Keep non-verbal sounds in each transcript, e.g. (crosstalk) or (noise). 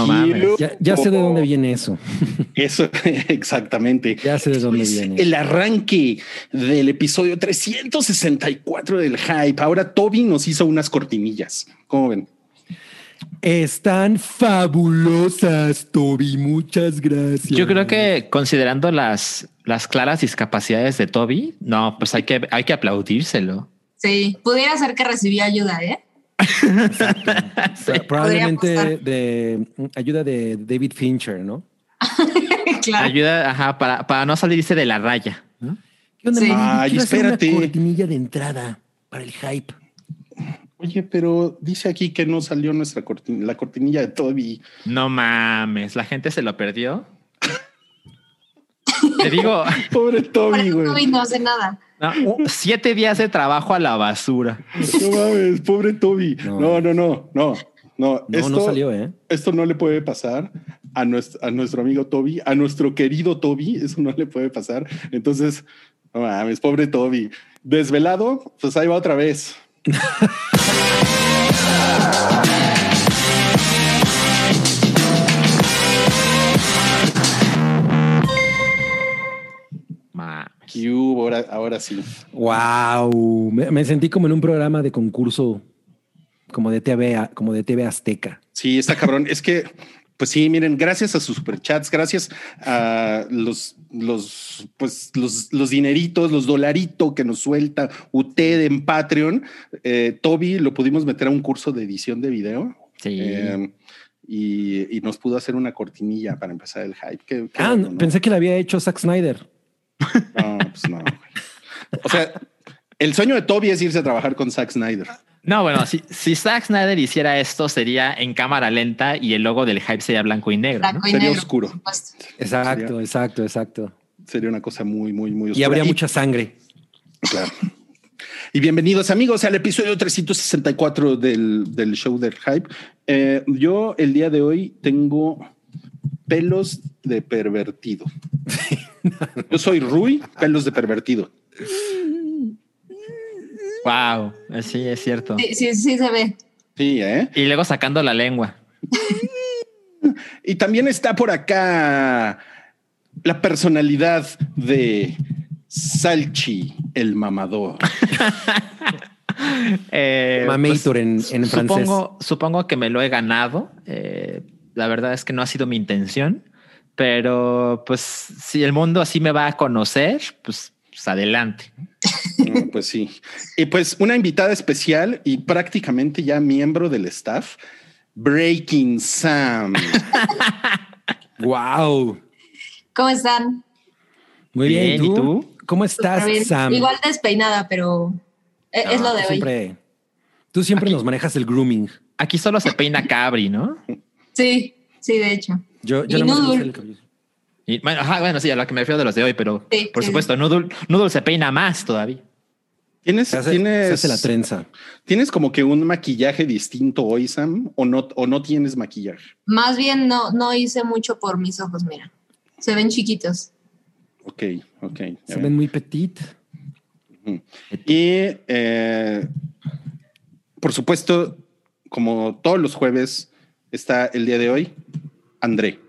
No mames. Ya, ya sé de dónde viene eso. (laughs) Eso, (laughs) exactamente. Ya sé de dónde Pues, viene. El arranque del episodio 364 del hype. Ahora Toby nos hizo unas cortinillas. ¿Cómo ven? Están fabulosas, Toby. Muchas gracias. Yo creo que considerando las, las claras discapacidades de Toby, no, pues hay que, hay que aplaudírselo. Sí, pudiera ser que recibía ayuda, ¿eh? (laughs) Pro- probablemente de mm, ayuda de David Fincher, ¿no? (laughs) claro. Ayuda, ajá, para, para no salirse de la raya. ¿no? ¿Qué onda, Sí. Ay, espérate. Una cortinilla de entrada para el hype. Oye, pero dice aquí que no salió nuestra cortin la cortinilla de Toby. No mames, la gente se lo perdió. (laughs) Te digo, Pobre Toby, güey. Toby no hace nada. No, (laughs) siete días de trabajo a la basura. No mames, pobre Toby. No. No, no, no, no, no. No, esto, no salió, ¿eh? Esto no le puede pasar a nuestro, a nuestro amigo Toby, a nuestro querido Toby. Eso no le puede pasar. Entonces, no mames, pobre Toby. Desvelado, pues ahí va otra vez. (laughs) Mames. ¿Qué hubo? Ahora, ahora sí. Wow. Me, me sentí como en un programa de concurso, como de TV, como de TV Azteca. Sí, está cabrón. es que, pues sí, miren, gracias a sus superchats, gracias a los, los, pues los, los dineritos, los dolaritos que nos suelta usted en Patreon, eh, Toby lo pudimos meter a un curso de edición de video. Sí. eh, y, y nos pudo hacer una cortinilla para empezar el hype. Qué- qué Ah, bueno, ¿no? pensé que la había hecho Zack Snyder. No, pues no. O sea, el sueño de Toby es irse a trabajar con Zack Snyder. No, bueno, si, si Zack Snyder hiciera esto, sería en cámara lenta y el logo del hype sería blanco y negro. y Sería negro, oscuro. Exacto, Sería- exacto, exacto. Sería una cosa muy, muy, muy Y oscura. habría mucha sangre. Claro. Y bienvenidos amigos al episodio 364 del, del show del hype. Eh, yo el día de hoy tengo pelos de pervertido. (laughs) Yo soy Rui, pelos de pervertido. Wow, sí, es cierto. Sí, sí, sí se ve. Sí, ¿eh? Y luego sacando la lengua. Y también está por acá la personalidad de Salchi, el mamador. (laughs) Eh, Mamator en- en francés. supongo, Supongo que me lo he ganado. Eh, la verdad es que no ha sido mi intención, pero pues si el mundo así me va a conocer, pues, pues adelante. Pues sí. Y pues una invitada especial y prácticamente ya miembro del staff, Breaking Sam. (laughs) Wow. ¿Cómo están? Muy bien. Bien, ¿y ¿y tú? ¿Cómo estás. Sam? Igual despeinada, pero e- es, No, lo de tú hoy. Siempre, tú siempre nos manejas el grooming. Aquí solo se peina Cabri, ¿no? Sí, sí, de hecho. Yo, yo Y más me el cabello. Y, bueno, ajá, bueno, sí, a lo que me refiero de los de hoy, pero Sí, por sí, supuesto, Noodle, Noodle se peina más todavía. ¿Tienes, Se hace, tienes, se hace la trenza. ¿Tienes como que un maquillaje distinto hoy, Sam? ¿O no, o no tienes maquillaje? Más bien no, no hice mucho por mis ojos, mira. Se ven chiquitos. Ok, ok. Se ven muy petit. Y eh, por supuesto, como todos los jueves, está el día de hoy, André. (laughs)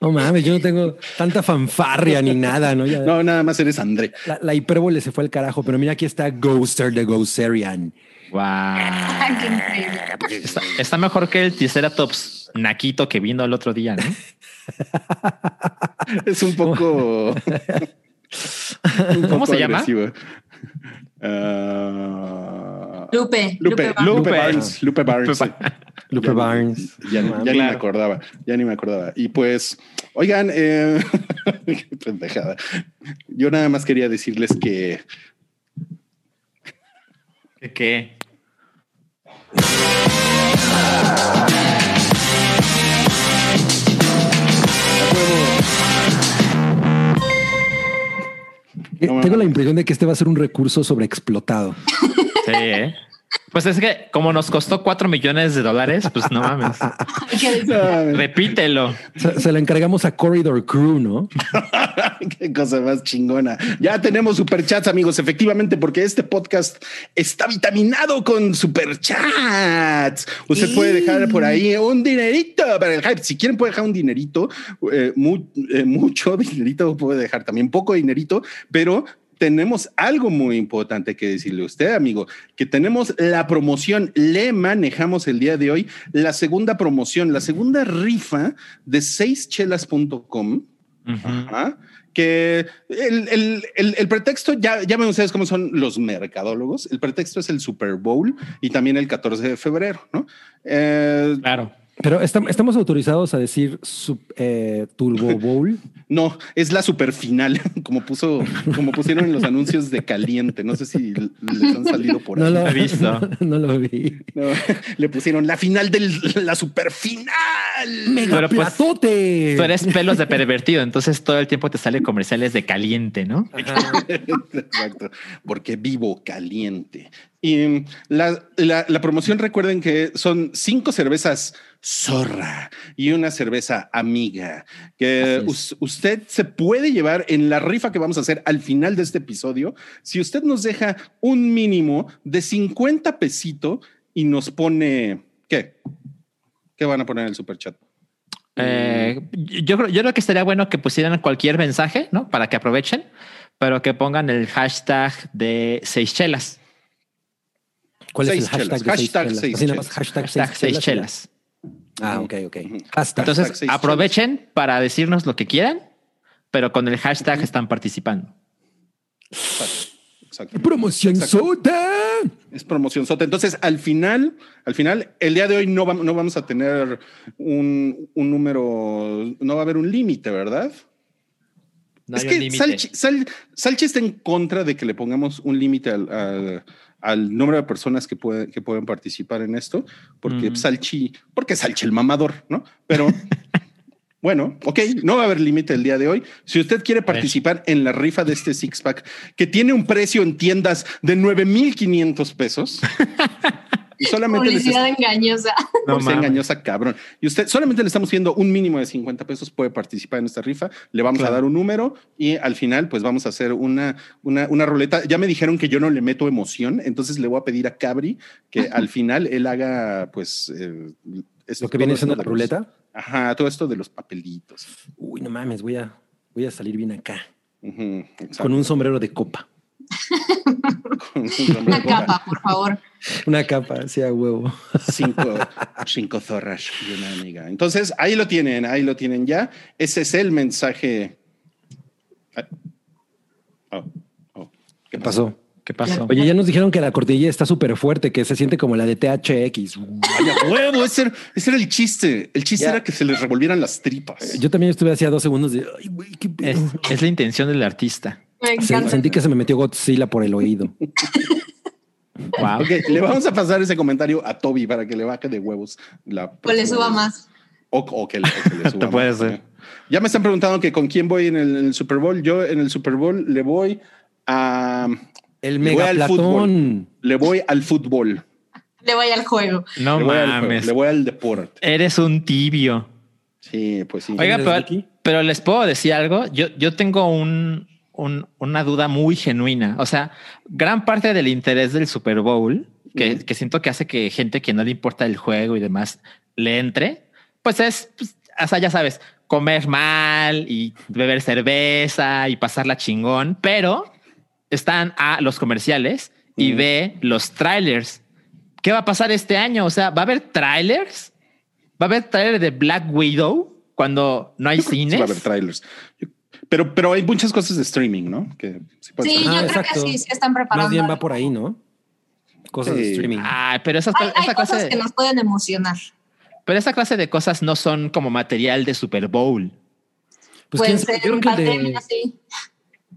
No mames, yo no tengo tanta fanfarria ni nada, ¿no? Ya- No, nada más eres André. la, la hipérbole se fue al carajo, pero mira, aquí está Ghoster de Ghosterian. Wow. Está, está mejor que el Triceratops naquito que vino el otro día, ¿no? (laughs) Es un poco. (laughs) un ¿Cómo se llama? agresivo. Ah, Lupe. Lupe. Lupe, Lupe. Barnes, Lupe Barnes. Lupe (laughs) Ya- Barnes. Ya, ni me acordaba, ya ni me acordaba. Y pues, oigan, eh, (laughs) qué pendejada. Yo nada más quería decirles que ¿Qué? qué? Eh, No, Tengo la impresión de que este va a ser un recurso sobreexplotado. (laughs) Sí, ¿eh? Pues es que como nos costó cuatro millones de dólares, pues no mames. Repítelo. Se, se la encargamos a Corridor Crew, ¿no? (laughs) Qué cosa más chingona. Ya tenemos superchats, amigos, efectivamente, porque este podcast está vitaminado con superchats. Usted puede dejar por ahí un dinerito para el hype. Si quieren, puede dejar un dinerito, eh, mu- eh, mucho (laughs) dinerito, puede dejar también poco dinerito, pero tenemos algo muy importante que decirle a usted, amigo, que tenemos la promoción, le manejamos el día de hoy la segunda promoción, la segunda rifa de seischelas.com. Ajá. Que el, el- el- el pretexto, ya, ya ven ustedes cómo son los mercadólogos. El pretexto es el Super Bowl y también el 14 de febrero, ¿no? Eh, Claro. Pero estam- estamos autorizados a decir sub- eh, Turbo (laughs) Bowl. no, es la super final, (laughs) como puso, como pusieron en los anuncios de caliente. No sé si les han salido por No ahí. lo he visto. (laughs) No, lo vi. No, le pusieron la final de la super final. Mega Pero pues, platote. Tú eres pelos de pervertido, entonces todo el tiempo te sale comerciales de caliente, ¿no? Exacto, porque vivo caliente. Y mm, la, la- la promoción, recuerden que son cinco cervezas zorra y una cerveza amiga que usted se puede llevar en la rifa que vamos a hacer al final de este episodio. Si usted nos deja un mínimo de 50 pesito y nos pone, ¿qué? ¿Qué van a poner en el super chat? Eh, yo, creo, yo creo que estaría bueno que pusieran cualquier mensaje, ¿no? Para que aprovechen, pero que pongan el hashtag de seis chelas. ¿Cuál es el hashtag? chelas. de seis Hashtag chelas? seis Así nada más, chelas. hashtag, Hashtag seis chelas. Ah, ok, ok. Hashtag. Entonces aprovechen para decirnos lo que quieran, pero con el hashtag están participando. Exacto. Promoción Exacto. sota. Es promoción sota. Entonces, al final, al final, el día de hoy no, no vamos a tener un, un número, no va a haber un límite, ¿verdad? No es hay que. Salchi, Sal- Salchi está en contra de que le pongamos un límite al, al- al número de personas que, puede- que pueden participar en esto, porque Mm. Salchi, porque Salchi el mamador, ¿no? Pero (laughs) bueno, ok, no va a haber límite el día de hoy. Si usted quiere participar en la rifa de este six pack, que tiene un precio en tiendas de 9,500 pesos, (laughs) y solamente les Publicidad engañosa. (laughs) No mames. engañosa, cabrón. Y usted solamente le estamos viendo un mínimo de 50 pesos, puede participar en esta rifa. Le vamos a dar un número y al final, pues vamos a hacer una, una, una ruleta. Ya me dijeron que yo no le meto emoción, entonces le voy a pedir a Cabri que al final él haga, pues, eh, esto- Lo que viene siendo la los- ruleta. Ajá, todo esto de los papelitos. Uy, no mames, voy a, voy a salir bien acá. Ujú, exacto. (laughs) Con un sombrero de copa. Con un sombrero Una de copa. capa, por favor. Una capa, sí, a huevo. cinco, cinco zorras y una amiga. Entonces, ahí lo tienen, ahí lo tienen ya. Ese es el mensaje. Oh, oh. ¿Qué pasó? ¿Qué pasó? Oye, ya nos dijeron que la cortinilla está súper fuerte, que se siente como la de THX. Vaya huevo, ese era, ese era el chiste. El chiste Ya. era que se les revolvieran las tripas. Yo también estuve hacía dos segundos de, ay, güey, qué Es, la intención del artista. Me Se- encanta. sentí que se me metió Godzilla por el oído. (laughs) Wow. Ok, le vamos a pasar ese comentario a Toby para que le baje de huevos la O le suba vez. más. O, o que, le- o que le (laughs) suba Te puede más, ser. Ya me están preguntando que con quién voy en el, en el Super Bowl. Yo en el Super Bowl le voy a El Le voy al le voy al fútbol. Le voy al juego. No le voy mames. le voy al deporte. Eres un tibio. Sí, pues sí. Oiga, ¿Eres pero, pero les puedo decir algo. Yo, yo tengo un, un- una duda muy genuina. O sea, gran parte del interés del Super Bowl, que, que siento que hace que gente que no le importa el juego y demás le entre, pues es, pues, o sea, ya sabes, comer mal y beber cerveza y pasarla chingón, pero están A, los comerciales y. B, los trailers. ¿Qué va a pasar este año? O sea, ¿va a haber trailers? ¿Va a haber trailer de Black Widow cuando no hay que sí cines? va a haber trailers. Yo- Pero, pero hay muchas cosas de streaming, ¿no? Que sí puede Sí, ser. Ah, yo creo exacto. que sí, sí están Más preparando. bien va por ahí, ¿no? Cosas de streaming. Ay, pero esas, Hay, hay cosas que nos pueden emocionar. pero esa clase de cosas no son como material de Super Bowl. Pues ser yo en creo que el de, pandemia, sí.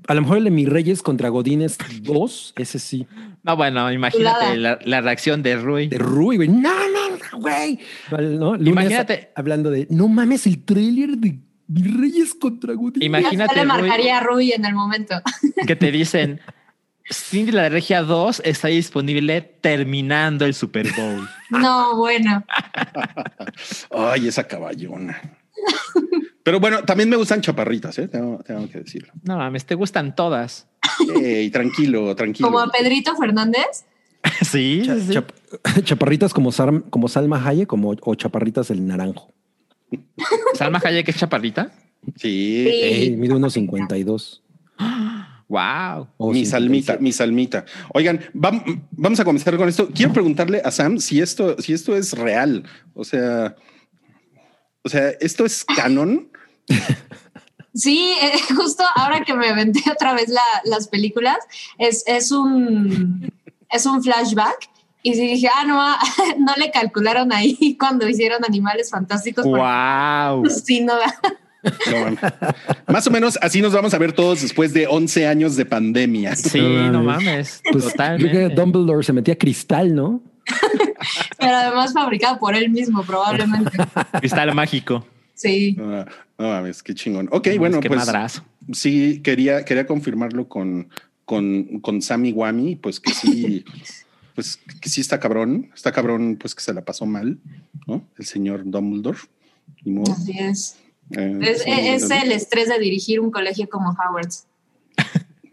a lo mejor el de Mis Reyes contra Godines 2, ese sí. No, bueno, imagínate la, la reacción de Rui. De Rui, güey. No, no, no, güey. ¿No? Imagínate. hablando de, no mames, el tráiler de Mis Reyes contra Godines. Imagínate, le Rui. marcaría a Rui en el momento. (laughs) que te dicen Cindy la Regia 2 está disponible terminando el Super Bowl. (laughs) No, bueno. Ay, esa caballona. Pero bueno, también me gustan chaparritas, ¿eh? tengo, tengo que decirlo. No mames, te gustan todas. Ey, tranquilo, tranquilo. Como a Pedrito Fernández. (laughs) sí, Cha- sí, sí. chap- chaparritas como, Sar- como Salma Hayek como, o chaparritas el naranjo. Salma Hayek es chaparrita. Sí, Sí. Ey, mide unos 52. Wow. o mi 57. salmita, mi salmita. Oigan, vam- vamos a comenzar con esto. Quiero preguntarle a Sam si esto, si esto es real. O sea, o sea, esto es canon. (laughs) Sí, eh, justo ahora que me aventé otra vez la- las películas, es, es un es un flashback. Y sí dije, ah, no, ah, (laughs) no le calcularon ahí (laughs) cuando hicieron Animales Fantásticos. Wow. (laughs) Sí, no, No. Más o menos así nos vamos a ver todos después de 11 años de pandemia. Sí, no mames. Pues Totalmente. Dumbledore se metía cristal, ¿no? pero además fabricado por él mismo, probablemente. Cristal mágico. Sí. No, no mames, qué chingón. Ok, No, bueno, qué pues madrazo. sí, quería, quería confirmarlo con, con, con Sammy Wami, pues que sí, pues que sí está cabrón, está cabrón, pues que se la pasó mal, ¿no? El señor Dumbledore. Así es. Eh, Es, sí, es el estrés de dirigir un colegio como Howard's.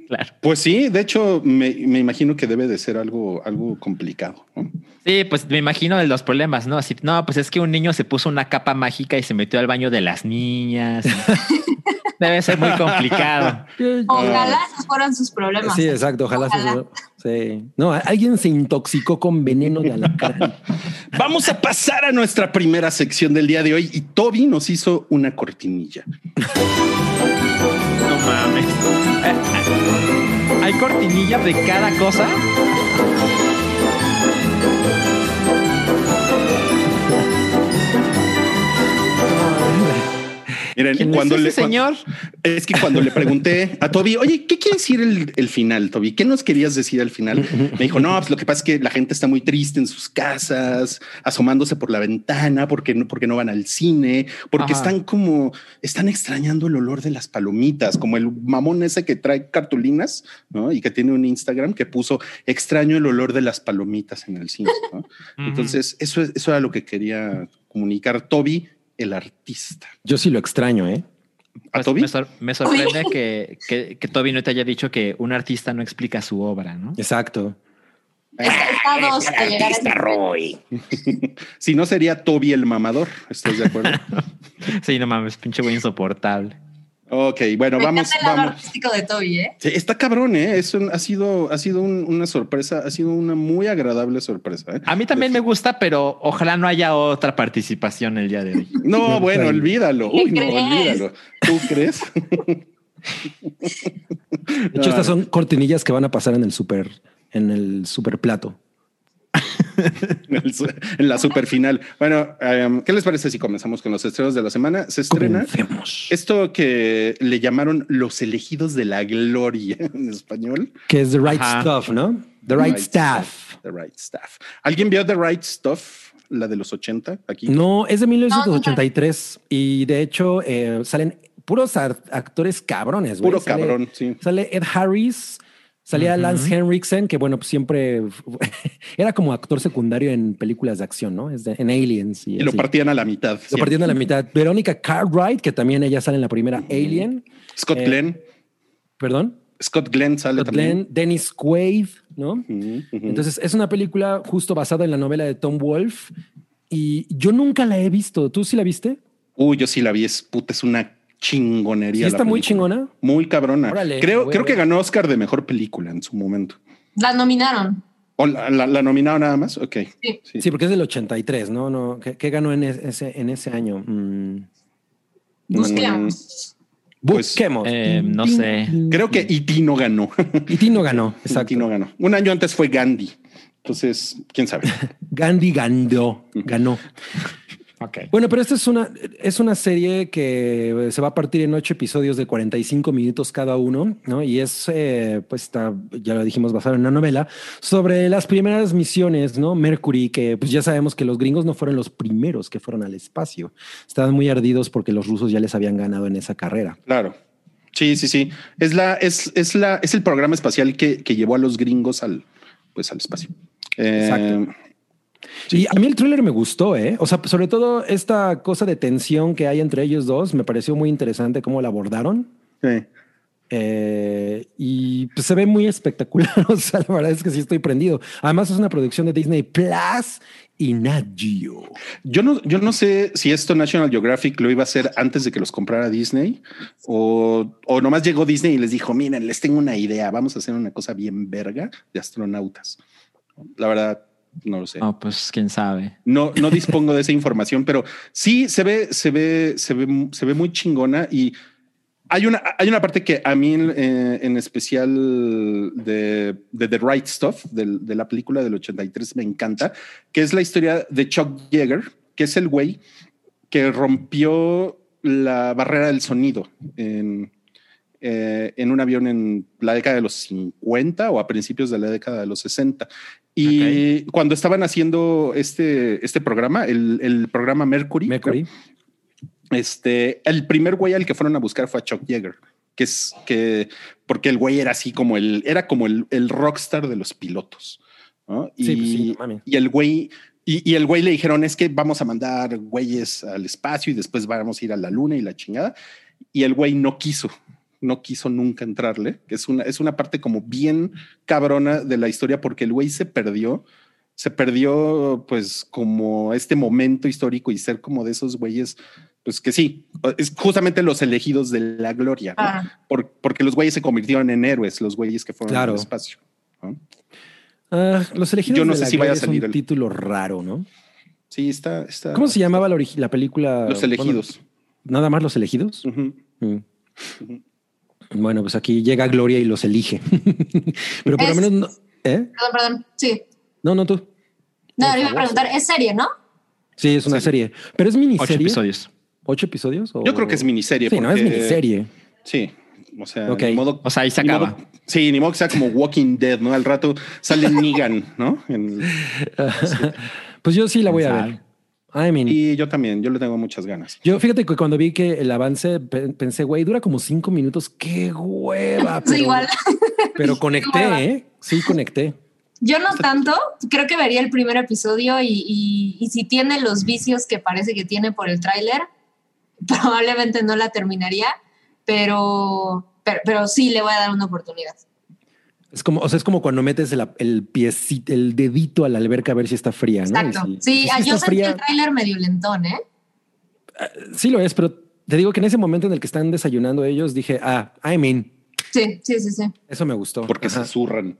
Claro. Pues sí, de hecho, me, me imagino que debe de ser algo, algo complicado. ¿no? Sí, pues me imagino de los problemas, ¿no? Así, no, pues es que un niño se puso una capa mágica y se metió al baño de las niñas. (laughs) Debe ser muy complicado. Ojalá esos fueran sus problemas. Sí, exacto. Ojalá. Ojalá. se- Sí. No, alguien se intoxicó con veneno de alacrán. (laughs) Vamos a pasar a nuestra primera sección del día de hoy y Toby nos hizo una cortinilla. (laughs) (laughs) Hay cortinillas de cada cosa. Miren, ¿Quién cuando es le, ese señor? Es que cuando le pregunté a Toby, oye, ¿qué quiere decir el, el final, Toby? ¿Qué nos querías decir al final? Me dijo, no, pues lo que pasa es que la gente está muy triste en sus casas, asomándose por la ventana porque no, porque no van al cine, porque Ajá. están como, están extrañando el olor de las palomitas, como el mamón ese que trae cartulinas, ¿no? Y que tiene un Instagram que puso, extraño el olor de las palomitas en el cine, ¿no? Entonces, eso, es- eso era lo que quería comunicar Toby, el artista. Yo sí lo extraño, ¿eh? ¿A Pues Toby? me, sor- me sorprende que, que, que Toby no te haya dicho que un artista no explica su obra, ¿no? Exacto. Está está a dos de llegar a ese Si no sería Toby el mamador, ¿estás de acuerdo? (laughs) Sí, no mames, pinche güey insoportable. Ok, bueno, Me vamos, el vamos. artístico de Toby, ¿eh? Sí, está cabrón, ¿eh? Es un- ha sido, ha sido un- una sorpresa, ha sido una muy agradable sorpresa. ¿eh? A mí también me gusta, pero ojalá no haya otra participación el día de hoy. (laughs) No, bueno, olvídalo. ¿Qué Uy, no, crees? olvídalo. ¿Tú crees? De hecho, estas son cortinillas que van a pasar en el super, en el super plato. (laughs) en, el su- en la super final. Bueno, em, ¿qué les parece si comenzamos con los estrenos de la semana? Se estrena Comencemos. esto que le llamaron los elegidos de la gloria (laughs) en español. Que es The Right Ajá. Stuff, ¿no? The Right, Stuff. The Right Stuff. ¿Alguien vio The Right Stuff? La de los 80 aquí. No, es de 1983 y de hecho eh, salen puros actores cabrones. Puro Sale- cabrón, sí. Sale Ed Harris, salía. Lance Henriksen, que bueno, pues siempre (laughs) era como actor secundario en películas de acción, ¿no? Es de- en Aliens y, Y lo así. partían a la mitad. Lo siempre. partían a la mitad. Verónica Cartwright, que también ella sale en la primera Alien. Scott Eh, Glenn. Perdón. Scott Glenn sale Scott también. Glenn, Dennis Quaid, ¿no? Entonces es una película justo basada en la novela de Tom Wolfe y yo nunca la he visto. ¿Tú sí la viste? Uy, yo sí la vi. Es puta, es una chingonería. Sí, está muy chingona. Muy cabrona. Órale, creo creo que ganó Oscar de mejor película en su momento. La nominaron. ¿O la, la, la nominaron nada más? Ok. Sí. Sí. Sí, porque es del 83, ¿no? no ¿Qué, qué ganó en ese, en ese año? Mm. Busquemos. Pues, Busquemos. Eh, no sé. Creo que E.T. no ganó. (laughs) Y ti no ganó, E.T. exacto. no ganó. Un año antes fue Gandhi. Entonces, quién sabe. (laughs) Gandhi ganó, ganó. Ok. Bueno, pero esta es una, es una serie que se va a partir en ocho episodios de 45 minutos cada uno, ¿no? Y es, eh, pues está, ya lo dijimos, basado en una novela sobre las primeras misiones, ¿no? Mercury, que pues ya sabemos que los gringos no fueron los primeros que fueron al espacio. Estaban muy ardidos porque los rusos ya les habían ganado en esa carrera. Claro. Sí, sí, sí. Es la, es, es la, es el programa espacial que, que llevó a los gringos al, pues al espacio. Eh, Exacto. Y a mí el thriller me gustó, ¿eh? O sea, sobre todo esta cosa de tensión que hay entre ellos dos, me pareció muy interesante cómo la abordaron. sí. Eh, y pues se ve muy espectacular. (laughs) O sea, la verdad es que sí estoy prendido. Además, es una producción de Disney Plus y Nat Geo. Yo no, yo no sé si esto National Geographic lo iba a hacer antes de que los comprara Disney o, o nomás llegó Disney y les dijo, miren, les tengo una idea, vamos a hacer una cosa bien verga de astronautas. La verdad, no lo sé. No, pues quién sabe. No, no dispongo de esa información, pero sí se ve, se ve, se ve, se ve muy chingona y hay una, hay una parte que a mí eh, en especial de, de The Right Stuff, del- de, la película del 83, me encanta, que es la historia de Chuck Yeager, que es el güey que rompió la barrera del sonido en, eh, en un avión en la década de los 50 o a principios de la década de los 60. Y cuando estaban haciendo este, este programa, el, el programa Mercury, Mercury. este, el primer güey al que fueron a buscar fue a Chuck Yeager, que es que, porque el güey era así como el, era como el, el rockstar de los pilotos. ¿no? Y, Sí, pues sí, mames. y el güey, y, y el güey le dijeron es que vamos a mandar güeyes al espacio y después vamos a ir a la luna y la chingada. Y el güey no quiso, no quiso nunca entrarle, que es una, es una parte como bien cabrona de la historia porque el güey se perdió se perdió pues como este momento histórico y ser como de esos güeyes, pues que sí, es justamente los elegidos de la gloria, ¿no? Ah. Por- porque los güeyes se convirtieron en héroes, los güeyes que fueron Claro. al espacio. ¿no? Ah, los elegidos Yo no de sé la si vaya a es salir un el- título raro, ¿no? Sí, está, está. ¿Cómo se llamaba la, película? Los elegidos. Bueno, Nada más los elegidos. Mm. Bueno, pues aquí llega Gloria y los elige. (laughs) Pero por lo menos no. ¿Eh? Perdón, perdón. Sí. No, no tú. No, Por le iba a preguntar, es serie, ¿no? Sí, es una Sí. serie. Pero es Ocho miniserie. episodios. ¿Ocho episodios? o- Yo creo que es miniserie. Sí, no, es miniserie. Sí. O sea, Ok. ni modo, O sea, ahí se acaba. modo- sí, ni modo que sea como Walking Dead, ¿no? Al rato sale Negan, ¿no? En- (laughs) Pues yo sí la voy a ver. I mean, y yo también, yo le tengo muchas ganas. yo fíjate que cuando vi que el avance pe- pensé, güey, dura como cinco minutos. Qué hueva. (laughs) Sí, Pero, igual. (laughs) pero conecté, ¿eh? Sí, conecté. Yo no tanto, creo que vería el primer episodio y, y- y si tiene los vicios que parece que tiene por el tráiler, (laughs) probablemente no la terminaría, pero, pero, pero sí le voy a dar una oportunidad. Es como, o sea, es como cuando metes el, el piecito, el dedito a la alberca a ver si está fría, ¿no? Exacto. Y si- Sí, si ah, yo sentí el tráiler medio lentón, ¿eh? Sí lo es, pero te digo que en ese momento en el que están desayunando ellos, dije, ah, I mean, Sí, sí, sí, sí. eso me gustó. Porque Ajá. se zurran.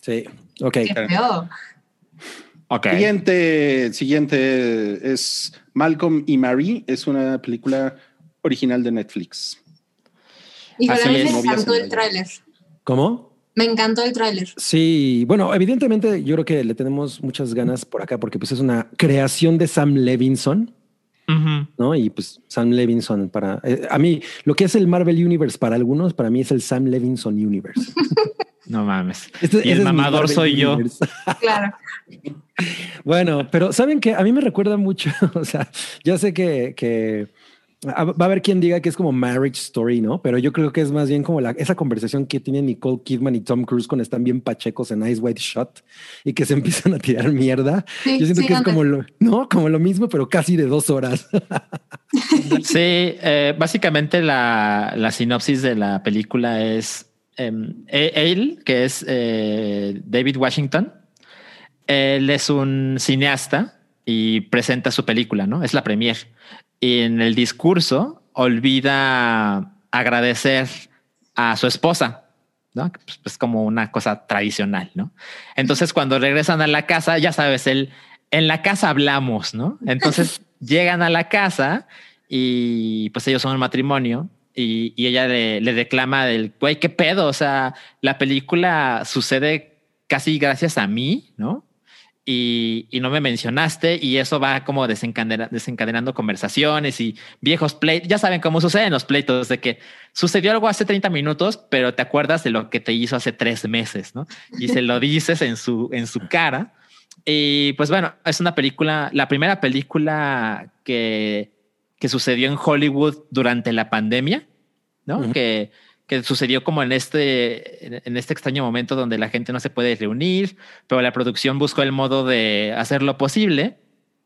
Sí, ok. Qué feo. Siguiente, siguiente es Malcolm y Marie. Es una película original de Netflix. Híjole, Así a mí me encantó el tráiler. ¿Cómo? Me encantó el tráiler. Sí, bueno, evidentemente yo creo que le tenemos muchas ganas por acá porque pues es una creación de Sam Levinson. ¿no? Y pues Sam Levinson para eh, a mí lo que es el Marvel Universe para algunos, para mí es el Sam Levinson Universe. (laughs) No mames. Este- y el es mi mamador soy yo. (laughs) (laughs) Claro. Bueno, pero saben que a mí me recuerda mucho, o sea, ya sé que, que va a haber quien diga que es como Marriage Story, ¿no? Pero yo creo que es más bien como la, esa conversación que tienen Nicole Kidman y Tom Cruise cuando están bien pachecos en Ice White Shot y que se (laughs) empiezan a tirar mierda. Sí, yo siento sí, que es como lo, no, como lo mismo, pero casi de dos horas. (laughs) Sí, eh, básicamente la, la sinopsis de la película es em, e- él, que es eh, David Washington. Él es un cineasta y presenta su película, ¿no? Es la premier. Y en el discurso olvida agradecer a su esposa, ¿no? Pues, pues como una cosa tradicional, ¿no? Entonces cuando regresan a la casa, ya sabes, él, en la casa hablamos, ¿no? Entonces (laughs) llegan a la casa y pues ellos son un matrimonio y, y ella le, le reclama del, güey, ¿qué pedo? O sea, la película sucede casi gracias a mí, ¿no? Y, y no me mencionaste y eso va como desencadena- desencadenando conversaciones y viejos pleitos. Ya saben cómo suceden los pleitos de que sucedió algo hace 30 minutos, pero te acuerdas de lo que te hizo hace tres meses, ¿no? Y se lo dices en su, en su cara. Y pues bueno, es una película, la primera película que, que sucedió en Hollywood durante la pandemia. ¿no? que, que sucedió como en este, en este extraño momento donde la gente no se puede reunir, pero la producción buscó el modo de hacer lo posible.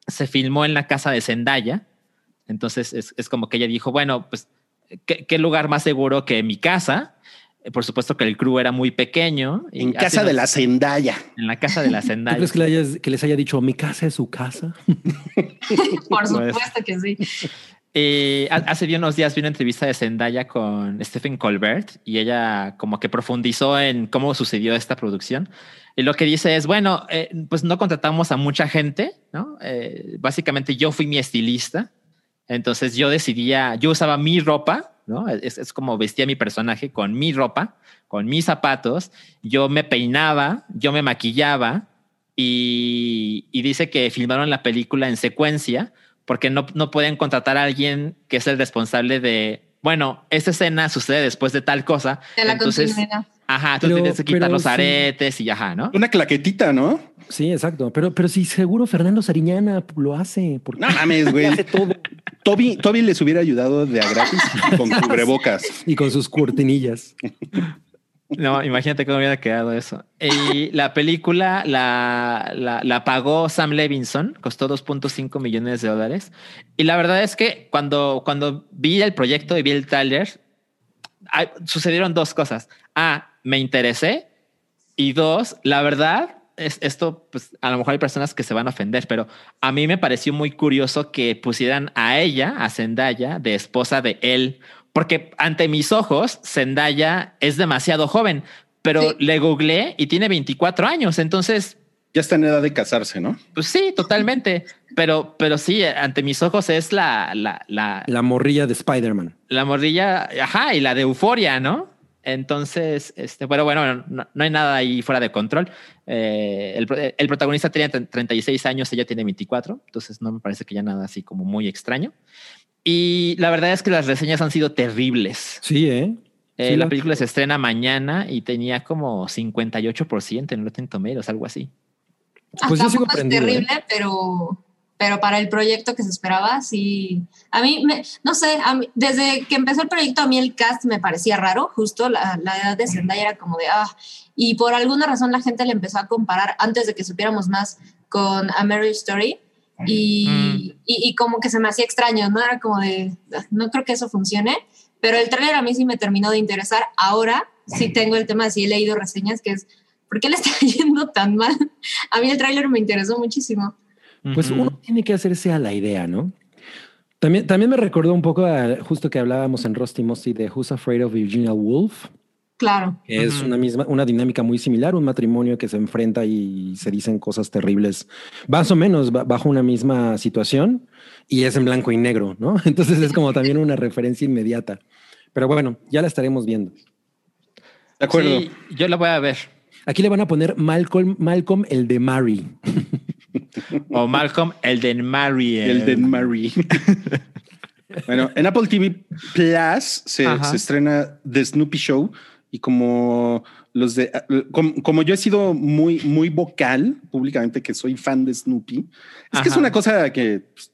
Se filmó en la casa de Zendaya. Entonces es, es como que ella dijo, bueno, pues, ¿qué, ¿qué, lugar más seguro que mi casa? Eh, por supuesto que el crew era muy pequeño. Y en casa nos, de la Zendaya. En la casa de la (laughs) Zendaya. ¿Crees que, le hayas, que les haya dicho, mi casa es su casa? (laughs) por supuesto que sí. Eh, hace unos días vi una entrevista de Zendaya con Stephen Colbert y ella como que profundizó en cómo sucedió esta producción. Y lo que dice es, bueno, eh, pues no contratamos a mucha gente, ¿no? Eh, básicamente yo fui mi estilista, entonces yo decidía, yo usaba mi ropa, ¿no? Es, es, como vestía mi personaje con mi ropa, con mis zapatos, yo me peinaba, yo me maquillaba y, y dice que filmaron la película en secuencia porque no, no pueden contratar a alguien que es el responsable de, bueno, esta escena sucede después de tal cosa. De la entonces, continuidad. Ajá, tú pero, tienes que quitar los aretes sí. y ajá, ¿no? Una claquetita, ¿no? Sí, exacto. Pero, pero sí, seguro Fernando Sariñana lo hace. Porque no mames, güey. (laughs) hace todo. Toby, Toby les hubiera ayudado de a gratis con (laughs) cubrebocas. y con sus cortinillas. (laughs) No, imagínate cómo hubiera quedado eso. Y la película la, la, la pagó Sam Levinson, costó 2.5 millones de dólares. Y la verdad es que cuando, cuando vi el proyecto y vi el sucedieron dos cosas. A, me interesé. Y dos, la verdad, es, esto, pues a lo mejor hay personas que se van a ofender, pero a mí me pareció muy curioso que pusieran a ella, a Zendaya, de esposa de él, porque ante mis ojos, Zendaya es demasiado joven, pero sí. le googleé y tiene 24 años. Entonces. Ya está en edad de casarse, ¿no? Pues sí, totalmente. Pero, pero sí, ante mis ojos es la, la, la, la morrilla de Spider-Man. La morrilla, ajá, y la de euforia, ¿no? Entonces, este, pero bueno, no, no hay nada ahí fuera de control. Eh, el, el, protagonista tenía 36 años, ella tiene 24, entonces no me parece que ya nada así como muy extraño. Y la verdad es que las reseñas han sido terribles. Sí, ¿eh? eh sí, la película se estrena mañana y tenía como 58% en Rotten Tomatoes, algo así. Pues yo sigo es terrible, ¿eh? pero, pero para el proyecto que se esperaba, sí. A mí, me, no sé, a mí, desde que empezó el proyecto, a mí el cast me parecía raro, justo la, la edad de Zendaya era como de, ah, y por alguna razón la gente le empezó a comparar, antes de que supiéramos más, con A Marriage Story. Y, mm. y, y, como que se me hacía extraño, ¿no? Era como de, no creo que eso funcione, pero el trailer a mí sí me terminó de interesar. Ahora sí tengo el tema, sí he leído reseñas, que es, ¿por qué le está (laughs) yendo tan mal? A mí el trailer me interesó muchísimo. Pues uno tiene que hacerse a la idea, ¿no? También, también me recordó un poco a, justo que hablábamos en Rusty Musty de Who's Afraid of Virginia Woolf. Claro. Es uh -huh. una misma, una dinámica muy similar, un matrimonio que se enfrenta y se dicen cosas terribles, más o menos bajo una misma situación y es en blanco y negro, ¿no? (laughs) Entonces es como también una referencia inmediata. Pero bueno, ya la estaremos viendo. De acuerdo. Sí, yo la voy a ver. Aquí le van a poner Malcolm, Malcolm el de Mary. o Malcolm el de Mary. El de Mary. (laughs) bueno, en Apple TV Plus se, se estrena The Snoopy Show y como los de como, como, yo he sido muy muy vocal públicamente que soy fan de Snoopy es Ajá. que es una cosa que pues,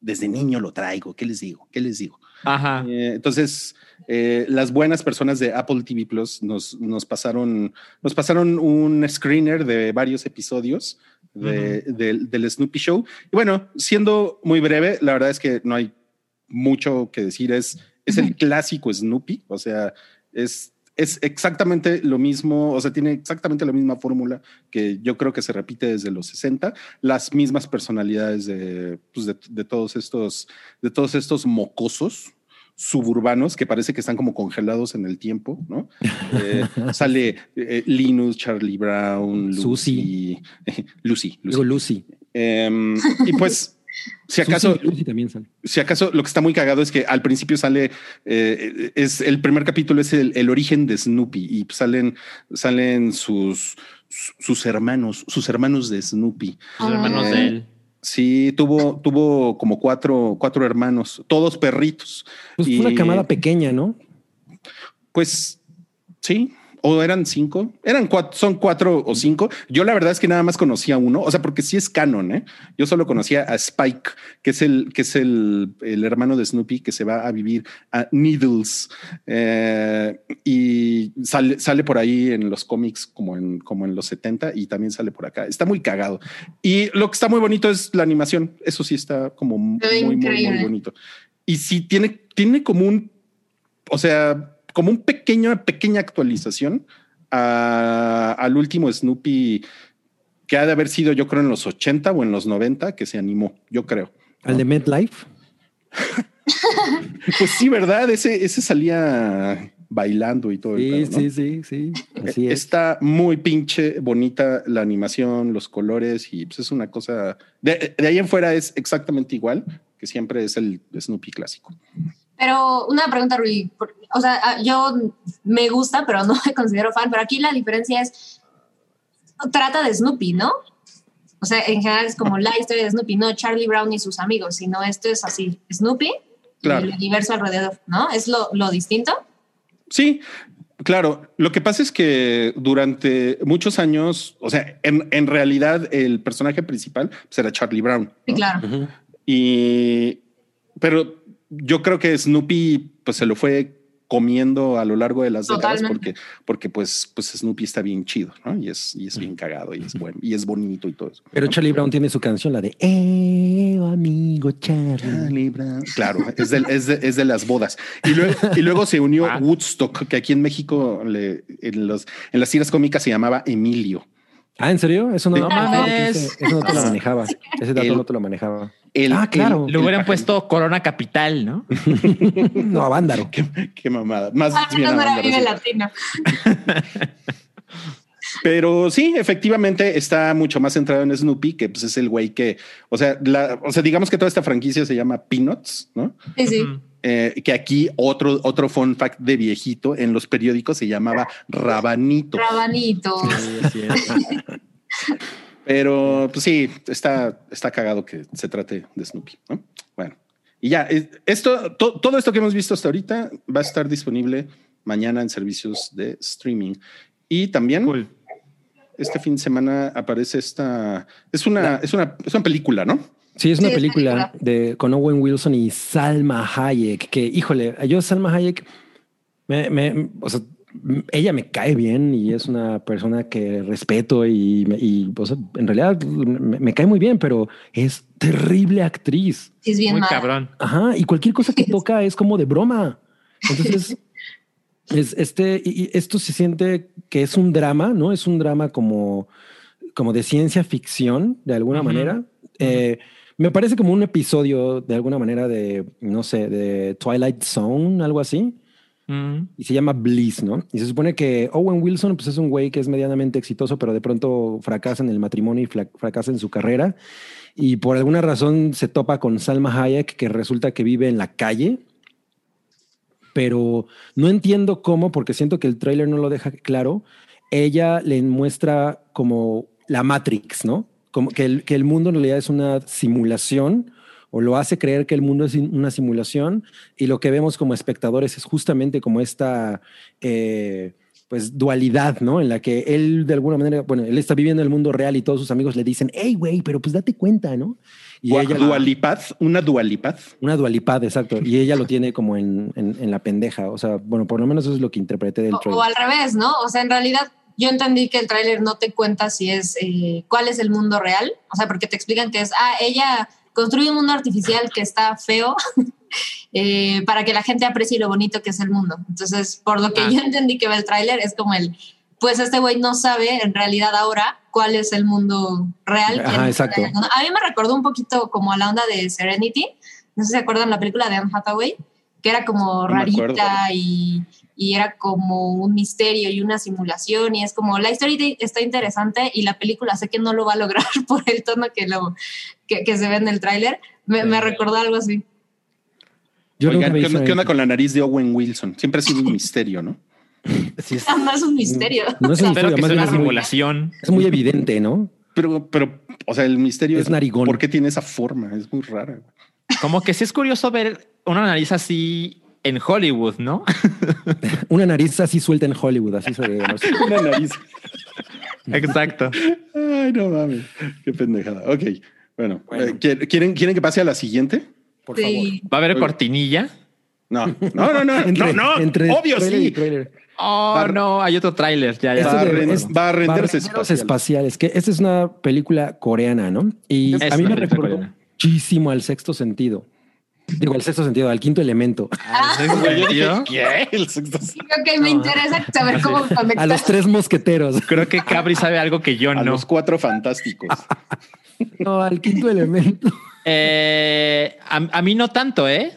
desde niño lo traigo qué les digo qué les digo Ajá. Eh, entonces eh, las buenas personas de Apple TV Plus nos, nos pasaron nos pasaron un screener de varios episodios de, uh -huh. de, del Snoopy Show y bueno siendo muy breve la verdad es que no hay mucho que decir es es el clásico Snoopy o sea es es exactamente lo mismo, o sea, tiene exactamente la misma fórmula que yo creo que se repite desde los 60, las mismas personalidades de, pues de, de, todos estos, de todos estos mocosos suburbanos que parece que están como congelados en el tiempo, ¿no? (laughs) Eh, sale eh, Linus, Charlie Brown, (laughs) Lucy, Lucy, Lucy. Eh, y pues si acaso, Lucy también sale. si acaso lo que está muy cagado es que al principio sale, eh, es el primer capítulo es el, el, origen de Snoopy y salen, salen sus, sus hermanos, sus hermanos de Snoopy. Sus hermanos eh, de él. Sí, tuvo, tuvo como cuatro, cuatro hermanos, todos perritos. Pues y, una camada pequeña, ¿no? Pues sí, o eran cinco, eran cuatro, son cuatro o cinco. Yo la verdad es que nada más conocía uno, o sea, porque sí es canon, ¿eh? Yo solo conocía a Spike, que es el, que es el, el hermano de Snoopy que se va a vivir a Needles eh, y sale, sale por ahí en los cómics como en, como en los 70 y también sale por acá. Está muy cagado. Y lo que está muy bonito es la animación. Eso sí está como muy, muy, muy bonito. Y sí tiene, tiene como un, o sea, como un pequeño, pequeña actualización al último Snoopy que ha de haber sido, yo creo, en los 80 o en los 90 que se animó, yo creo. ¿Al de MedLife? (laughs) pues sí, ¿verdad? Ese, ese salía bailando y todo. Sí, sí, sí, sí. Así Está muy pinche bonita la animación, los colores y pues es una cosa. De, de ahí en fuera es exactamente igual que siempre es el Snoopy clásico. Pero una pregunta, Rui. O sea, ah, yo me gusta, pero no (laughs) me considero fan. Pero aquí la diferencia es, trata de Snoopy, ¿no? O sea, en general es como la historia de Snoopy, no Charlie Brown y sus amigos, sino esto es así, Snoopy y el universo alrededor, ¿no? ¿Es lo, lo distinto? Sí, Claro, lo que pasa es que durante muchos años, o sea, en, en realidad el personaje principal pues, era Charlie Brown. Sí, claro. Y, pero yo creo que Snoopy pues se lo fue comiendo a lo largo de las décadas porque, porque pues, pues Snoopy está bien chido, ¿no? Y es, y es bien cagado y es bueno y es bonito y todo eso. Pero Charlie Brown tiene su canción, la de Eh, amigo Charlie. Brown. Claro, es de, es, de, es de, las bodas. Y luego, y luego se unió ah. Woodstock, que aquí en México le, en, los, en las tiras cómicas se llamaba Emilio. Ah, ¿en serio? Eso no, no mames. Eso (laughs) no te lo manejaba. Ese dato no te lo manejaba. ah, claro. le hubieran puesto Corona Capital, ¿no? (laughs) no, a Vándaro. (laughs) Qué, mamada. Más ah, bien no era bien latino. Pero sí, efectivamente está mucho más centrado en Snoopy, que pues es el güey que, o sea, la, o sea, digamos que toda esta franquicia se llama Peanuts, ¿no? Sí, sí. Eh, que aquí otro, otro fun fact de viejito en los periódicos se llamaba Rabanito. Rabanito. (laughs) Pero pues sí, está, está cagado que se trate de Snoopy. ¿no? Bueno, y ya, esto, todo esto que hemos visto hasta ahorita va a estar disponible mañana en servicios de streaming. Y también este fin de semana aparece esta, es una, es una, es una película, ¿no? Sí, es una película de, con Owen Wilson y Salma Hayek, que, híjole, yo Salma Hayek, me, me, o sea, ella me cae bien y es una persona que respeto y, y o sea, en realidad me, cae muy bien, pero es terrible actriz. Es bien muy cabrón. Ajá, y cualquier cosa que toca es como de broma. Entonces, (laughs) es este, y esto se siente que es un drama, ¿no? Es un drama como, como de ciencia ficción, de alguna manera. Eh, me parece como un episodio de alguna manera de, no sé, de Twilight Zone, algo así. Mm. Y se llama Bliss, ¿no? Y se supone que Owen Wilson pues es un güey que es medianamente exitoso, pero de pronto fracasa en el matrimonio y fracasa en su carrera. Y por alguna razón se topa con Salma Hayek, que resulta que vive en la calle. Pero no entiendo cómo, porque siento que el tráiler no lo deja claro. Ella le muestra como la Matrix, ¿no? Como que el, que el mundo en realidad es una simulación o lo hace creer que el mundo es una simulación y lo que vemos como espectadores es justamente como esta eh, pues dualidad, ¿no? En la que él de alguna manera, bueno, él está viviendo el mundo real y todos sus amigos le dicen, hey, güey, pero pues date cuenta, ¿no? Y ella dualipad, una dualipad. Una dualipad, exacto. Y ella lo tiene como en, en, la pendeja. O sea, bueno, por lo menos eso es lo que interpreté del o, O al revés, ¿no? O sea, en realidad yo entendí que el tráiler no te cuenta si es eh, cuál es el mundo real, o sea, porque te explican que es, ah, ella construye un mundo artificial que está feo (laughs) eh, para que la gente aprecie lo bonito que es el mundo. Entonces, por lo que ah. yo entendí que ve el tráiler, es como el, pues este güey no sabe en realidad ahora cuál es el mundo real. exacto. A mí me recordó un poquito como a la onda de Serenity, no sé si se acuerdan la película de Anne Hathaway, que era como rarita y y era como un misterio y una simulación y es como la historia está interesante y la película sé que no lo va a lograr (laughs) por el tono que, lo, que, se ve en el tráiler. Me, me, recordó algo así. Yo ¿qué, onda, con la nariz de Owen Wilson? Siempre ha sido un (laughs) misterio, ¿no? Sí, es, no es un misterio. No es un (laughs) misterio, es una simulación. es muy evidente, ¿no? Pero, pero, o sea, el misterio es, narigón. ¿Por qué tiene esa forma? Es muy rara. Como que sí es curioso ver una nariz así en Hollywood, ¿no? (laughs) Una nariz así suelta en Hollywood, así se ve. Una nariz. (laughs) Exacto. Ay, no mames. Qué pendejada. Ok. Bueno, Bueno. eh, ¿quieren, quieren- que pase a la siguiente? Por favor. ¿Va a haber Oye. cortinilla? No, no, no, no, (laughs) Entre- no, no. entre Obvio trailer y sí. trailer. Oh, Bar- no, hay otro tráiler. Ya, ya. Esto Va a de- ren- es- va a renderos Barrenderos espaciales. espaciales. Que esta es una película coreana, ¿no? Y Es a mí me recordó coreana. muchísimo al sexto sentido. Digo, al sexto sentido, al quinto elemento. Ah, ¿sí, güey, tío? (laughs) ¿Qué? El sexto- Ok, me interesa saber cómo (laughs) A los conectar. tres mosqueteros. Creo que Cabri sabe algo que yo A no. los cuatro fantásticos. (laughs) No, al quinto elemento. Eh, a, a mí no tanto, ¿eh?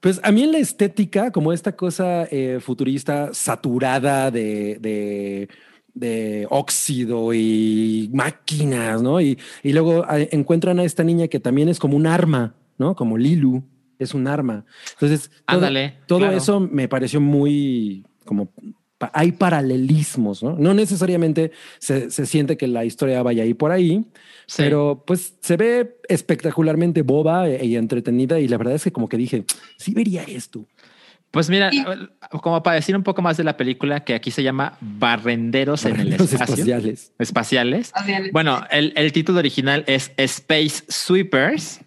Pues a mí en la estética, como esta cosa eh, futurista saturada de, de, de óxido y máquinas, ¿no? Y, y luego a- encuentran a esta niña que también es como un arma, ¿no? Como Lilu, es un arma. Entonces, todo, Ándale, todo claro. eso me pareció muy como... pa- Hay paralelismos, ¿no? No necesariamente se, se siente que la historia vaya ahí por ahí, Sí. pero pues se ve espectacularmente boba e- y entretenida y la verdad es que como que dije, sí vería esto. Pues mira, Y- como para decir un poco más de la película, que aquí se llama Barrenderos en el espacio. espaciales. Espaciales. Espaciales. Bueno, el, el título original es Space Sweepers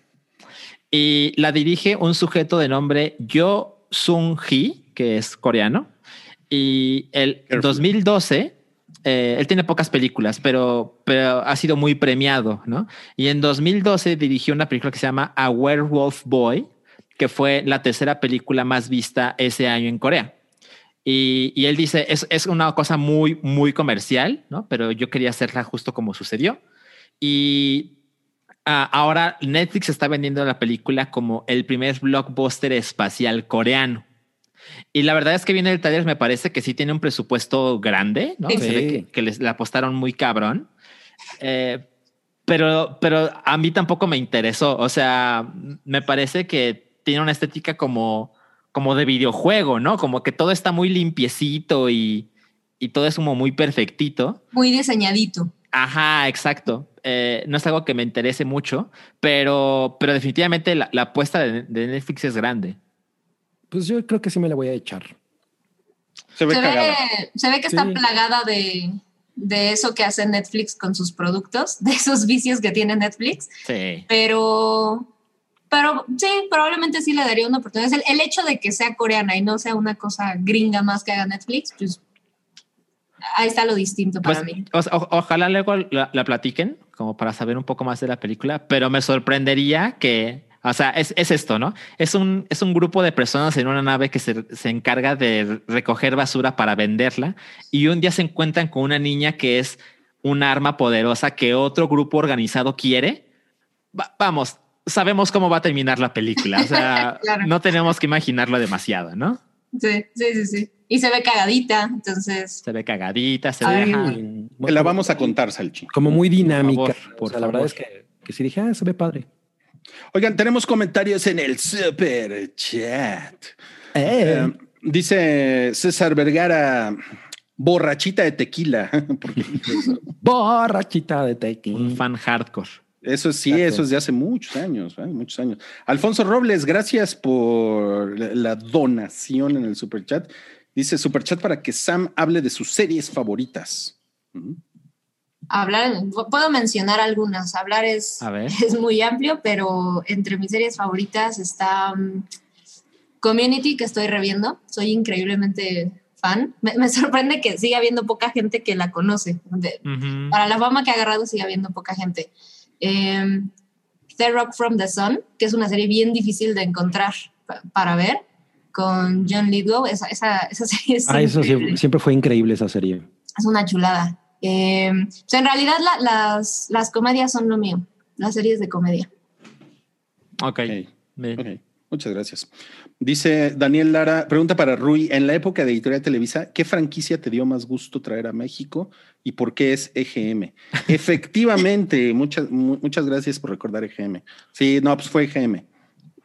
y la dirige un sujeto de nombre Yo Sung Hee, que es coreano. Y el Careful. 2012, eh, él tiene pocas películas, pero, pero ha sido muy premiado, ¿no? Y en 2012 dirigió una película que se llama A Werewolf Boy, que fue la tercera película más vista ese año en Corea. Y, y él dice, es, es una cosa muy, muy comercial, ¿no? Pero yo quería hacerla justo como sucedió. Y ah, ahora Netflix está vendiendo la película como el primer blockbuster espacial coreano. Y la verdad es que viene el taller, me parece que sí tiene un presupuesto grande, ¿no? Sí. Se ve que, que les le apostaron muy cabrón. Eh, pero, pero a mí tampoco me interesó. O sea, me parece que tiene una estética como, como de videojuego, ¿no? Como que todo está muy limpiecito y, y todo es como muy perfectito. Muy diseñadito. Ajá, exacto. Eh, no es algo que me interese mucho, pero, pero definitivamente la, la apuesta de, de Netflix es grande. Pues yo creo que sí me la voy a echar. Se ve Se cagada. ve, se ve que está plagada de, de eso que hace Netflix con sus productos, de esos vicios que tiene Netflix, Sí. pero, pero sí, probablemente sí le daría una oportunidad. El, el hecho de que sea coreana y no sea una cosa gringa más que haga Netflix, pues ahí está lo distinto para Pues, mí. o- ojalá luego la, la platiquen, como para saber un poco más de la película, pero me sorprendería que, o sea, es, es esto, ¿no? Es un, es un grupo de personas en una nave que se, se encarga de recoger basura para venderla y un día se encuentran con una niña que es un arma poderosa que otro grupo organizado quiere. Va- vamos, sabemos cómo va a terminar la película, o sea, (laughs) Claro. no tenemos que imaginarlo demasiado, ¿no? Sí, sí, sí, sí. Y se ve cagadita, entonces Se ve cagadita, se ve... Sí, Te la vamos a contar, Salchi. Como muy dinámica. Por favor, por O sea, la verdad es que, que sí dije, ah, se ve padre. Oigan, tenemos comentarios en el super chat. Eh, Eh, dice César Vergara, borrachita de tequila. (laughs) Borrachita de Un tequila. fan hardcore. Eso sí, Exacto. eso es de hace muchos años, ¿eh? muchos años. Alfonso Robles, gracias por la- la donación en el super chat. Dice super chat para que Sam hable de sus series favoritas. Hablar, puedo mencionar algunas. Hablar es, (laughs) es muy amplio, pero entre mis series favoritas está mm, Community, que estoy reviendo. Soy increíblemente fan. Me, me sorprende que siga habiendo poca gente que la conoce. De- para la fama que ha agarrado sigue habiendo poca gente. Eh, The Rock from the Sun, que es una serie bien difícil de encontrar pa- para ver, con John Lithgow. Esa, esa, esa (laughs) serie es, Ah, eso siempre, siempre fue increíble esa serie. es una chulada. Eh, pues en realidad la- las, las comedias son lo mío, las series de comedia. Ok. Ok. Bien. Ok, muchas gracias. Dice Daniel Lara, pregunta para Rui, en la época de Editorial Televisa, ¿qué franquicia te dio más gusto traer a México y por qué es EGM? (laughs) Efectivamente, muchas, mu- muchas gracias por recordar EGM. Sí, no, pues fue EGM.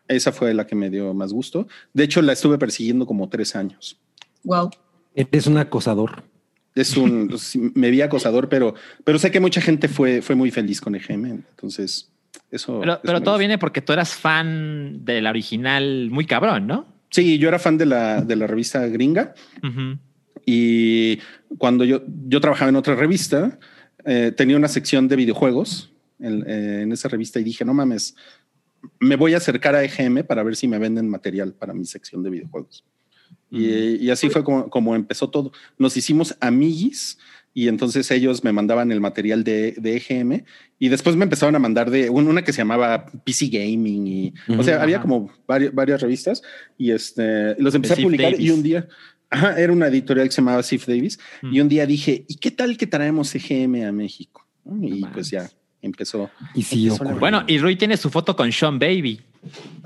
Esa fue la que me dio más gusto. De hecho, la estuve persiguiendo como tres años. Wow. Eres un acosador. Es un, (laughs) sí, me vi acosador, pero, pero sé que mucha gente fue, fue muy feliz con EGM. Entonces, eso. Pero, eso pero me todo gusta. viene porque tú eras fan de la original muy cabrón, ¿no? Sí, yo era fan de la, de la revista gringa y cuando yo, yo trabajaba en otra revista, eh, tenía una sección de videojuegos en, eh, en esa revista y dije, no mames, me voy a acercar a EGM para ver si me venden material para mi sección de videojuegos. Y, y así fue como, como empezó todo. Nos hicimos amiguis y entonces ellos me mandaban el material de, de EGM y después me empezaron a mandar de un- una que se llamaba PC Gaming y, o sea, Ujú, había como varias, varias revistas y este, los empecé a publicar y un día, ajá, era una editorial que se llamaba Sif Davis Mm. y un día dije, ¿y qué tal que traemos EGM a México? Y No pues ya empezó Y sí, Empezó. Bueno, y Rui tiene su foto con Sean Baby.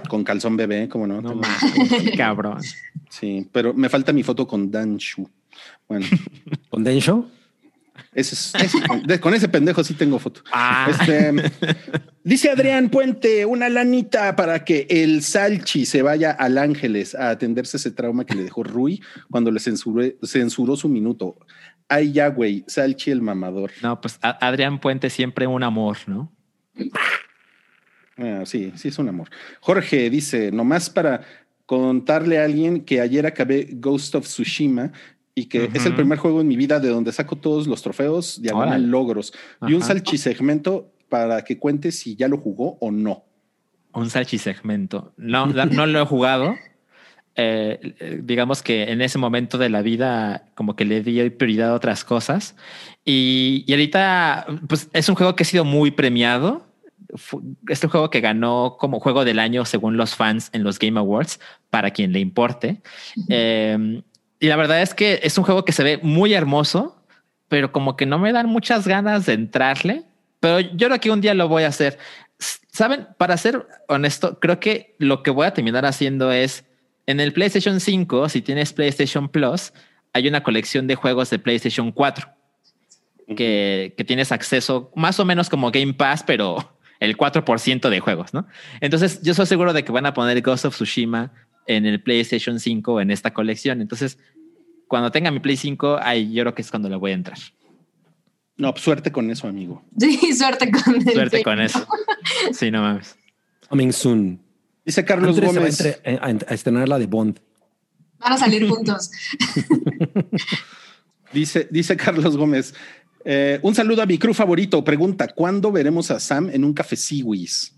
con calzón bebé, como no. (laughs) Cabrón. Sí, pero me falta mi foto con Dan Shu. Bueno, ¿Con ese es, ese- de- con ese pendejo sí tengo foto. Ah. Este, dice Adrián Puente, una lanita para que el Salchi se vaya al Ángeles a atenderse ese trauma que le dejó Rui cuando le censuré- censuró su minuto. Ay, ya, güey, Salchi el mamador. No, pues Adrián Puente siempre un amor, ¿no? Ah, sí, sí es un amor. Jorge dice, nomás para contarle a alguien que ayer acabé Ghost of Tsushima y que es el primer juego en mi vida de donde saco todos los trofeos, diagonal logros y un salchisegmento para que cuente si ya lo jugó o no. Un salchisegmento. No, no lo he jugado. Eh, eh, digamos que en ese momento de la vida como que le di prioridad a otras cosas y, y ahorita pues es un juego que ha sido muy premiado. Fu- Es un juego que ganó como juego del año según los fans en los Game Awards para quien le importe. Eh, y la verdad es que es un juego que se ve muy hermoso, pero como que no me dan muchas ganas de entrarle. Pero yo creo que un día lo voy a hacer. Saben, para ser honesto, creo que lo que voy a terminar haciendo es en el PlayStation 5, si tienes PlayStation Plus, hay una colección de juegos de PlayStation 4 que, que tienes acceso más o menos como Game Pass, pero el 4% de juegos, ¿no? Entonces yo soy seguro de que van a poner Ghost of Tsushima en el PlayStation 5 en esta colección. Entonces, cuando tenga mi Play 5, ahí yo creo que es cuando le voy a entrar. No, pues, suerte con eso, amigo. (laughs) Sí, suerte con el Suerte con eso. Sí, no mames. Coming soon. Dice Carlos Andrés se va a, Gómez. entre- a- a estrenar la de Bond. Van a salir juntos. (laughs) Dice, dice Carlos Gómez. eh, un saludo a mi crew favorito. Pregunta: ¿cuándo veremos a Sam en un café Siwis?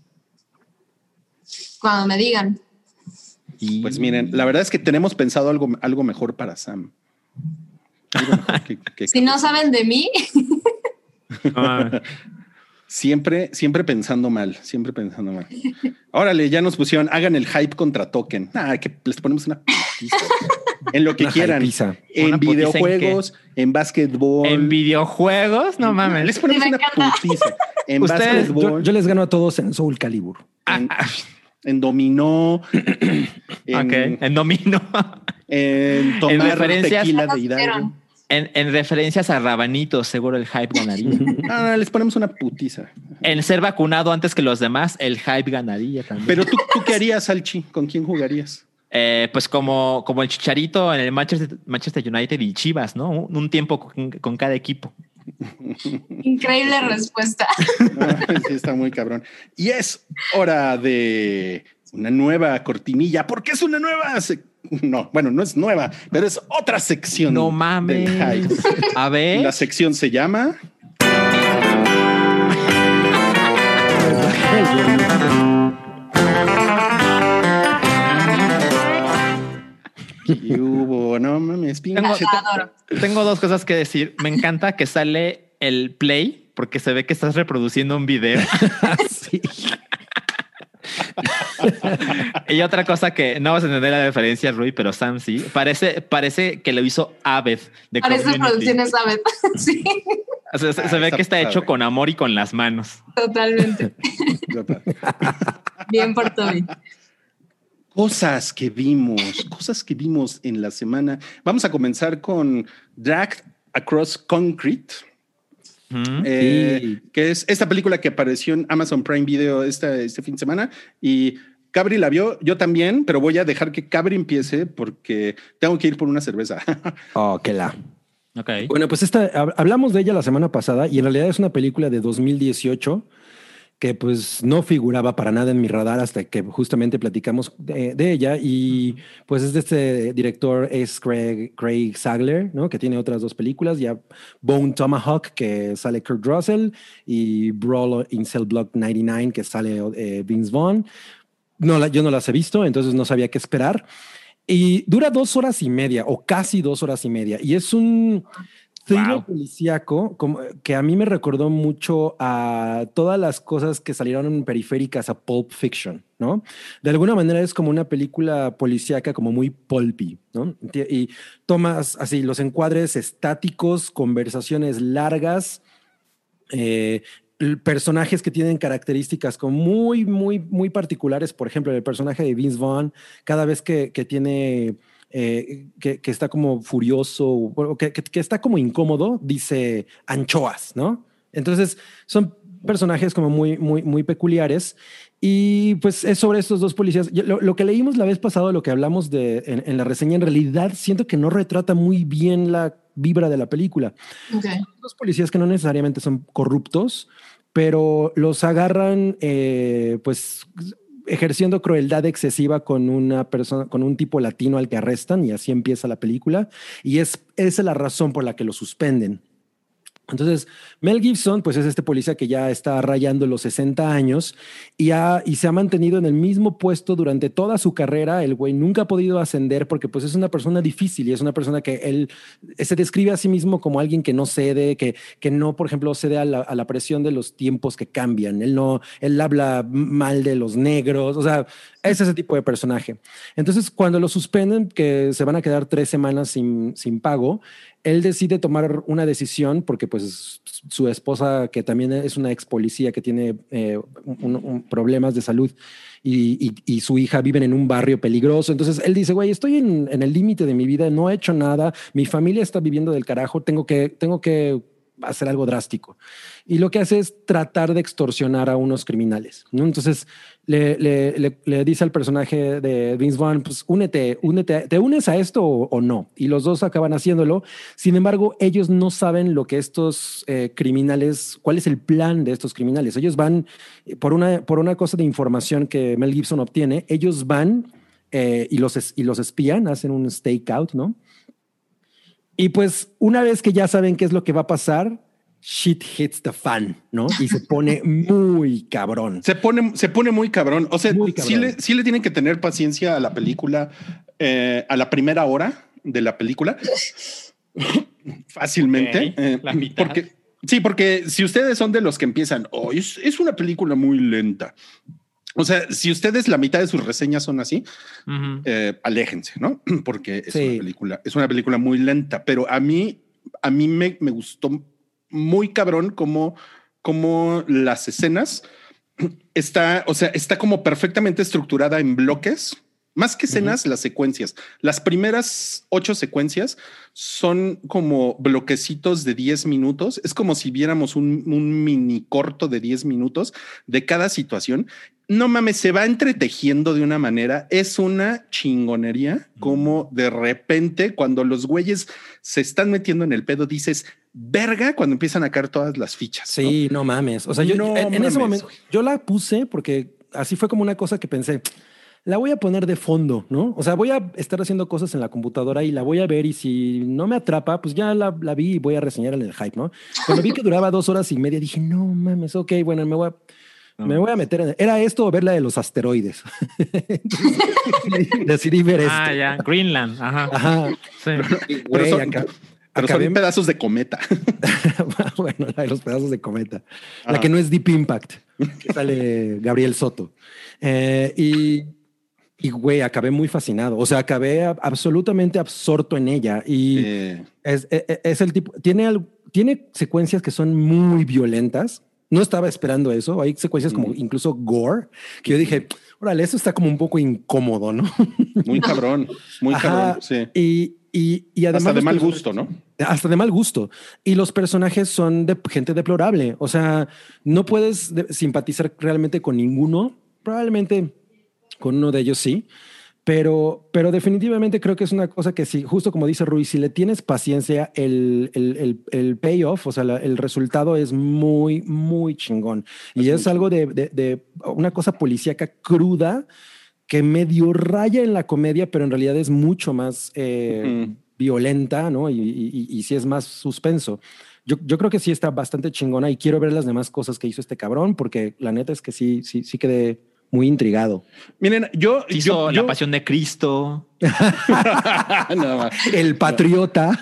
Cuando me digan. Pues miren, la verdad es que tenemos pensado algo, algo mejor para Sam. Algo mejor que- que- (laughs) Si no saben de mí, mames. (laughs) Siempre, siempre pensando mal, siempre pensando mal. Órale, ya nos pusieron, hagan el hype contra token. Ah, que les ponemos una en lo que Una quieran. En ¿Una putiza en videojuegos, en, básquetbol. En videojuegos, no mames. Les ponemos Sí, una putiza. En Ustedes- Yo, básquetbol, yo les gano a todos en Soul Calibur. en, (clears throat) en dominó, en, Ok, en domino. en tomar referencias- tequila de Hidalgo. En, en referencias a Rabanitos, seguro el hype ganaría. (laughs) Ah, les ponemos una putiza. en ser vacunado antes que los demás, el hype ganaría también. Pero tú, ¿tú qué harías, Salchi? ¿Con quién jugarías? Eh, pues como, como el Chicharito en el Manchester, Manchester United y Chivas, ¿no? Un, un tiempo con, con cada equipo. Increíble respuesta. (laughs) Ah, sí, está muy cabrón. Y es hora de una nueva cortinilla, porque es una nueva. No, bueno, no es nueva, pero es otra sección. No mames. (laughs) A ver. La sección se llama. ¿Qué hubo? No mames. Tengo-. Tengo dos cosas que decir. Me encanta que sale el play porque se ve que estás reproduciendo un video. (laughs) Sí. (laughs) y otra cosa que no vas a entender la referencia, Rui, pero Sam sí. Parece, parece que lo hizo Aved de Parece Community. producciones, ¿sabes? (laughs) sí, O sea, se, Ah, se ve que está padre. hecho con amor y con las manos. totalmente. Bien por Toby. Cosas que vimos, cosas que vimos en la semana. Vamos a comenzar con Dragged Across Concrete. Eh, Sí. que es esta película que apareció en Amazon Prime Video este, este fin de semana y Cabri la vio, yo también, pero voy a dejar que Cabri empiece porque tengo que ir por una cerveza. (laughs) Oh, que la. Ok. Bueno, pues esta hab- hablamos de ella la semana pasada y en realidad es una película de 2018 que pues no figuraba para nada en mi radar hasta que justamente platicamos de, de ella y pues es de este director es Craig, Craig Sagler, ¿no? Que tiene otras dos películas, ya Bone Tomahawk que sale Kurt Russell y Brawl in Cell Block 99 que sale eh, Vince Vaughn. No, la, yo no las he visto, entonces no sabía qué esperar. Y dura dos horas y media o casi dos horas y media. Y es un thriller Wow. policíaco como, que a mí me recordó mucho a todas las cosas que salieron periféricas a Pulp Fiction, ¿no? De alguna manera es como una película policíaca como muy pulpy, ¿no? Y tomas así los encuadres estáticos, conversaciones largas, eh, personajes que tienen características como muy, muy, muy particulares. Por ejemplo, el personaje de Vince Vaughn, cada vez que, que tiene, eh, que, que está como furioso, o que, que- que está como incómodo, dice anchoas, ¿no? Entonces, son personajes como muy, muy, muy peculiares. Y pues es sobre estos dos policías. Lo, lo que leímos la vez pasada, lo que hablamos de, en, en la reseña, en realidad siento que no retrata muy bien la vibra de la película Ok. dos policías que no necesariamente son corruptos, pero los agarran, eh, pues ejerciendo crueldad excesiva con una persona, con un tipo latino al que arrestan y así empieza la película. Y es esa es la razón por la que lo suspenden. Entonces, Mel Gibson, pues es este policía que ya está rayando los 60 años y, ha, y se ha mantenido en el mismo puesto durante toda su carrera. El güey nunca ha podido ascender porque pues es una persona difícil y es una persona que él se describe a sí mismo como alguien que no cede, que, que no, por ejemplo, cede a la, a la presión de los tiempos que cambian. Él no, él habla mal de los negros, o sea, es ese tipo de personaje. Entonces, cuando lo suspenden, que se van a quedar tres semanas sin, sin pago, él decide tomar una decisión porque pues su esposa, que también es una ex policía que tiene eh, problemas de salud y su hija viven en un barrio peligroso. Entonces él dice, güey, estoy en, en el límite de mi vida, no he hecho nada, mi familia está viviendo del carajo, tengo que, tengo que hacer algo drástico. Y lo que hace es tratar de extorsionar a unos criminales. ¿no? Entonces le, le- dice al personaje de Vince Vaughn, pues únete, únete, ¿te unes a esto o, no? Y los dos acaban haciéndolo. Sin embargo, ellos no saben lo que estos eh, criminales, cuál es el plan de estos criminales. Ellos van eh, por una, por una cosa de información que Mel Gibson obtiene, ellos van eh, y, los, y los espían, hacen un stakeout, ¿no? Y pues una vez que ya saben qué es lo que va a pasar, shit hits the fan, ¿no? Y se pone (laughs) muy cabrón. Se pone, se pone muy cabrón. O sea, Muy sí cabrón. le, sí le tienen que tener paciencia a la película, eh, a la primera hora de la película. (laughs) Fácilmente. Eh, la mitad. porque, sí, porque si ustedes son de los que empiezan, oh, es, es una película muy lenta. O sea, si ustedes la mitad de sus reseñas son así, eh, aléjense, ¿no? (clears throat) Porque es Sí. una película, es una película muy lenta, pero a mí, a mí me, me gustó muy cabrón como, como las escenas (clears throat) está, o sea, está como perfectamente estructurada en bloques. Más que escenas, las secuencias. Las primeras ocho secuencias son como bloquecitos de 10 minutos. Es como si viéramos un, un mini corto de 10 minutos de cada situación. No mames, se va entretejiendo de una manera. Es una chingonería como de repente cuando los güeyes se están metiendo en el pedo, dices, verga, cuando empiezan a caer todas las fichas. ¿no? Sí, no, mames. O sea, yo No en, en ese momento yo la puse porque así fue como una cosa que pensé, la voy a poner de fondo, ¿no? O sea, voy a estar haciendo cosas en la computadora y la voy a ver y si no me atrapa, pues ya la, la vi y voy a reseñar en el hype, ¿no? Cuando vi que duraba dos horas y media, dije, no mames, ok, bueno, me voy a... Me voy a meter en... ¿Era esto o ver la de los asteroides? (laughs) Entonces, decidí ver esto. Ah, ya. Greenland. Ajá. Ajá. Sí. Pero Güey, son, acá- pero acabé- son pedazos de cometa. (laughs) bueno, la de los pedazos de cometa. La Ajá. que no es Deep Impact, que sale Gabriel Soto. Eh, y, y, güey, acabé muy fascinado. O sea, acabé ab- absolutamente absorto en ella. Y Eh, es, es- es el tipo, tiene, tiene secuencias que son muy violentas. No estaba esperando eso. Hay secuencias como Ujú. incluso gore, que yo dije, órale, eso está como un poco incómodo, ¿no? muy cabrón, muy Ajá. cabrón. Sí. Y, y, y además... Hasta de mal gusto, ¿no? hasta de mal gusto. Y los personajes son de gente deplorable. O sea, no puedes de- simpatizar realmente con ninguno. Probablemente con uno de ellos sí. Pero, pero definitivamente creo que es una cosa que sí, justo como dice Ruiz, si le tienes paciencia, el, el, el, el payoff, o sea, la- el resultado es muy, muy chingón. Y Es algo de, de- de una cosa policíaca cruda que medio raya en la comedia, pero en realidad es mucho más eh, violenta, ¿no? Y, y, y- y sí es más suspenso. Yo, yo creo que sí está bastante chingona y quiero ver las demás cosas que hizo este cabrón, porque la neta es que sí, sí, sí quedé muy intrigado. Miren, yo, Hizo yo, La yo- Pasión de Cristo. (laughs) El patriota.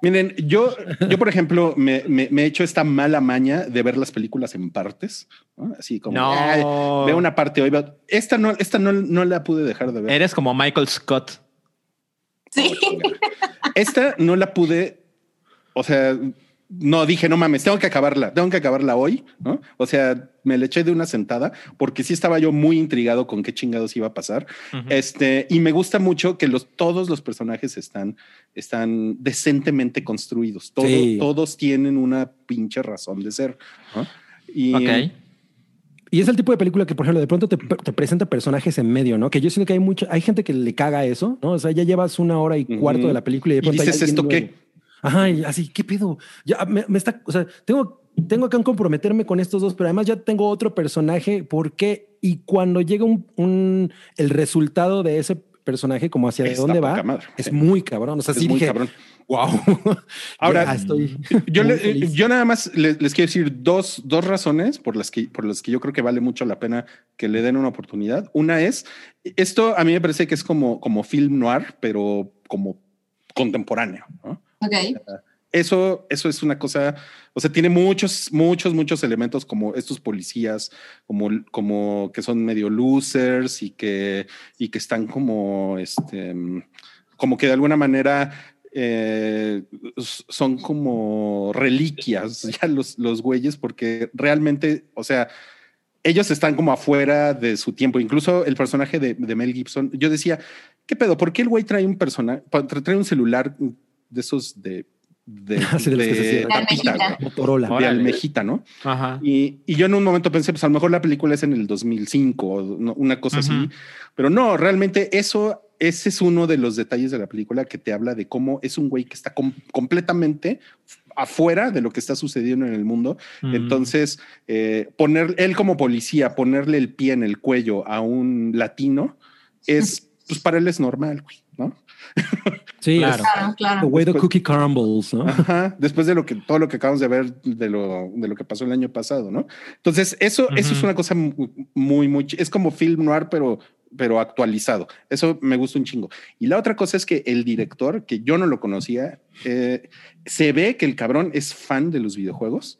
Miren, yo, yo por ejemplo, me, me- me he hecho esta mala maña de ver las películas en partes, ¿no? así como No. "Ay, veo una parte hoy, veo-". esta no, esta no, no la pude dejar de ver. Eres como Michael Scott. Sí. Esta no la pude, o sea, no dije, no mames, tengo que acabarla, tengo que acabarla hoy, ¿no? O sea, me le eché de una sentada porque sí estaba yo muy intrigado con qué chingados iba a pasar. Este, y me gusta mucho que los, todos los personajes están, están decentemente construidos. Todo- Sí. Todos tienen una pinche razón de ser. ¿no? Y, Ok. Y es el tipo de película que, por ejemplo, de pronto te, te presenta personajes en medio, ¿no? Que yo siento que hay mucha, hay gente que le caga eso, ¿no? O sea, ya llevas una hora y cuarto de la película y de Y pronto hay dices, ¿esto nuevo. qué? Ajá, y así, ¿qué pedo? Ya me, me está, o sea, tengo, tengo que comprometerme con estos dos, pero además ya tengo otro personaje. ¿Por qué? Y cuando llega un, un- el resultado de ese personaje, como hacia dónde va, madre, es muy cabrón. O sea, es sí muy dije, cabrón. wow. (laughs) Ahora, (laughs) Ya estoy. Yo, le- feliz. yo nada más les, les quiero decir dos, dos razones por las, que, por las que yo creo que vale mucho la pena que le den una oportunidad. Una es, esto a mí me parece que es como, como film noir, pero como contemporáneo. ¿no? Ok. Eso, eso es una cosa, o sea, tiene muchos, muchos, muchos elementos como estos policías, como, como que son medio losers y que, y que están como, este, como que de alguna manera eh, son como reliquias (laughs) ya los, los güeyes, porque realmente, o sea, ellos están como afuera de su tiempo. Incluso el personaje de, Mel Gibson, yo decía, ¿qué pedo? ¿Por qué el güey trae un personaje, trae un celular de esos de, de, (laughs) Sí, de tapita, almejita. güey? Motorola. de Órale. almejita, ¿no? Ajá. Y, y yo en un momento pensé, pues a lo mejor la película es en el 2005 o una cosa así, pero no, realmente eso, ese es uno de los detalles de la película que te habla de cómo es un güey que está com- completamente afuera de lo que está sucediendo en el mundo. Mm. Entonces, eh, poner él como policía, ponerle el pie en el cuello a un latino es, (laughs) pues para él es normal, güey, ¿no? (laughs) Sí, Claro. Claro, the way the cookie crumbles, ¿no? Ajá, (laughs) después de lo que todo lo que acabamos de ver de lo, de lo que pasó el año pasado, ¿no? Entonces, eso, eso es una cosa mu- muy, muy, es como film noir, pero, pero actualizado. Eso me gusta un chingo. Y la otra cosa es que el director, que yo no lo conocía, eh, se ve que el cabrón es fan de los videojuegos.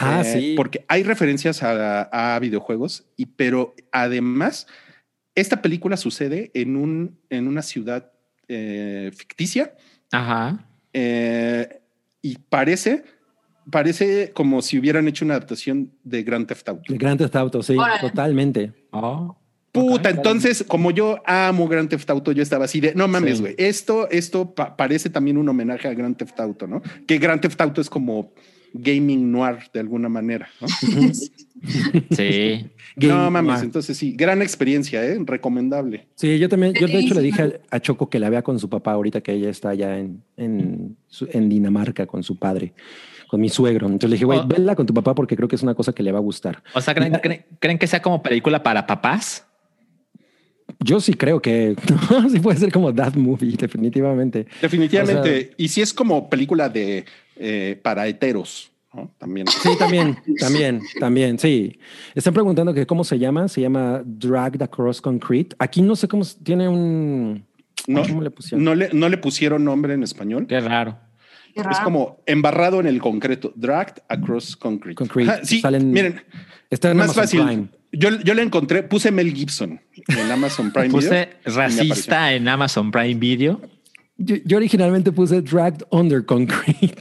Ah, Eh, sí. Porque hay referencias a, a videojuegos, y, pero además, esta película sucede en, un, en una ciudad eh, ficticia Ajá. eh, y parece, parece como si hubieran hecho una adaptación de Grand Theft Auto. El Grand Theft Auto, sí, totalmente. Oh. Puta, entonces, como yo amo Grand Theft Auto, yo estaba así de, no mames, Sí. güey, esto, esto pa- parece también un homenaje a Grand Theft Auto, ¿no? Que Grand Theft Auto es como gaming noir de alguna manera, ¿no? (laughs) Sí. no mames, noir. entonces sí, gran experiencia, ¿eh? Recomendable. Sí, yo también, yo de hecho le dije a, Choco que la vea con su papá ahorita que ella está allá en, en, su- en Dinamarca con su padre, con mi suegro. Entonces le dije, güey, Oh. vela con tu papá porque creo que es una cosa que le va a gustar. O sea, ¿creen, creen, creen que sea como película para papás? Yo sí creo que (laughs) sí puede ser como that movie, definitivamente. Definitivamente. y si es como película de eh, para heteros, ¿no? También. Sí, también, también, también, sí. Están preguntando que cómo se llama. Se llama Dragged Across Concrete. Aquí no sé cómo tiene un. No, ¿Cómo le pusieron? no le, no le pusieron nombre en español. Qué raro. Qué Es como embarrado en el concreto, dragged across concrete. Concrete. Ajá, sí, Salen- miren, Está en más fácil. Prime. Yo, yo le encontré, puse Mel Gibson en Amazon Prime Video. Puse me apareció. racista en Amazon Prime Video. Yo, yo originalmente puse Dragged Under Concrete.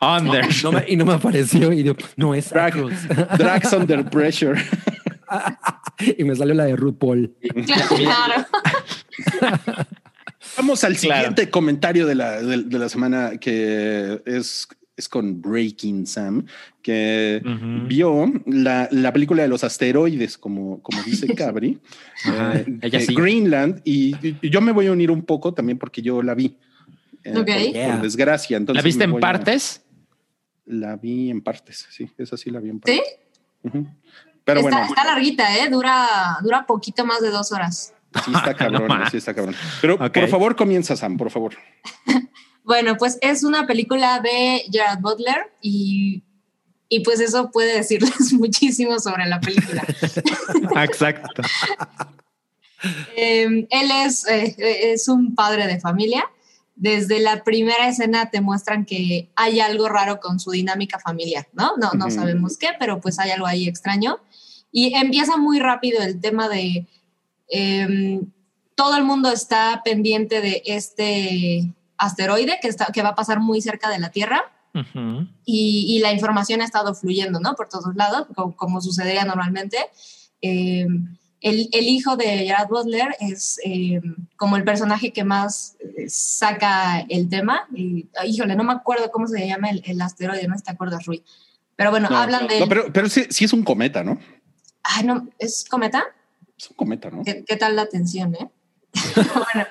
Under. (laughs) No me- y no me apareció. Y digo, no es Drag-. Drags Under Pressure. (laughs) y me salió la de RuPaul. Claro. Vamos al Claro. siguiente comentario de la, de, de la semana que es es con Breaking Sam, que Ujú. vio la, la película de los asteroides, como, como dice (laughs) Cabri, Ajá, eh, ella de sí. Greenland, y, y yo me voy a unir un poco también porque yo la vi. eh, Ok. por, Yeah. por desgracia. Entonces ¿La viste en voy a- partes? La vi en partes, sí, esa sí la vi en partes. ¿Sí? Ujú. Pero está, bueno, está larguita, ¿eh? Dura, dura poquito más de dos horas. sí está (laughs) cabrón, No sí está cabrón. Pero Ok. por favor comienza, Sam, por favor. (laughs) Bueno, pues es una película de Gerard Butler y, y pues eso puede decirles (laughs) muchísimo sobre la película. (laughs) Exacto. Eh, él es, eh, es un padre de familia. Desde la primera escena te muestran que hay algo raro con su dinámica familiar, ¿no? No, no Ujú. sabemos qué, pero pues hay algo ahí extraño. Y empieza muy rápido el tema de eh, todo el mundo está pendiente de este asteroide que, está, que va a pasar muy cerca de la Tierra Ujú. y, y la información ha estado fluyendo, ¿no? Por todos lados, como, como sucedería normalmente. Eh, el, el hijo de Gerard Butler es eh, como el personaje que más eh, saca el tema. Y, ah, híjole, no me acuerdo cómo se llama el, el asteroide, ¿no? ¿Te acuerdas, Rui? Pero bueno, No, hablan de... no, pero, pero sí, sí es un cometa, ¿no? Ay, no, ¿es cometa? Es un cometa, ¿no? ¿Qué, qué tal la tensión, eh? (laughs) bueno,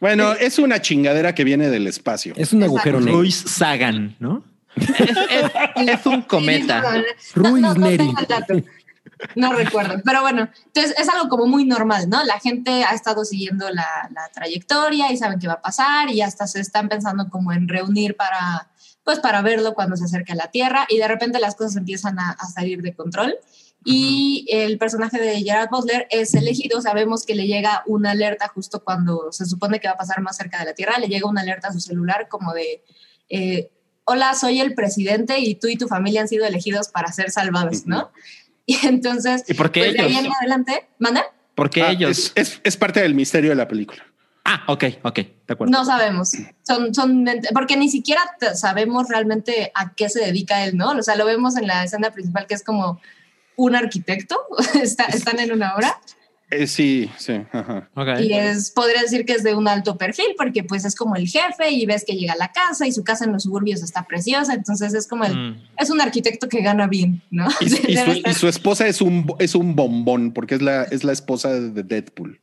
Bueno, es una chingadera que viene del espacio. Es un agujero negro. Ruiz Sagan, ¿no? Es, es- (laughs) es un cometa. No, Ruiz no, no recuerdo, pero bueno, entonces es algo como muy normal, ¿no? La gente ha estado siguiendo la, la trayectoria y saben qué va a pasar y hasta se están pensando como en reunir para, pues para verlo cuando se acerque a la Tierra y de repente las cosas empiezan a, a salir de control y el personaje de Gerard Butler es elegido, sabemos que le llega una alerta justo cuando se supone que va a pasar más cerca de la Tierra, le llega una alerta a su celular como de, eh, hola, soy el presidente y tú y tu familia han sido elegidos para ser salvados, ¿no? (laughs) Y entonces, ¿Y por qué pues de ahí ellos? en adelante, ¿manda? ¿Por qué Ah, ellos? Es, es- es parte del misterio de la película. Ah, ok, ok, de acuerdo. No sabemos. Son, son, porque ni siquiera sabemos realmente a qué se dedica él, ¿no? O sea, lo vemos en la escena principal que es como un arquitecto, (laughs) Está- están en una obra Eh, sí, sí. ajá. Y es, podría decir que es de un alto perfil porque pues es como el jefe y ves que llega a la casa y su casa en los suburbios está preciosa, entonces es como el, Mm. es un arquitecto que gana bien, ¿no? Y, (laughs) su- y su esposa es un, es un bombón porque es la, es la esposa de Deadpool.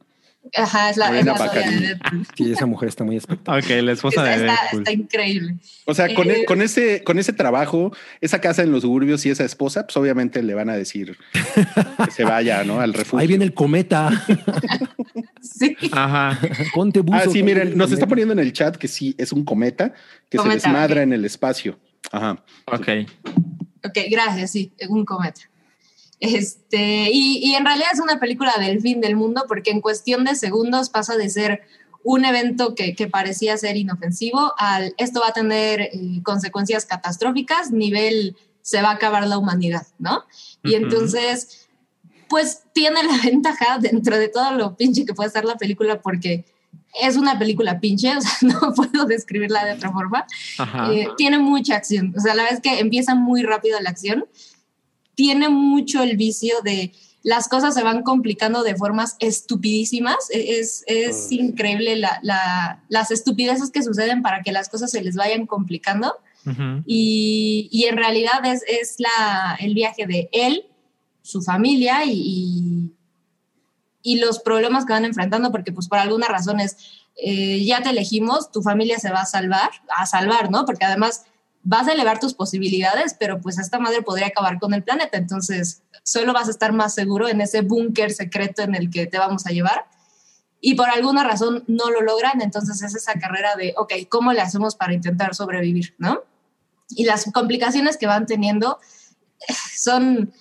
Ajá, es la, es la novia de Baccarin. Deadpool. Sí, esa mujer está muy espectacular. Ok, la esposa Está, de Deadpool. está increíble. O sea, con, Eh, e- con, ese, con ese trabajo, esa casa en los suburbios y esa esposa, pues obviamente le van a decir que se vaya, ¿no? Al refugio. Ahí viene el cometa. (laughs) Sí. Ajá. Ponte buzo. Ah, sí, miren, nos está poniendo en el chat que sí, es un cometa que Cometa, se desmadra en el espacio. Ajá. Ok. Ok, gracias, sí, un cometa. Este, y, y en realidad es una película del fin del mundo porque en cuestión de segundos pasa de ser un evento que, que parecía ser inofensivo al esto va a tener eh, consecuencias catastróficas, nivel se va a acabar la humanidad, ¿no? Y entonces, pues tiene la (laughs) ventaja dentro de todo lo pinche que puede estar la película porque es una película pinche, o sea, (laughs) no puedo describirla de otra forma. Eh, tiene mucha acción. O sea, la verdad es que empieza muy rápido la acción. Tiene mucho el vicio de las cosas se van complicando de formas estupidísimas. E- Es, es Ay. increíble la- la- las estupideces que suceden para que las cosas se les vayan complicando. Ujú. Y, y en realidad es, es la, el viaje de él, su familia y, y, y los problemas que van enfrentando, porque pues por alguna razón es, eh, ya te elegimos, tu familia se va a salvar, a salvar, ¿no? Porque además vas a elevar tus posibilidades, pero pues esta madre podría acabar con el planeta, entonces solo vas a estar más seguro en ese búnker secreto en el que te vamos a llevar. Y por alguna razón no lo logran, entonces es esa carrera de, ok, ¿cómo le hacemos para intentar sobrevivir, no? Y las complicaciones que van teniendo eh, son,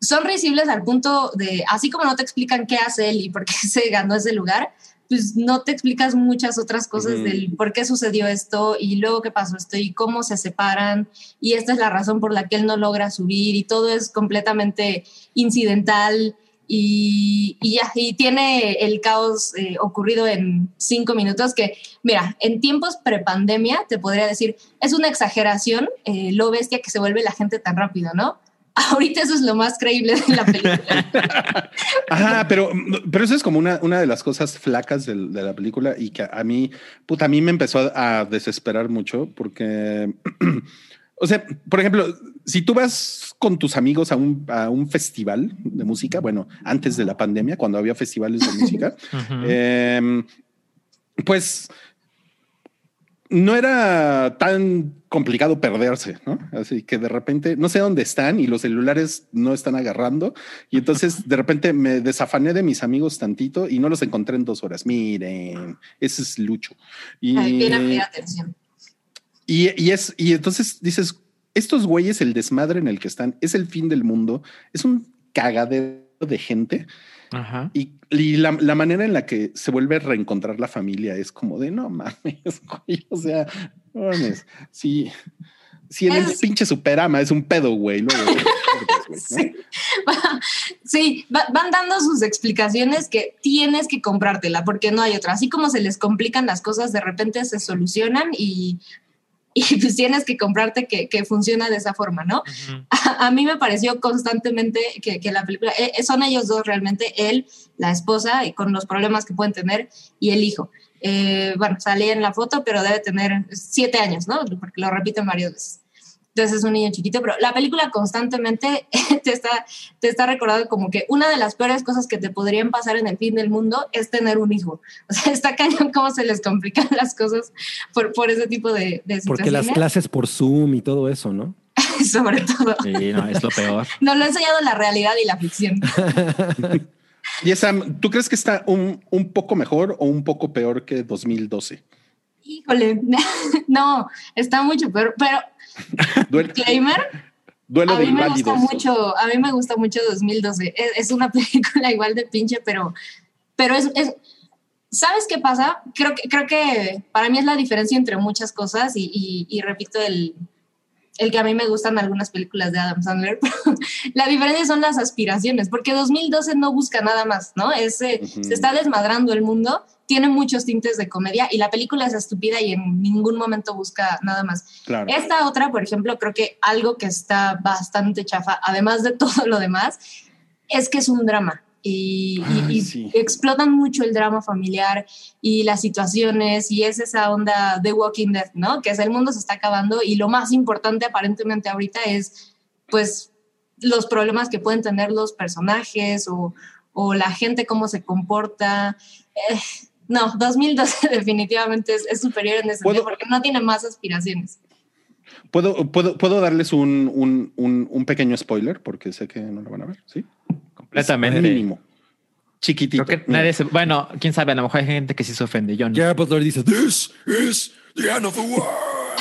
son risibles al punto de, así como no te explican qué hace él y por qué (laughs) se ganó ese lugar, pues no te explicas muchas otras cosas del por qué sucedió esto y luego qué pasó esto y cómo se separan y esta es la razón por la que él no logra subir y todo es completamente incidental y, y ya, y tiene el caos eh, ocurrido en cinco minutos que, mira, en tiempos prepandemia te podría decir, es una exageración eh, lo bestia que se vuelve la gente tan rápido, ¿no? Ahorita eso es lo más creíble de la película. (laughs) Ajá, pero, pero eso es como una, una de las cosas flacas de, de la película y que a mí, puta, a mí me empezó a desesperar mucho porque, (clears throat) o sea, por ejemplo, si tú vas con tus amigos a un, a un festival de música, bueno, antes de la pandemia, cuando había festivales de música, (laughs) eh, pues no era tan complicado perderse, ¿no? Así que de repente no sé dónde están y los celulares no están agarrando. Y entonces de repente me desafané de mis amigos tantito y no los encontré en dos horas. Miren, ese es Lucho. Y, Ay, atención. Y, y, es, y entonces dices, estos güeyes, el desmadre en el que están, es el fin del mundo, es un cagadero de gente. Ajá. Y, y la, la, manera en la que se vuelve a reencontrar la familia es como de no mames, (laughs) güey. O sea, no mames. Sí, si en es... el pinche superama es un pedo, güey. Luego, (laughs) ¿no? sí, sí va, van dando sus explicaciones que tienes que comprártela porque no hay otra. Así como se les complican las cosas, de repente se solucionan y y (laughs) pues tienes que comprarte que, que funciona de esa forma, ¿no? Uh (laughs) -huh. a, a, mí me pareció constantemente que, que, la película, eh, son ellos dos realmente, él, la esposa, y con los problemas que pueden tener, y el hijo. Eh, bueno, salía en la foto, pero debe tener siete años, ¿no? Porque lo repiten varias veces. Entonces es un niño chiquito, pero la película constantemente (laughs) te está, te está recordando como que una de las peores cosas que te podrían pasar en el fin del mundo es tener un hijo. (laughs) O sea, está cañón cómo se les complican las cosas por, por ese tipo de, de situaciones. Porque las clases por Zoom y todo eso, ¿no? (laughs) Sobre todo. Sí, no, es lo peor. Nos lo ha enseñado la realidad y la ficción. y esa, ¿tú crees que está un, un poco mejor o un poco peor que 2012? Híjole, no, está mucho peor, pero (laughs) Duelo, disclaimer. Duelo a mí me gusta mucho, a mí me gusta mucho 2012. Es, es una (laughs) película igual de pinche, pero, pero es, es, ¿sabes qué pasa? Creo que, creo que para mí es la diferencia entre muchas cosas y, y, y repito el, el que a mí me gustan algunas películas de Adam Sandler. (laughs) la diferencia son las aspiraciones, porque 2012 no busca nada más, ¿no? Es, uh -huh. Se está desmadrando el mundo tiene muchos tintes de comedia y la película es estúpida y en ningún momento busca nada más. Claro. Esta otra, por ejemplo, creo que algo que está bastante chafa, además de (laughs) todo lo demás, es que es un drama. Y, Ay, y, sí. y, explotan mucho el drama familiar y las situaciones y es esa onda de Walking Dead, ¿no? Que es el mundo se está acabando y lo más importante aparentemente ahorita es pues los problemas que pueden tener los personajes o, o la gente cómo se comporta. Eh, no, 2012 (laughs) definitivamente es, es superior en ese sentido porque no tiene más aspiraciones. ¿Puedo, puedo, puedo darles un, un, un, un, pequeño spoiler? Porque sé que no lo van a ver, ¿sí? Completamente. Es mínimo. Chiquitito. Creo que nadie se, bueno, quién sabe, a lo mejor hay gente que sí se ofende. Yo no. Gerard Butler dice, This is the end of the world.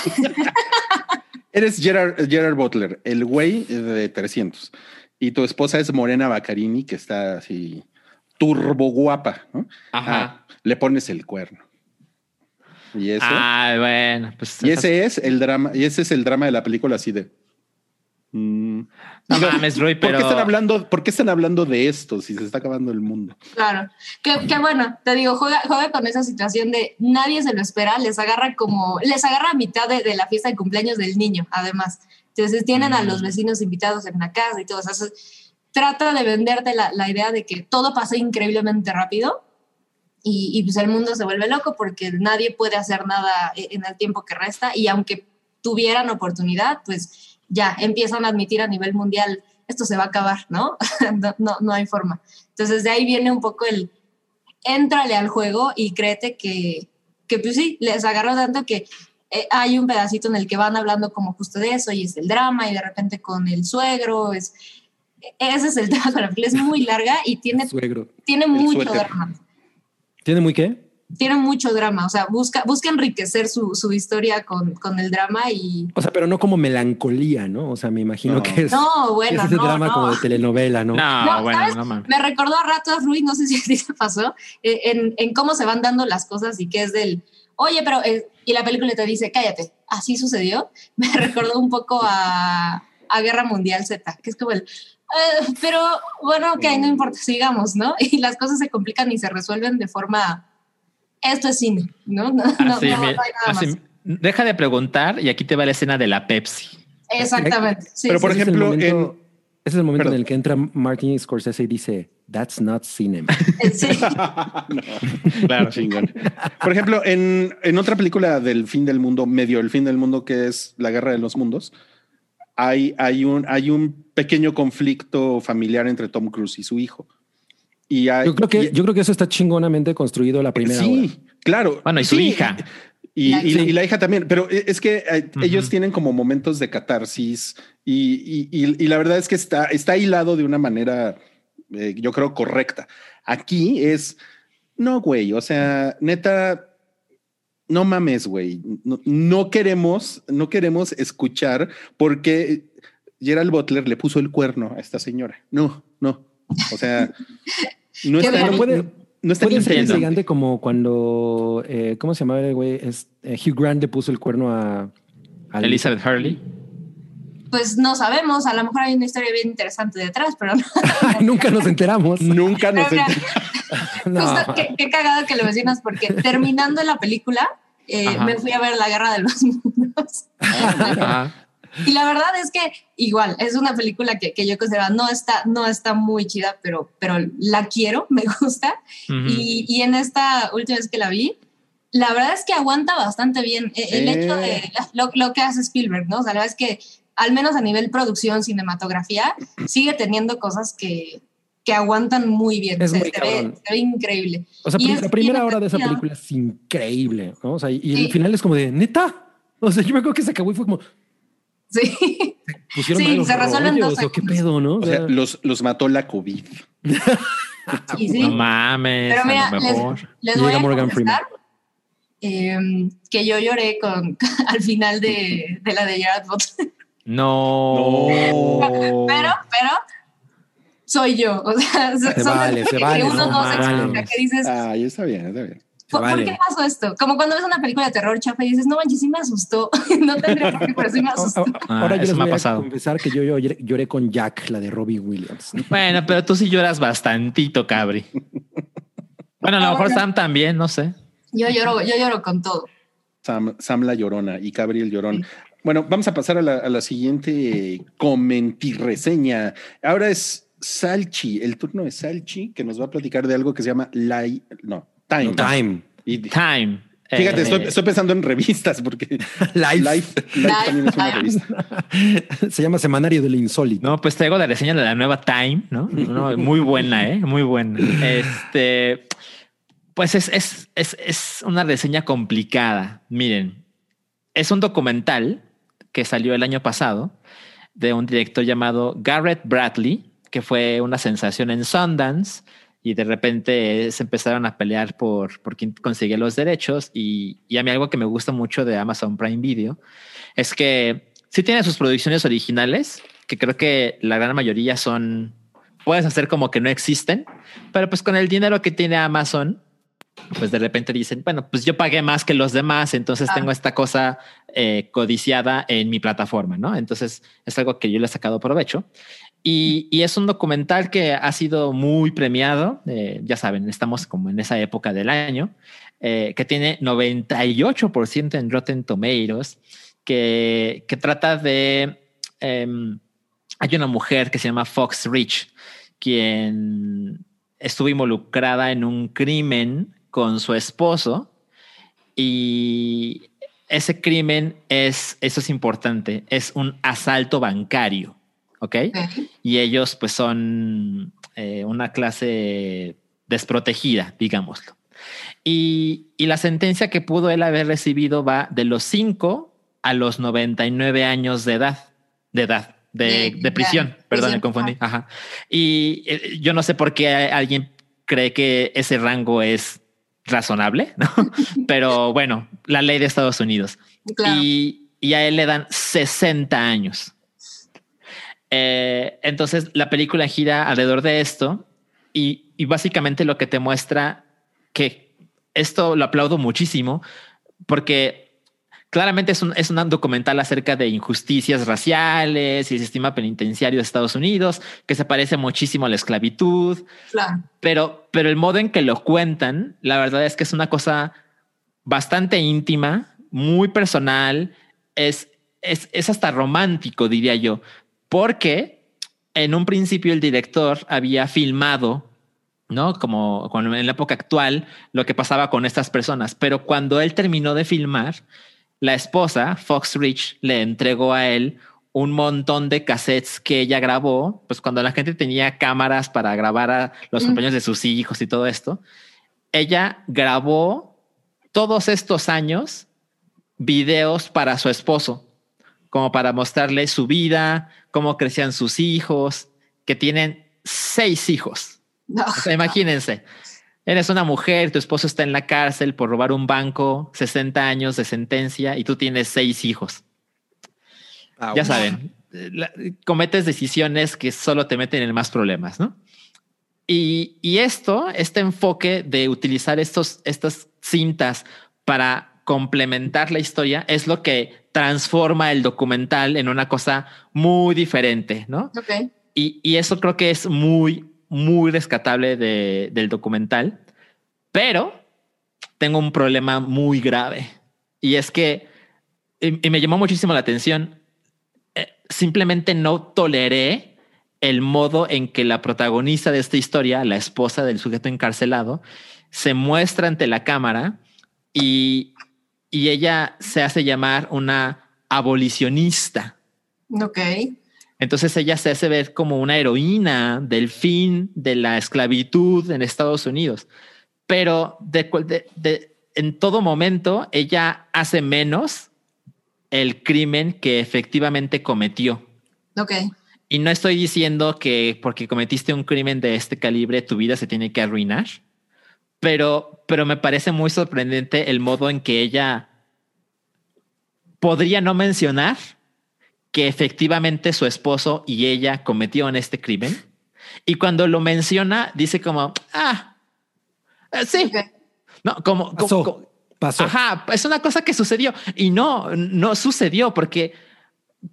(laughs) Eres Gerard, Gerard Butler, el güey de 300. Y tu esposa es Morena Baccarini, que está así turbo guapa, ¿no? Ajá. Ah, le pones el cuerno. Y eso. Ah, bueno, pues. Y ese es el drama, y ese es el drama de la película así de. Mm, no mames, Roy, pero. ¿Por qué, están hablando, ¿Por qué están hablando de esto si se está acabando el mundo? Claro. Que, que bueno, te digo, juega, juega, con esa situación de nadie se lo espera, les agarra como. Les agarra a mitad de, de la fiesta de cumpleaños del niño, además. Entonces tienen mm. a los vecinos invitados en la casa y todo. O sea, trata de venderte la, la idea de que todo pasa increíblemente rápido y, y, pues el mundo se vuelve loco porque nadie puede hacer nada en el tiempo que resta y aunque tuvieran oportunidad, pues ya empiezan a admitir a nivel mundial esto se va a acabar, (laughs) ¿no? no, no, hay forma. Entonces de ahí viene un poco el éntrale al juego y créete que, que pues sí, les agarró tanto que eh, hay un pedacito en el que van hablando como justo de eso y es el drama y de repente con el suegro, es, ese es el (laughs) tema con la película, es muy larga y tiene, tiene mucho suéter. drama. ¿Tiene muy qué? Tiene mucho drama, o sea, busca, busca enriquecer su, su historia con, con, el drama y... O sea, pero no como melancolía, ¿no? O sea, me imagino no. que es, no, bueno, es ese no, drama no. como de telenovela, ¿no? No, no bueno, ¿sabes? no man. Me recordó a ratos, Ruiz, no sé si (laughs) a ti te pasó, eh, en, en, cómo se van dando las cosas y que es del, oye, pero... Eh, y la película te dice, cállate, así sucedió. (laughs) Me recordó un poco a, a Guerra Mundial Z, que es como el... Uh, pero bueno, ok, no importa, sigamos, ¿no? (laughs) Y las cosas se complican y se resuelven de forma esto es cine, ¿no? (laughs) No, así, no, no, hay nada así, más. Deja de preguntar y aquí te va la escena de la Pepsi. Exactamente. Sí, Pero por sí, ejemplo, momento... en, Ese es el momento en el que entra Martin Scorsese y dice, That's not cinema. Sí. No, (laughs) Claro. chingón. Por ejemplo, en, en otra película del fin del mundo, medio el fin del mundo, que es La Guerra de los Mundos, hay, hay, un, hay un pequeño conflicto familiar entre Tom Cruise y su hijo. Y hay- Yo creo que, y- yo creo que eso está chingonamente construido la primera hora. sí, claro. Bueno, y su Sí, hija. Y, La y- hija. y la hija también, pero e, es que eh, Ujú. ellos tienen como momentos de catarsis y, y- y- y la verdad es que está, está hilado de una manera, eh, yo creo, correcta. Aquí es, no, güey, o sea, neta, no mames, güey, no, no queremos, no queremos escuchar porque Gerald Butler le puso el cuerno a esta señora. No, no, o sea, (laughs) no está, bueno. Puede- no está Puede ser intrigante como cuando, eh, ¿cómo se llamaba el güey? Es, eh, Hugh Grant le puso el cuerno a, a Elizabeth Hurley. Pues no sabemos, a lo mejor hay una historia bien interesante detrás, pero no. (laughs) Nunca nos enteramos. Nunca nos (laughs) No. Justo, qué, qué cagado que lo mencionas, porque terminando la película, eh, me fui a ver La Guerra de los Mundos. Ajá. Y la verdad es que igual, es una película que, que yo considero no está, no está muy chida, pero, pero la quiero, (laughs) me gusta. Ujú. y, y en esta última vez que la vi, la verdad es que aguanta bastante bien eh, el Sí. hecho de lo, lo que hace Spielberg, ¿no? O sea, la verdad es que al menos a nivel producción, cinematografía, sigue teniendo cosas que, que aguantan muy bien. Es O sea, muy se, ve, se increíble. O sea, Y pri- es la primera hora de esa película es increíble, ¿no? O sea, y Sí. el final es como de neta. O sea, yo me acuerdo que se acabó y fue como Sí. pusieron Sí, se resuelven dos qué pedo, ¿no? O sea, los, los mató la COVID. (laughs) Sí. No mames, Pero mira, a lo les, mejor. les Llega voy a Morgan confesar em, que yo lloré con, (laughs) al final de, de la de Gerard Butler. No. Pero, pero soy yo. O sea, (laughs) Se son vale, se que vale, uno no no se explica, que dices, Ay, está bien, está bien. ¿por, por vale. qué pasó esto? Como cuando ves una película de terror chafa y dices, no manches, sí me asustó. (laughs) no tendría por qué, pero sí me (laughs) asustó. Ah, Ahora yo les me ha voy a pasado. confesar que yo, yo lloré, con Jack, la de Robbie Williams. Bueno, pero tú sí lloras bastantito, cabri. Bueno, a lo Ah, mejor. Sam también, no sé. Yo lloro, yo lloro con todo. Sam, Sam la Llorona y Gabriel Llorón. Bueno, vamos a pasar a la, a la siguiente comentirreseña. Ahora es Salchi, el turno de Salchi, que nos va a platicar de algo que se llama Live, no, Time. Time. Y Time. fíjate, Eh, estoy, estoy pensando en revistas porque (laughs) Life. Live también es una revista. (laughs) Se llama Semanario del Insólito. No, pues traigo la reseña de la nueva Time, ¿no? No, muy buena, ¿eh? Muy buena. Este, pues es, es, es, es una reseña complicada. Miren, es un documental que salió el año pasado de un director llamado Garrett Bradley, que fue una sensación en Sundance y de repente se empezaron a pelear por, por quién conseguía los derechos y, y a mí algo que me gusta mucho de Amazon Prime Video es que sí tiene sus producciones originales, que creo que la gran mayoría son, puedes hacer como que no existen, pero pues con el dinero que tiene Amazon, pues de repente dicen, bueno, pues yo pagué más que los demás, entonces Ah. tengo esta cosa eh, codiciada en mi plataforma, ¿no? Entonces es algo que yo le he sacado provecho. Y, y es un documental que ha sido muy premiado, eh, ya saben, estamos como en esa época del año, eh, que tiene 98% en Rotten Tomatoes, que, que trata de... em, hay una mujer que se llama Fox Rich, quien estuvo involucrada en un crimen con su esposo y ese crimen es, eso es importante, es un asalto bancario, ¿ok? Y ellos pues son eh, una clase desprotegida, digámoslo. Y, y la sentencia que pudo él haber recibido va de los 5 a los 99 años de edad, de edad, de, De- prisión, perdón, me confundí. Ajá. Y eh, yo no sé por qué alguien cree que ese rango es razonable, ¿no? (laughs) Pero bueno, la ley de Estados Unidos. Claro. Y, y a él le dan 60 años. Eh, entonces la película gira alrededor de esto y, y básicamente lo que te muestra que esto lo aplaudo muchísimo porque claramente es un, es un documental acerca de injusticias raciales y el sistema penitenciario de Estados Unidos que se parece muchísimo a la esclavitud, claro. pero, pero el modo en que lo cuentan, la verdad es que es una cosa bastante íntima, muy personal, es, es, es hasta romántico, diría yo, porque en un principio el director había filmado, ¿no? Como, como en la época actual, lo que pasaba con estas personas. Pero cuando él terminó de filmar, la esposa, Fox Rich, le entregó a él un montón de cassettes que ella grabó, pues cuando la gente tenía cámaras para grabar a los Mm. compañeros de sus hijos y todo esto, ella grabó todos estos años videos para su esposo, como para mostrarle su vida, cómo crecían sus hijos, que tienen seis hijos. No. O sea, imagínense, eres una mujer, tu esposo está en la cárcel por robar un banco, 60 años de sentencia y tú tienes seis hijos. Ya saben, la- cometes decisiones que solo te meten en más problemas, ¿no? Y, y esto, este enfoque de utilizar estos, estas cintas para complementar la historia es lo que transforma el documental en una cosa muy diferente, ¿no? Ok. Y, y eso creo que es muy, muy rescatable de- del documental. Pero tengo un problema muy grave. Y es que, me llamó muchísimo la atención, eh, simplemente no toleré el modo en que la protagonista de esta historia, la esposa del sujeto encarcelado, se muestra ante la cámara y, y ella se hace llamar una abolicionista. Ok. Entonces ella se hace ver como una heroína del fin de la esclavitud en Estados Unidos. Pero de, de- de- en todo momento ella hace menos el crimen que efectivamente cometió. Ok. Y no estoy diciendo que porque cometiste un crimen de este calibre tu vida se tiene que arruinar, pero, pero me parece muy sorprendente el modo en que ella podría no mencionar que efectivamente su esposo y ella cometieron este crimen. Y cuando lo menciona, dice como, ah, eh, sí, no, como, Pasó. como- Pasó. Ajá, es una cosa que sucedió y no, no sucedió porque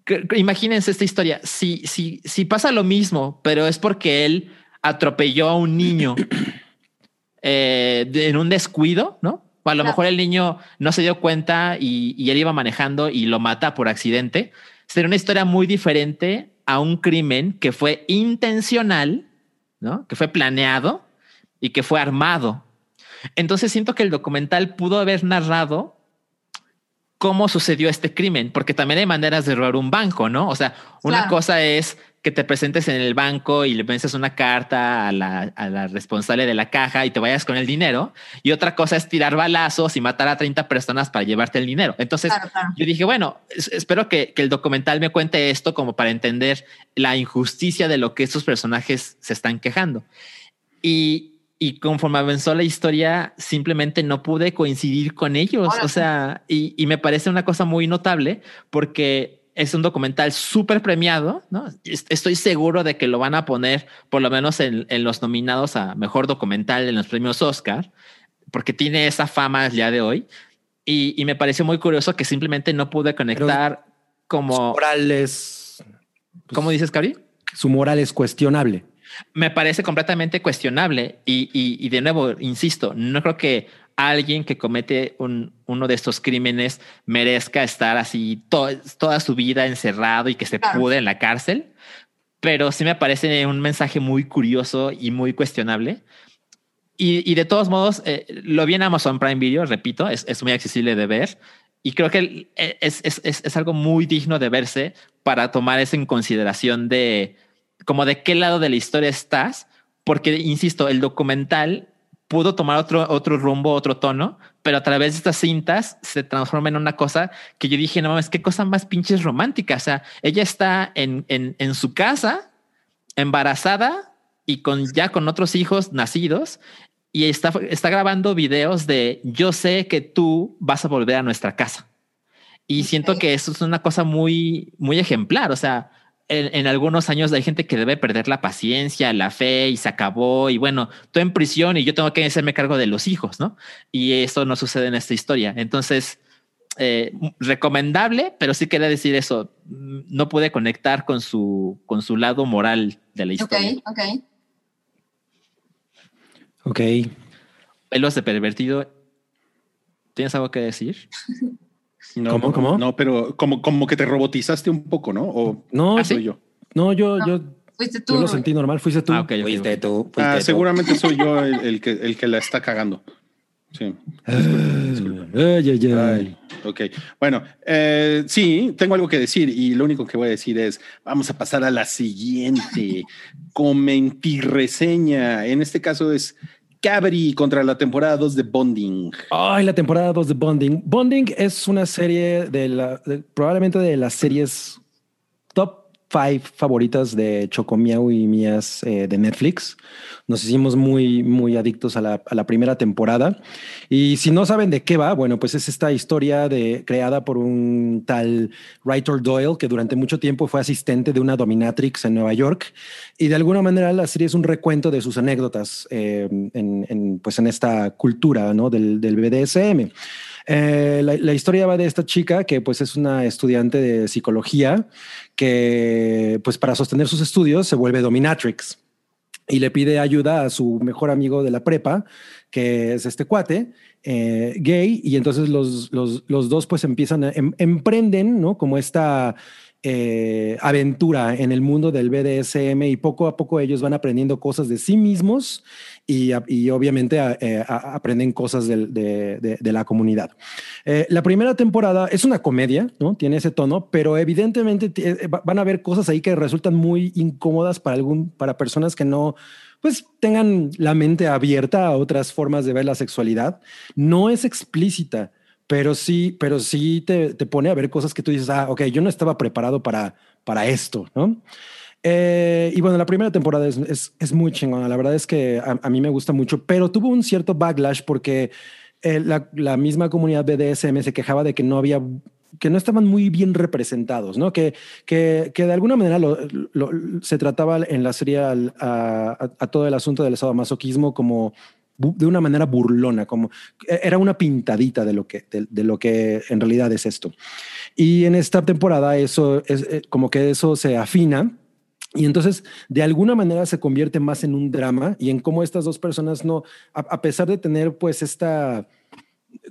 que- que imagínense esta historia. Si, si, si pasa lo mismo, pero es porque él atropelló a un niño (clears throat) eh, de- en un descuido, ¿no? O a lo Claro. mejor el niño no se dio cuenta y, y él iba manejando y lo mata por accidente. Sería una historia muy diferente a un crimen que fue intencional, ¿no? Que fue planeado y que fue armado. Entonces siento que el documental pudo haber narrado cómo sucedió este crimen, porque también hay maneras de robar un banco, ¿no? O sea, una Claro. cosa es que te presentes en el banco y le vences una carta a la, a la responsable de la caja y te vayas con el dinero. Y otra cosa es tirar balazos y matar a 30 personas para llevarte el dinero. Entonces, Claro, claro. yo dije, bueno, es- espero que, que el documental me cuente esto como para entender la injusticia de lo que estos personajes se están quejando. Y, y conforme avanzó la historia, simplemente no pude coincidir con ellos. O sea, y, y me parece una cosa muy notable porque es un documental súper premiado, ¿no? Est- Estoy seguro de que lo van a poner por lo menos en, en los nominados a mejor documental en los premios Oscar, porque tiene esa fama el día de hoy. Y, y me pareció muy curioso que simplemente no pude conectar como... moral es. pues, ¿Cómo dices, Cari? Su moral es cuestionable. me parece completamente cuestionable y, y- y de nuevo, insisto, no creo que alguien que comete un- uno de estos crímenes merezca estar así to- toda su vida encerrado y que se Claro. pude en la cárcel, pero sí me parece un mensaje muy curioso y muy cuestionable. Y, y de todos modos, eh, lo vi en Amazon Prime Video, repito, es, es muy accesible de ver. Y creo que es, es, es, es algo muy digno de verse para tomar eso en consideración de como de qué lado de la historia estás, porque, insisto, el documental pudo tomar otro, otro rumbo, otro tono, pero a través de estas cintas se transforma en una cosa que yo dije, no mames, qué cosa más pinches romántica. O sea, ella está en, en, en su casa, embarazada y con ya con otros hijos nacidos y está, está grabando videos de yo sé que tú vas a volver a nuestra casa. Y siento que eso es una cosa muy, muy ejemplar. O sea, en, en algunos años hay gente que debe perder la paciencia, la fe y se acabó. Y bueno, estoy en prisión y yo tengo que hacerme cargo de los hijos, ¿no? Y eso no sucede en esta historia. Entonces, eh, recomendable, pero sí quería decir eso. Mm, No pude conectar con su, con su lado moral de la Ok, historia. ok. Ok. Pelos de pervertido. ¿Tienes algo que decir? (laughs) No, ¿Cómo, no, cómo? No, pero como, como que te robotizaste un poco, ¿no? O No, ¿Ah, sí? soy yo. no, yo, No. yo Fuiste tú. Yo lo sentí normal, fuiste tú. Ah, ok, ok, Fuiste tú. fuiste Ah, tú. seguramente soy yo el, (laughs) el que, el que la está cagando. Sí. Ay, ay, ay. Ay, ok. Bueno, eh, sí, tengo algo que decir y lo único que voy a decir es, vamos a pasar a la siguiente comentirreseña. En este caso es Cabri contra la temporada 2 de Bonding. Ay, la temporada 2 de Bonding. Bonding es una serie de la, probablemente de las series 5 favoritas de Chocomiao y mías eh, de Netflix. Nos hicimos muy, muy adictos a la, a la primera temporada. Y si no saben de qué va, bueno, pues es esta historia de, creada por un tal Writer Doyle que durante mucho tiempo fue asistente de una dominatrix en Nueva York. Y de alguna manera la serie es un recuento de sus anécdotas eh, en, en, pues en esta cultura ¿no? del, del BDSM. Eh, la, historia va de esta chica que pues es una estudiante de psicología que pues para sostener sus estudios se vuelve dominatrix y le pide ayuda a su mejor amigo de la prepa, que es este cuate, eh, gay, y entonces los, los, los, dos pues empiezan, a, em, emprenden, ¿no? Como esta eh, aventura en el mundo del BDSM y poco a poco ellos van aprendiendo cosas de sí mismos y, obviamente eh, aprenden cosas de la comunidad. Eh, la primera temporada es una comedia, ¿no? Tiene ese tono, pero evidentemente van a haber cosas ahí que resultan muy incómodas para, algún, para personas que no pues tengan la mente abierta a otras formas de ver la sexualidad. No es explícita, pero sí, pero sí te, te, pone a ver cosas que tú dices, ah, ok, yo no estaba preparado para, para esto, ¿no? Eh, y bueno, la primera temporada es, es, es, muy chingona. La verdad es que a, a, mí me gusta mucho, pero tuvo un cierto backlash porque eh, la, la, misma comunidad BDSM se quejaba de que no había que no estaban muy bien representados, ¿no? Que, que, que de alguna manera lo, lo, se trataba en la serie a, a, a todo el asunto del sadomasoquismo como de una manera burlona, como era una pintadita de lo que, de, de, lo que en realidad es esto. Y en esta temporada eso es eh, como que eso se afina y entonces, de alguna manera se convierte más en un drama y en cómo estas dos personas no, a, a pesar de tener pues esta,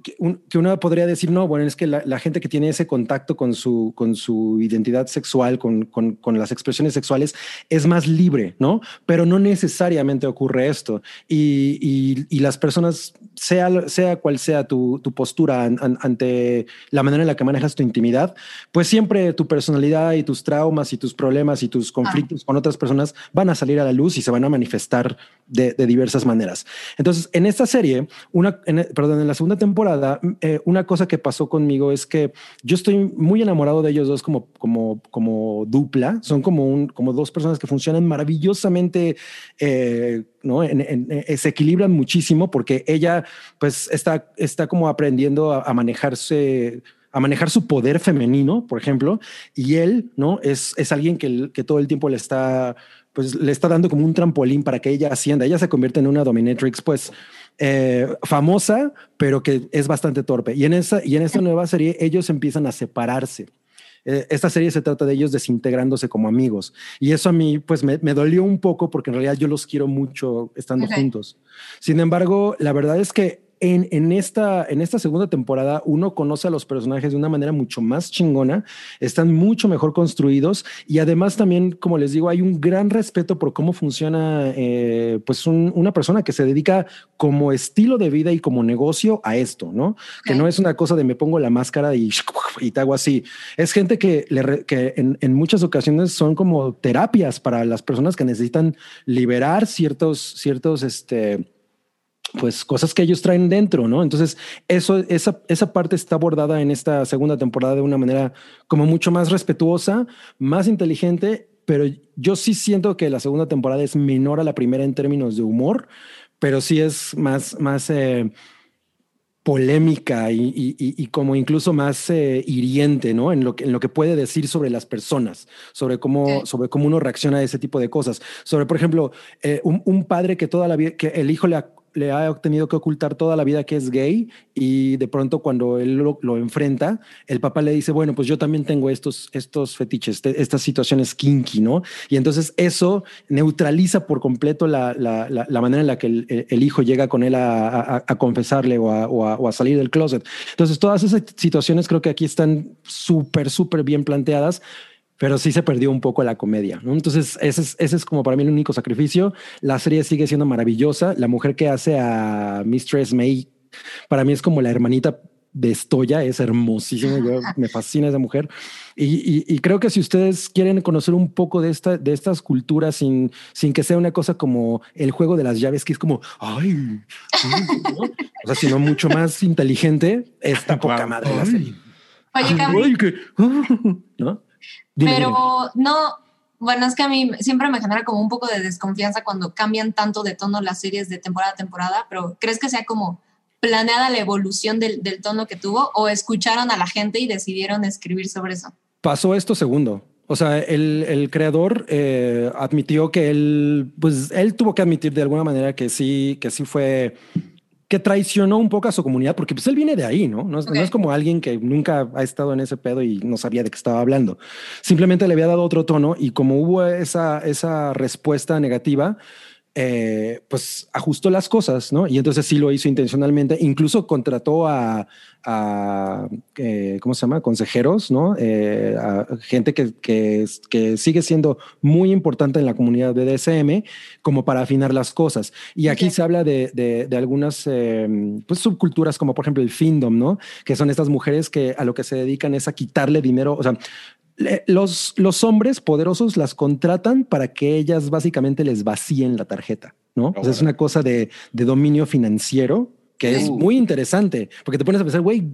que, un, que, uno podría decir, no, bueno, es que la, la, gente que tiene ese contacto con su, con su identidad sexual, con, con, con, las expresiones sexuales, es más libre, ¿no? Pero no necesariamente ocurre esto. Y, y, y las personas, sea, sea cual sea tu, tu postura an, an, ante la manera en la que manejas tu intimidad, pues siempre tu personalidad y tus traumas y tus problemas y tus conflictos ah. con otras personas van a salir a la luz y se van a manifestar de, de diversas maneras. Entonces, en esta serie, una, en, perdón, en la segunda temporada, eh, una cosa que pasó conmigo es que yo estoy muy enamorado de ellos dos como, como, dupla. Son como, como dos personas que funcionan maravillosamente, eh, ¿no? En, se equilibran muchísimo porque ella pues está, está como aprendiendo a, a manejarse a manejar su poder femenino, por ejemplo, y él, ¿no? Es, es alguien que, que todo el tiempo le está, pues le está dando como un trampolín para que ella ascienda. Ella se convierte en una dominatrix, pues, eh, famosa, pero que es bastante torpe. Y en esa, y en esta nueva serie, ellos empiezan a separarse. Eh, esta serie se trata de ellos desintegrándose como amigos. Y eso a mí, pues, me, me dolió un poco porque en realidad yo los quiero mucho estando okay. juntos. Sin embargo, la verdad es que en, en, esta, en esta segunda temporada uno conoce a los personajes de una manera mucho más chingona, están mucho mejor construidos y además también, como les digo, hay un gran respeto por cómo funciona eh, pues un, una persona que se dedica como estilo de vida y como negocio a esto, ¿no? Okay. Que no es una cosa de me pongo la máscara y, (laughs) y te hago así. Es gente que, le, que en, en muchas ocasiones son como terapias para las personas que necesitan liberar ciertos, ciertos, este, pues cosas que ellos traen dentro, ¿no? Entonces, eso, esa, esa parte está abordada en esta segunda temporada de una manera como mucho más respetuosa, más inteligente, pero yo sí siento que la segunda temporada es menor a la primera en términos de humor, pero sí es más, más eh, polémica y, y, y, como incluso más eh, hiriente, ¿no? En lo, que, en lo que puede decir sobre las personas, sobre cómo, okay. sobre cómo uno reacciona a ese tipo de cosas. Sobre, por ejemplo, eh, un, un, padre que toda la vida, que el hijo le, le ha tenido que ocultar toda la vida que es gay y de pronto cuando él lo, enfrenta, el papá le dice, bueno, pues yo también tengo estos, estos fetiches, te, estas situaciones kinky, ¿no? Y entonces eso neutraliza por completo la, la, la, manera en la que el, hijo llega con él a, a, confesarle o a, o a, salir del closet. Entonces todas esas situaciones creo que aquí están súper, súper bien planteadas pero sí se perdió un poco la comedia. ¿no? Entonces, ese es, ese es como para mí el único sacrificio. La serie sigue siendo maravillosa. La mujer que hace a Mistress May, para mí es como la hermanita de Estoya, es hermosísima. Yo, (laughs) me fascina esa mujer. Y, y, y, creo que si ustedes quieren conocer un poco de, esta, de estas culturas sin, sin que sea una cosa como el juego de las llaves, que es como, ay, ¿no? o sea, sino mucho más inteligente, está poca madre la serie. Oye, Ay, que- (laughs) ¿no? Dime, pero dime. no, bueno, es que a mí siempre me genera como un poco de desconfianza cuando cambian tanto de tono las series de temporada a temporada, pero ¿crees que sea como planeada la evolución del, del tono que tuvo o escucharon a la gente y decidieron escribir sobre eso? Pasó esto segundo. O sea, el, el creador eh, admitió que él, pues él tuvo que admitir de alguna manera que sí, que sí fue, que traicionó un poco a su comunidad, porque pues él viene de ahí, ¿no? No es, Ok. no es como alguien que nunca ha estado en ese pedo y no sabía de qué estaba hablando. Simplemente le había dado otro tono y como hubo esa, esa respuesta negativa, eh, pues ajustó las cosas, ¿no? Y entonces sí lo hizo intencionalmente. Incluso contrató a, a eh, ¿cómo se llama? Consejeros, ¿no? Eh, a gente que, que, que sigue siendo muy importante en la comunidad de DSM como para afinar las cosas. Y aquí se habla de, de, de algunas pues, subculturas como por ejemplo el findom, ¿no? Que son estas mujeres que a lo que se dedican es a quitarle dinero, o sea, los, los hombres poderosos las contratan para que ellas básicamente les vacíen la tarjeta, ¿no? O sea, es una cosa de, de dominio financiero que es Uh. muy interesante, porque te pones a pensar, güey,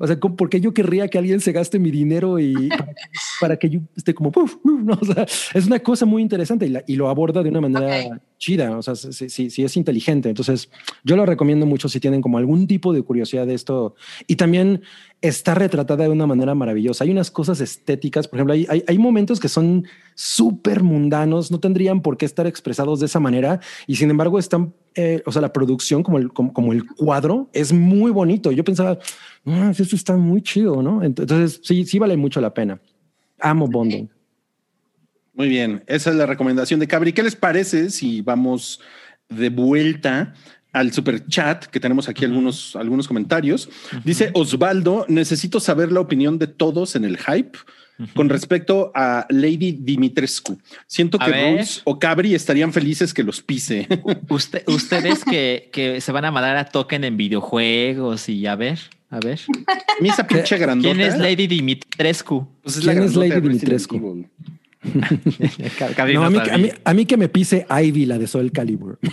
o sea, ¿cómo- ¿por qué yo querría que alguien se gaste mi dinero y (laughs) para, para que yo esté como, "Uf, uf", no? O sea, es una cosa muy interesante y, la- y lo aborda de una manera Ok. chida, o sea, sí, sí, sí es inteligente. Entonces, yo lo recomiendo mucho si tienen como algún tipo de curiosidad de esto. Y también está retratada de una manera maravillosa. Hay unas cosas estéticas, por ejemplo, hay, hay, hay momentos que son súper mundanos, no tendrían por qué estar expresados de esa manera y sin embargo están, eh, o sea, la producción como el, como, como el cuadro es muy bonito. Yo pensaba, "Ah, esto está muy chido, ¿no? Entonces, sí, sí vale mucho la pena. Amo Bonding. Muy bien, esa es la recomendación de Cabri. ¿Qué les parece si vamos de vuelta al super chat que tenemos aquí algunos, algunos comentarios? Dice Osvaldo, necesito saber la opinión de todos en el hype con respecto a Lady Dimitrescu. Siento A que ver. Rules o Cabri estarían felices que los pise. Usted, (laughs) ustedes que, que se van a mandar a token en videojuegos y a ver, a ver. Pinche grandota. ¿Quién es Lady Dimitrescu? Pues ¿Quién es grandota Lady de Resident Dimitrescu? (laughs) No, no a, mí, a, mí, a mí que me pise Ivy, la de Soul Calibur. (laughs)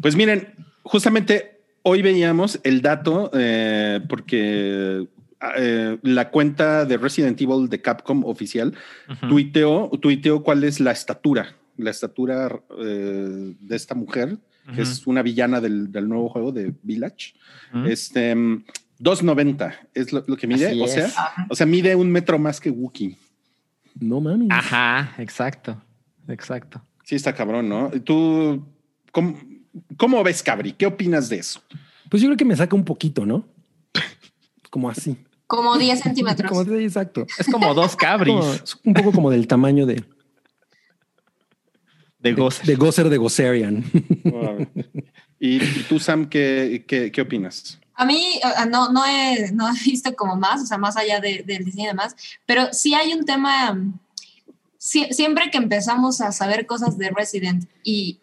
Pues miren, justamente hoy veíamos el dato eh, porque eh, la cuenta de Resident Evil de Capcom oficial Ujú. tuiteó, tuiteó cuál es la estatura, la estatura eh, de esta mujer, que es una villana del, del nuevo juego de Village. Ujú. Este mm, 2.90 es lo, lo que mide, Así o sea, es. o sea, mide un metro más que Wookiee. No mames. Ajá, exacto, exacto. Sí, está cabrón, ¿no? ¿Tú cómo, cómo ves, Cabri? ¿Qué opinas de eso? Pues yo creo que me saca un poquito, ¿no? (laughs) Como así. Como 10 centímetros. Como de- exacto. Es como dos cabris Como- es un poco como del tamaño de, de de, goce. de Gosser de Gosserian. (laughs) ¿Y, y tú, Sam, qué, qué, qué opinas? A mí no, no, he, no he visto como más, o sea, más allá de- del diseño y demás, pero sí hay un tema, sie- siempre que empezamos a saber cosas de Resident y,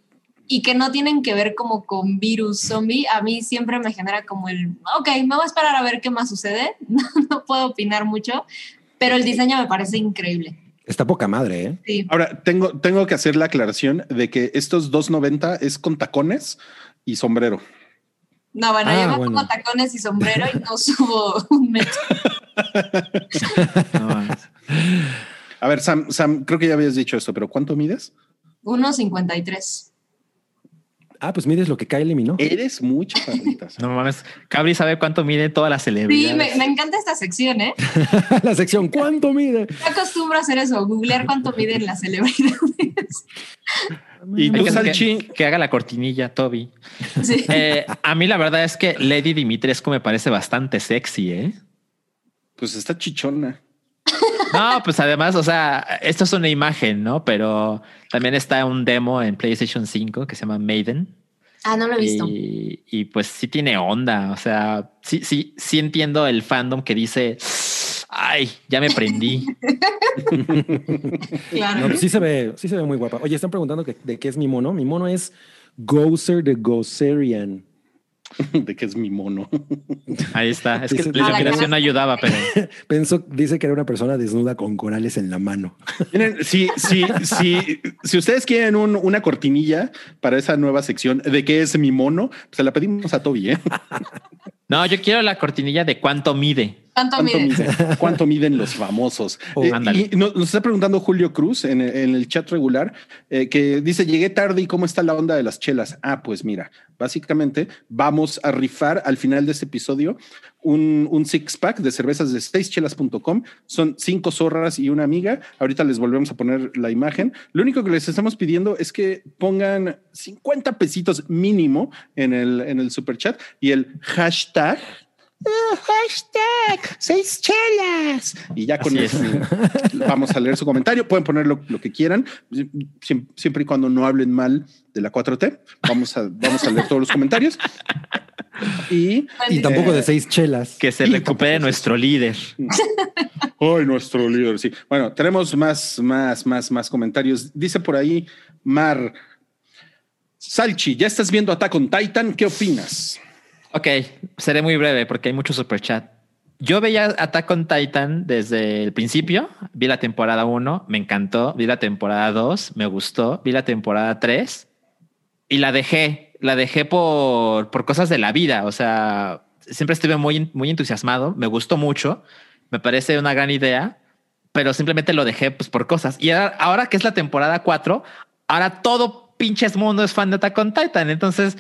y que no tienen que ver como con virus zombie, a mí siempre me genera como el, ok, me voy a esperar a ver qué más sucede, (laughs) no, no puedo opinar mucho, pero el diseño me parece increíble. Está poca madre, ¿eh? Sí. Ahora, tengo, tengo que hacer la aclaración de que estos 2.90 es con tacones y sombrero. No, bueno, Ah, yo me bueno. pongo tacones y sombrero y no (laughs) subo un metro. No, A ver, Sam, Sam, creo que ya habías dicho esto, pero ¿cuánto mides? 1.53. Ah, pues mides lo que cae eliminó. Eres muy chaparrita. Sam. no mames. Cabri sabe cuánto mide todas las Sí, celebridades. me, me encanta esta sección, ¿eh? (laughs) la sección, ¿cuánto mide? Yo acostumbro a hacer eso, googlear cuánto miden las celebridades. Y tú, que, Salchi, que, que haga la cortinilla, Toby. Sí. Eh, a mí la verdad es que Lady Dimitrescu me parece bastante sexy, ¿eh? pues está chichona. No, pues además, o sea, esto es una imagen, ¿no? Pero también está un demo en PlayStation 5 que se llama Maiden. Ah, no lo he visto. Y, y, pues sí tiene onda. O sea, sí, sí, sí entiendo el fandom que dice Ay, ya me prendí. (laughs) Claro. No, pues sí se ve, sí se ve muy guapa. Oye, están preguntando que- de qué es mi mono. Mi mono es Gozer de Gozerian. (laughs) de que es mi mono. (laughs) Ahí está. Es que la no ayudaba, pero (laughs) Pensó, dice que era una persona desnuda con corales en la mano. Miren, si, si, si, si ustedes quieren un- una cortinilla para esa nueva sección de qué es mi mono, pues se la pedimos a Toby, ¿eh? no, yo quiero la cortinilla de cuánto mide. ¿Cuánto ¿Cuánto, mide? mide- (laughs) cuánto miden los famosos? Oh, Eh, y nos, nos está preguntando Julio Cruz en, el- en el chat regular eh, que dice llegué tarde y cómo está la onda de las chelas. Ah, pues mira, básicamente vamos a rifar al final de este episodio un, un six pack de cervezas de seischelas.com. Son cinco zorras y una amiga. Ahorita les volvemos a poner la imagen. Lo único que les estamos pidiendo es que pongan 50 pesitos mínimo en el, en el super chat y el hashtag "Ah, hashtag seis chelas. Y ya con Así eso (laughs) vamos a leer su comentario. Pueden poner lo, lo que quieran, siem- siempre y cuando no hablen mal de la 4T. Vamos a, vamos a leer todos los comentarios. Y, Y tampoco Eh, de seis chelas. Que se Y recupere nuestro líder. (laughs) Ay, nuestro líder, sí. Bueno, tenemos más, más, más, más comentarios. Dice por ahí Mar. Salchi, ¿ya estás viendo Attack on Titan? ¿Qué opinas? Ok, seré muy breve porque hay mucho super chat. Yo veía Attack on Titan desde el principio. Vi la temporada 1, me encantó. Vi la temporada 2, me gustó. Vi la temporada 3 y la dejé. La dejé por, por cosas de la vida. O sea, siempre estuve muy, muy entusiasmado. Me gustó mucho. Me parece una gran idea, pero simplemente lo dejé pues, por cosas. Y ahora, que es la temporada 4, ahora todo pinches mundo es fan de Attack on Titan. Entonces,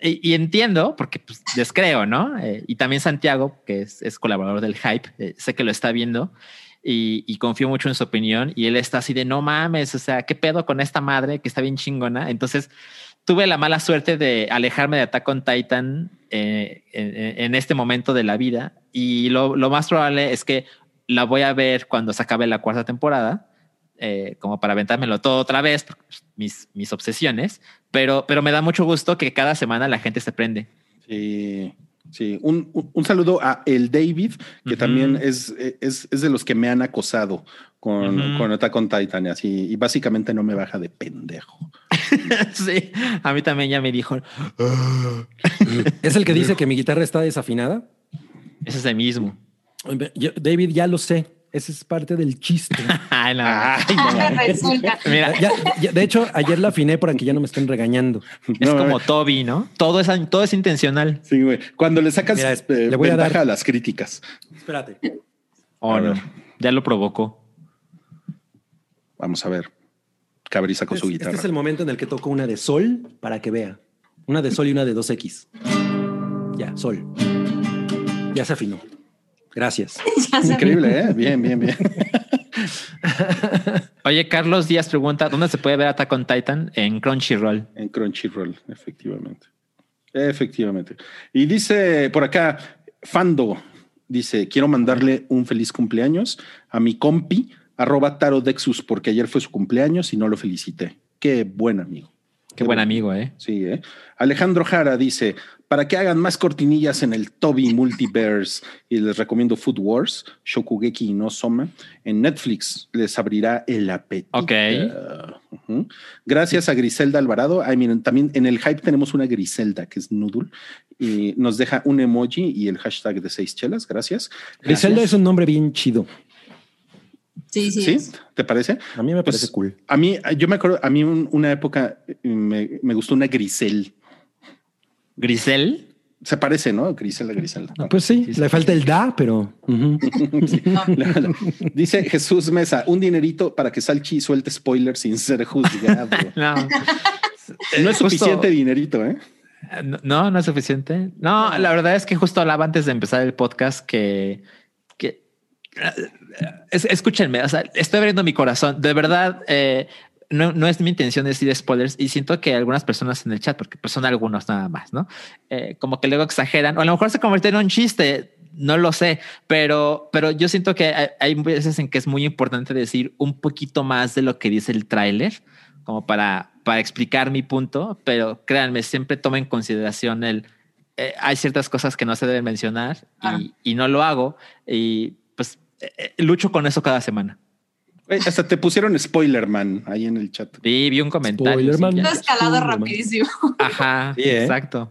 y, y entiendo, porque pues, les creo, ¿no? Eh, y también Santiago, que es, es colaborador del hype, eh, sé que lo está viendo y, y confío mucho en su opinión. Y él está así de no mames, o sea, qué pedo con esta madre que está bien chingona. Entonces, tuve la mala suerte de alejarme de Attack on Titan eh, en, en este momento de la vida. Y lo, lo más probable es que la voy a ver cuando se acabe la cuarta temporada. eh, como para aventármelo todo otra vez, pues, mis, mis obsesiones, pero, pero me da mucho gusto que cada semana la gente se prende. Sí, sí. Un, un- un saludo a el David, que también es, es, es de los que me han acosado con, con Attack on Titan y así. Y básicamente no me baja de pendejo. (laughs) sí, a mí también ya me dijo, ¿Es el que dice que mi guitarra está desafinada? ese es el mismo. Yo- David, ya lo sé. Ese es parte del chiste. (laughs) Ay, no. Ay, no. (laughs) Resulta. Mira, Ya- ya- de hecho, ayer la afiné para que ya no me estén regañando. es No, como Toby, ¿no? Todo es, todo es intencional. Sí, güey. Cuando le sacas Mira, eh, le voy a ventaja dar- a las críticas. Espérate. Oh, A no. Ya lo provocó. Vamos a ver. Cabri sacó su Este guitarra. es el momento en el que toco una de sol para que vea. Una de sol y una de 2X. Ya, sol. Ya se afinó. Gracias. (laughs) Increíble, ¿eh? Bien, bien, bien. (laughs) Oye, Carlos Díaz pregunta, ¿dónde se puede ver Attack on Titan? En Crunchyroll. En Crunchyroll, efectivamente. Efectivamente. Y dice por acá, Fando, dice, quiero mandarle un feliz cumpleaños a mi compi, arroba tarodexus, porque ayer fue su cumpleaños y no lo felicité. Qué buen amigo. Qué buen amigo, ¿eh? Sí, ¿eh? Alejandro Jara dice, para que hagan más cortinillas en el Toby Multiverse, y les recomiendo Food Wars, Shokugeki no Soma, en Netflix les abrirá el apetito. Ok. Gracias a Griselda Alvarado. Ay, miren, también en el hype tenemos una Griselda que es Noodle y nos deja un emoji y el hashtag de seis chelas. Gracias. Griselda es un nombre bien chido. Sí, sí. ¿Sí? es. ¿Te parece? A mí me Pues, parece cool. A mí, yo me acuerdo, a mí un- una época eh, me, me gustó una Grisel. Grisel. Se parece, ¿no? Griselda, Griselda. Ah, Pues sí, Sí, sí, le falta el da, pero. (laughs) Dice Jesús Mesa, un dinerito para que Salchi suelte spoilers sin ser juzgado. (laughs) No. no es Justo- suficiente dinerito, ¿eh? No, no es suficiente. No, la verdad es que justo hablaba antes de empezar el podcast que, que es- escúchenme, o sea, estoy abriendo mi corazón. De verdad, eh, no, no es mi intención decir spoilers y siento que algunas personas en el chat, porque pues son algunos nada más, ¿no? Eh, como que luego exageran o a lo mejor se convierte en un chiste. No lo sé, pero, pero yo siento que hay, hay veces en que es muy importante decir un poquito más de lo que dice el tráiler, como para, para explicar mi punto, pero créanme, siempre tomen en consideración el, eh, hay ciertas cosas que no se deben mencionar y, y no lo hago y pues eh, lucho con eso cada semana. Hasta te pusieron spoiler man ahí en el chat. Sí, vi un comentario. Spoiler, sí, man. ya. Lo he escalado rapidísimo. Ajá, Sí, ¿eh? exacto.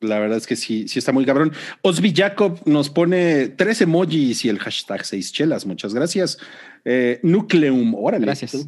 La verdad es que sí, sí está muy cabrón. Osby Jacob nos pone tres emojis y el hashtag seis chelas. Muchas gracias. Eh, Nucleum, órale. Gracias.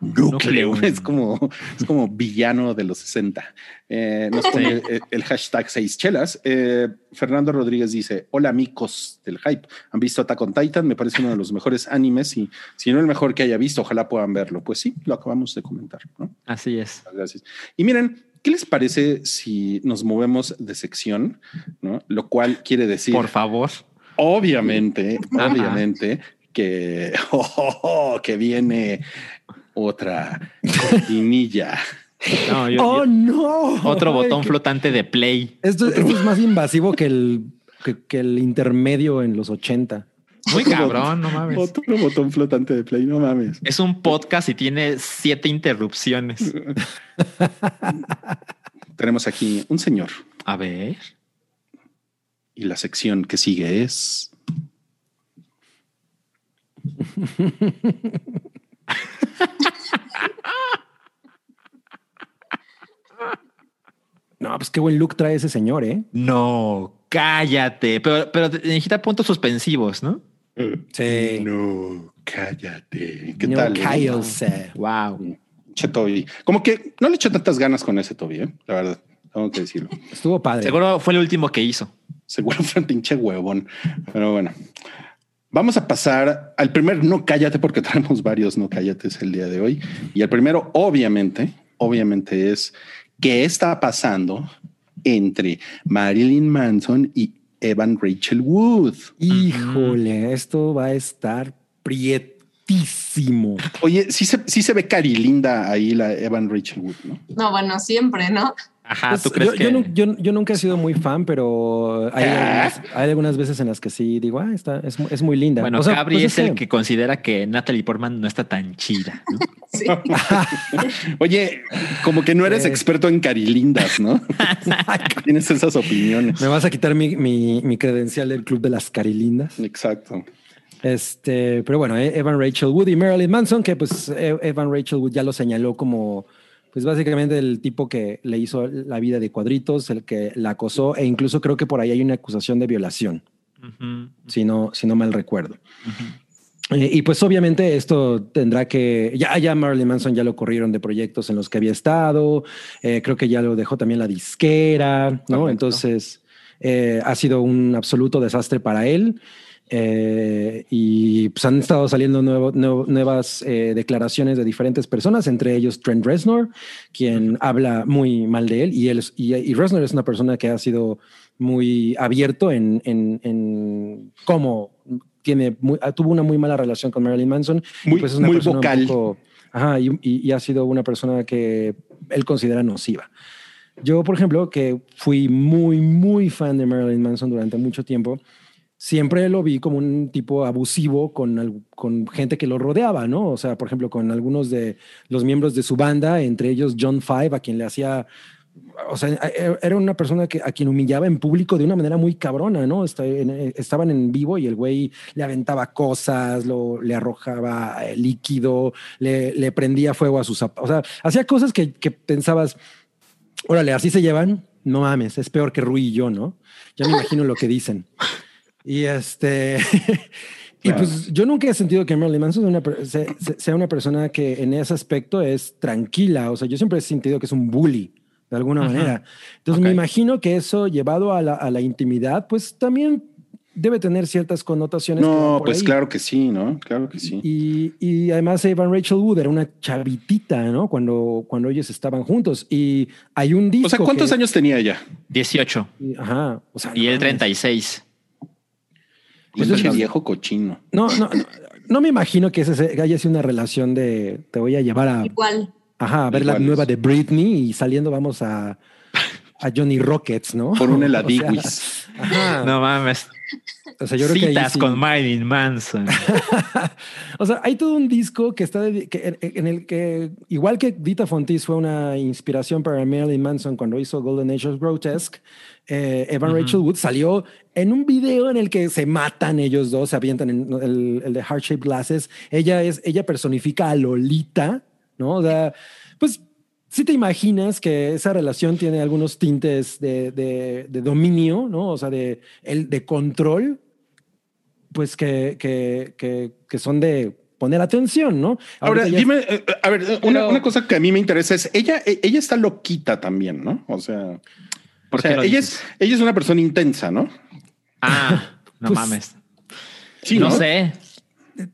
Nucleum es como, es como villano de los 60. Eh, nos pone Sí. el, el hashtag seis chelas. Eh, Fernando Rodríguez dice: Hola, amigos del hype. ¿Han visto Attack on Titan? Me parece uno de los mejores animes y si no el mejor que haya visto, ojalá puedan verlo. Pues sí, lo acabamos de comentar. ¿no? Así es. Gracias. Y miren, ¿qué les parece si nos movemos de sección? ¿no? Lo cual quiere decir, Por favor. obviamente, obviamente, que, (laughs) que viene otra cortinilla. No, yo- Oh, yo- no. otro Ay, botón flotante de play. Esto, esto es más invasivo que el, que, que el intermedio en los 80. Muy cabrón, no mames. Otro botón flotante de play, no mames. Es un podcast y tiene siete interrupciones. (laughs) Tenemos aquí un señor A ver. y la sección que sigue es... (laughs) No, pues qué buen look trae ese señor, ¿eh? No, cállate. Pero, pero necesita puntos suspensivos, ¿no? Sí. No, cállate. ¿Qué no tal? cállese. Wow. Che Toby. Como que no le echo tantas ganas con ese Toby, ¿eh? la verdad. Tengo que decirlo. Estuvo padre. Seguro fue el último que hizo. Seguro fue un pinche huevón. Pero bueno. Vamos a pasar al primer no cállate porque (laughs) tenemos varios no cállates el día de hoy. Y el primero, obviamente, obviamente es qué está pasando entre Marilyn Manson y Evan Rachel Wood. Híjole, esto va a estar prietísimo. Oye, sí se, sí se ve carilinda ahí la Evan Rachel Wood, ¿no? No, bueno, siempre, ¿no? Ajá, Pues, ¿tú crees yo, que yo yo- yo nunca he sido muy fan, pero hay, ¿Ah? algunas, hay algunas veces en las que sí digo, ah, está, es, mu- es muy linda. Bueno, O sea, Cabri pues es el que- que considera que Natalie Portman no está tan chida. ¿no? (laughs) Sí. (laughs) Oye, como que no eres Eh. experto en carilindas, ¿no? (laughs) Tienes esas opiniones. Me vas a quitar mi, mi- mi credencial del club de las carilindas. Exacto. Este, pero bueno, eh, Evan Rachel Wood y Marilyn Manson, que pues eh, Evan Rachel Wood ya lo señaló como, pues básicamente el tipo que le hizo la vida de cuadritos, el que la acosó, e incluso creo que por ahí hay una acusación de violación, si no, si no mal recuerdo. Eh, y pues obviamente esto tendrá que, ya, ya Marilyn Manson ya lo corrieron de proyectos en los que había estado, eh, creo que ya lo dejó también la disquera, ¿no? Correcto. Entonces eh, ha sido un absoluto desastre para él. Eh, y pues han estado saliendo nuevo- nuevo- nuevas eh, declaraciones de diferentes personas, entre ellos Trent Reznor, quien habla muy mal de él, y, él y, y Reznor es una persona que ha sido muy abierto en, en, en cómo tiene muy- ah, tuvo una muy mala relación con Marilyn Manson. y Muy- pues es una muy persona un vocal. poco- ajá, y- y ha sido una persona que él considera nociva. Yo, por ejemplo, que fui muy, muy fan de Marilyn Manson durante mucho tiempo, siempre lo vi como un tipo abusivo con, con gente que lo rodeaba, ¿no? O sea, por ejemplo, con algunos de los miembros de su banda, entre ellos John Five, a quien le hacía o sea, e- era una persona que, a quien humillaba en público de una manera muy cabrona, ¿no? Eh, estaban en vivo y el güey le aventaba cosas, lo, le arrojaba líquido, le, le prendía fuego a sus zapatos. O sea, hacía cosas que, que pensabas, órale, así se llevan. No mames, es peor que Rui y yo, ¿no? Ya me imagino lo que dicen. Y este. (laughs) Y pues yo nunca he sentido que Marilyn Manson sea una, sea una persona que en ese aspecto es tranquila. O sea, yo siempre he sentido que es un bully de alguna Ajá. manera. Entonces Ok. me imagino que eso llevado a la, a la intimidad, pues también debe tener ciertas connotaciones. No, pues ahí. claro que sí, ¿no? Claro que sí. Y, y además Evan Rachel Wood era una chavitita, ¿no? Cuando, cuando ellos estaban juntos. Y hay un disco. O sea, ¿cuántos que- años tenía ella? 18 Ajá. O sea, y él mames. 36. Pues Pinche es- viejo cochino. No, no, no, (laughs) no me imagino que, ese, que haya sido una relación de te voy a llevar a, Igual. ajá, a ver la nueva de Britney y saliendo vamos a, a Johnny Rockets, ¿no? Por un (laughs) O sea, heladiguis. ajá. No mames. O sea, yo creo que ahí Citas sí- con Marilyn Manson. (laughs) o sea, hay todo un disco que está de- que- en, en el que, igual que Dita Fontis fue una inspiración para Marilyn Manson cuando hizo Golden Age of Grotesque, eh, Evan Rachel Wood salió en un video en el que se matan ellos dos, se avientan en el, el de Heart Shaped Glasses. Ella es, ella personifica a Lolita, ¿no? O sea, pues si te imaginas que esa relación tiene algunos tintes de, de- de dominio, ¿no? O sea, de, el, de control, pues que, que, que, que son de poner atención, ¿no? Ahora, Ahorita dime, eh, a ver, una, Pero- una cosa que a mí me interesa es, ella, eh, ella está loquita también, ¿no? O sea, ¿Por qué sea ella, dices? es, ella es una persona intensa, ¿no? Ah, (laughs) no Pues, mames. Sí, no, ¿no? sé.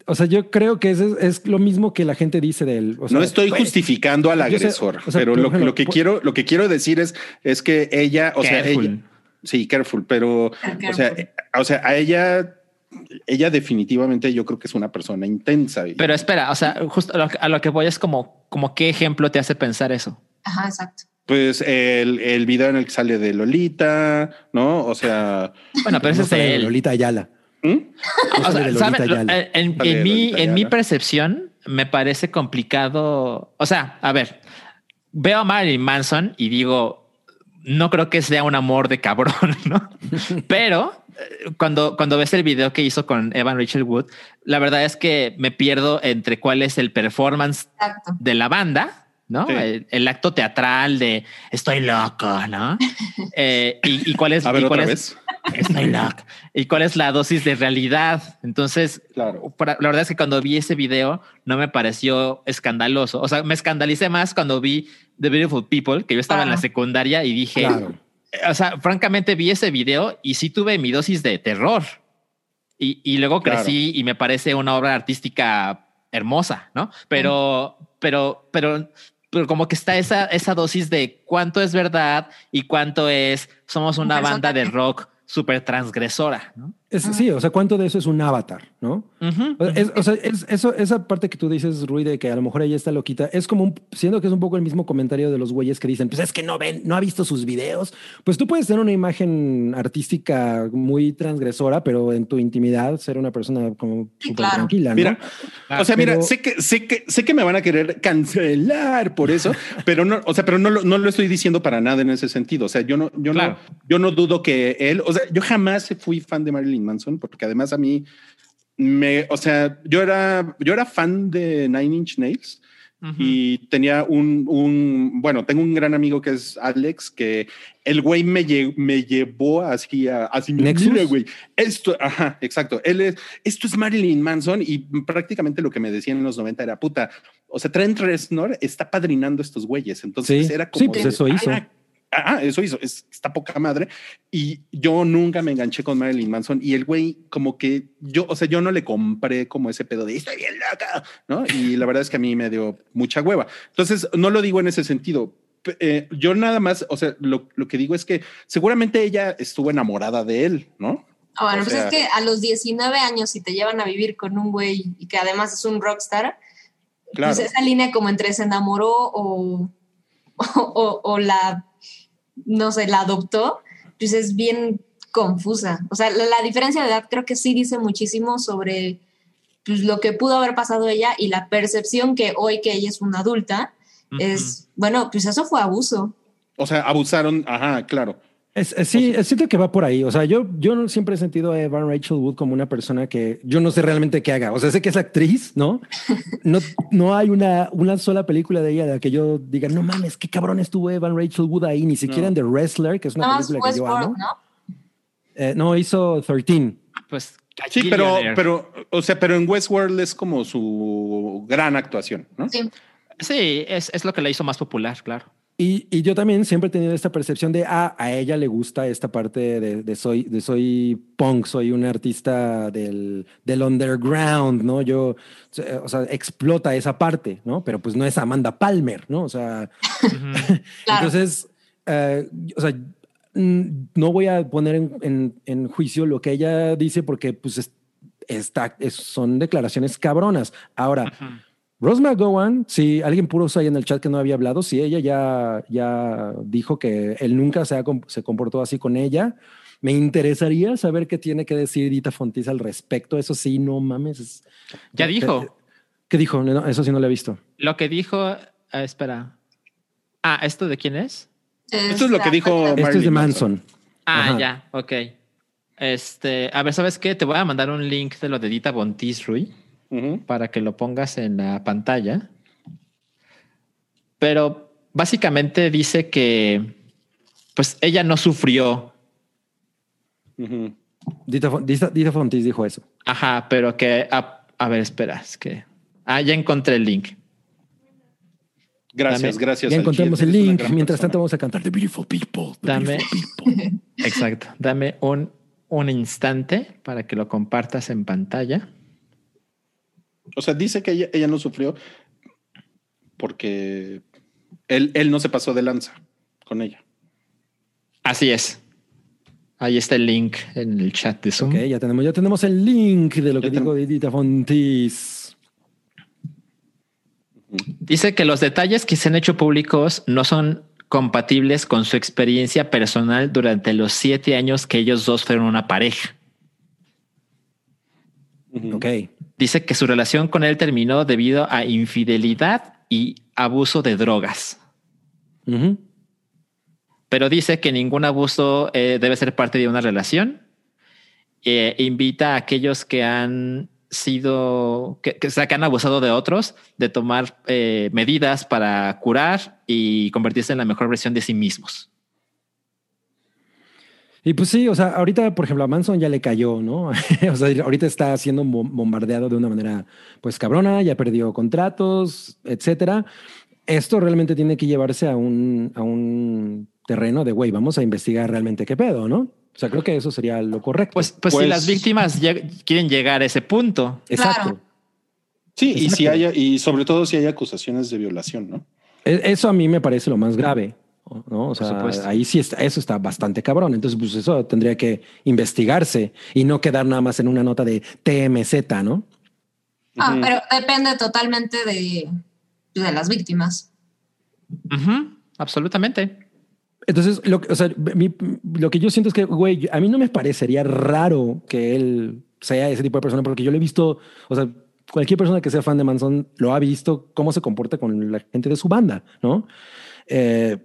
O sea, yo creo que es, es lo mismo que la gente dice de él. O sea, no estoy pues, justificando al sé, agresor, o sea, pero lo, ejemplo, lo que por- quiero, lo que quiero decir es, es que ella, o sea, Careful. ella, sí, careful, pero, o sea, o sea, a ella, ella definitivamente yo creo que es una persona intensa. Pero espera, o sea, justo a lo, a lo que voy es como, como qué ejemplo te hace pensar eso. Ajá, exacto. Pues el, el video en el que sale de Lolita, ¿no? O sea, Bueno, pero ese es de. Lolita Ayala. No O sale sea, de ¿saben? Lolita Lo- Ayala. En, mi, en mi percepción me parece complicado. O sea, a ver, veo a Marilyn Manson y digo, no creo que sea un amor de cabrón, (laughs) ¿no? Pero eh, cuando, cuando ves el video que hizo con Evan Rachel Wood, la verdad es que me pierdo entre cuál es el performance Exacto. de la banda, ¿no? Sí. El, el acto teatral de estoy loco, ¿no? (laughs) Eh, y, y cuál es, A ver y cuál otra es- vez. Estoy loco. ¿Y cuál es la dosis de realidad? Entonces, Claro. la verdad es que cuando vi ese video no me pareció escandaloso. O sea, me escandalicé más cuando vi The Beautiful People, que yo estaba en la Claro. secundaria y dije, Claro. o sea, francamente vi ese video y sí tuve mi dosis de terror. Y, y luego Claro. crecí y me parece una obra artística hermosa, ¿no? Pero, pero, pero, pero como que está esa, esa dosis de cuánto es verdad y cuánto es, somos Un una banda de rock súper transgresora, ¿no? Es- sí, o sea, ¿cuánto de eso es un avatar, no? O sea, es- o sea, es- eso, esa parte que tú dices, Rui, de que a lo mejor ella está loquita, es como un, siendo que es un poco el mismo comentario de los güeyes que dicen, pues es que no ven, no ha visto sus videos. Pues tú puedes tener una imagen artística muy transgresora, pero en tu intimidad ser una persona como Sí, claro. tranquila, ¿no? Mira, Ah, o sea, mira, pero- sé que, sé que, sé que me van a querer cancelar por eso, (laughs) pero no, o sea, pero no lo, no lo estoy diciendo para nada en ese sentido. O sea, yo no, yo Claro. no, yo no dudo que él, o sea, yo jamás fui fan de Marilyn Manson, porque además a mí me, o sea, yo era, yo era fan de Nine Inch Nails. Y tenía un, un, bueno, tengo un gran amigo que es Alex, que el güey me, lle- me llevó así a, así, mira, güey, esto, ajá, exacto, él es, esto es Marilyn Manson y prácticamente lo que me decían en los 90 era, puta, o sea, Trent Reznor está padrinando a estos güeyes, entonces Sí, era como... sí, pues de, eso hizo. Ah, ah, eso hizo, es, está poca madre. Y yo nunca me enganché con Marilyn Manson y el güey como que yo, o sea, yo no le compré como ese pedo de estoy bien loca, ¿no? Y la verdad es que a mí me dio mucha hueva. Entonces, no lo digo en ese sentido. Eh, yo nada más, o sea, lo, lo que digo es que seguramente ella estuvo enamorada de él, ¿no? Ah, bueno, O pues sea- es que a los 19 años, si te llevan a vivir con un güey y que además es un rockstar, Claro. pues esa línea como entre se enamoró o, (laughs) o, o la, no sé, la adoptó, pues es bien confusa. O sea, la, la diferencia de edad creo que sí dice muchísimo sobre pues, lo que pudo haber pasado ella y la percepción que hoy que ella es una adulta es, bueno, pues eso fue abuso. O sea, abusaron, ajá, claro. Es, es- sí, es siento que va por ahí. O sea, yo, yo no siempre he sentido a Evan Rachel Wood como una persona que yo no sé realmente qué haga. O sea, sé que es actriz, ¿no? (laughs) No, no hay una, una sola película de ella de la que yo diga, no mames, qué cabrón estuvo Evan Rachel Wood ahí, ni siquiera No. en The Wrestler, que es una más película que yo amo. ¿no? Eh, no, hizo 13. Pues Sí, pero, pero, o sea, pero en Westworld es como su gran actuación, ¿no? Sí. sí, es, es lo que la hizo más popular, claro. Y, y yo también siempre he tenido esta percepción de, ah, a ella le gusta esta parte de, de soy, de soy punk, soy un artista del, del underground, ¿no? Yo, o sea, explota esa parte, ¿no? Pero pues no es Amanda Palmer, ¿no? O sea, (laughs) entonces, eh, o sea, no voy a poner en, en- en juicio lo que ella dice porque pues es- está, es- son declaraciones cabronas. Ahora. Rose McGowan, si alguien puso ahí en el chat que no había hablado, sí, ella ya, ya dijo que él nunca se, ha se comportó así con ella. Me interesaría saber qué tiene que decir Dita Fontis al respecto. Eso sí, no mames. es- Ya dijo. ¿Qué dijo? No, eso sí no lo he visto. Lo que dijo, ah, espera. Ah, ¿esto de quién es? Esto es lo que dijo Esto es de Marilyn Manson. Ah, Ajá. ya, ok. Este, a ver, ¿sabes qué? Te voy a mandar un link de lo de Dita Bontis, Rui, Para que lo pongas en la pantalla. Pero básicamente dice que, pues ella no sufrió, Dita- Dita Fontis dijo eso. ajá, pero que, a, a ver, espera, es que, ah, ya encontré el link. Gracias, Dame- gracias. Ya encontramos el link. Mientras persona. tanto vamos a cantar The Beautiful People. The Dame. Beautiful People. (laughs) Exacto. Dame un, un instante para que lo compartas en pantalla. O sea, dice que ella, ella no sufrió porque él, él no se pasó de lanza con ella. Así es. Ahí está el link en el chat de Zoom. Ok, ya tenemos, ya tenemos el link de lo Ya que dijo Dita Fontis. Dice que los detalles que se han hecho públicos no son compatibles con su experiencia personal durante los siete años que ellos dos fueron una pareja. Ok. Dice que su relación con él terminó debido a infidelidad y abuso de drogas. Pero dice que ningún abuso eh, debe ser parte de una relación. Eh, invita a aquellos que han sido, que, que, o sea, que han abusado de otros, de tomar eh, medidas para curar y convertirse en la mejor versión de sí mismos. Y pues sí, o sea, ahorita, por ejemplo, a Manson ya le cayó, ¿no? (laughs) o sea, ahorita está siendo bom- bombardeado de una manera, pues cabrona, ya perdió contratos, etcétera. Esto realmente tiene que llevarse a un, a un terreno de, güey, vamos a investigar realmente qué pedo, ¿no? O sea, creo que eso sería lo correcto. Pues, pues, si Pues- las víctimas lleg- quieren llegar a ese punto, exacto. claro. Sí, y si Exacto. haya, y sobre todo si hay acusaciones de violación, ¿no? E- Eso a mí me parece lo más grave, ¿no? O sea, ahí sí está, eso está bastante cabrón. Entonces, pues eso tendría que investigarse y no quedar nada más en una nota de TMZ, ¿no? Ah, pero depende totalmente de, de las víctimas. Ujú, absolutamente. Entonces, lo, que- o sea, mi- lo que yo siento es que, güey, a mí no me parecería raro que él sea ese tipo de persona, porque yo lo he visto, o sea, cualquier persona que sea fan de Manson lo ha visto cómo se comporta con la gente de su banda, ¿no? Eh,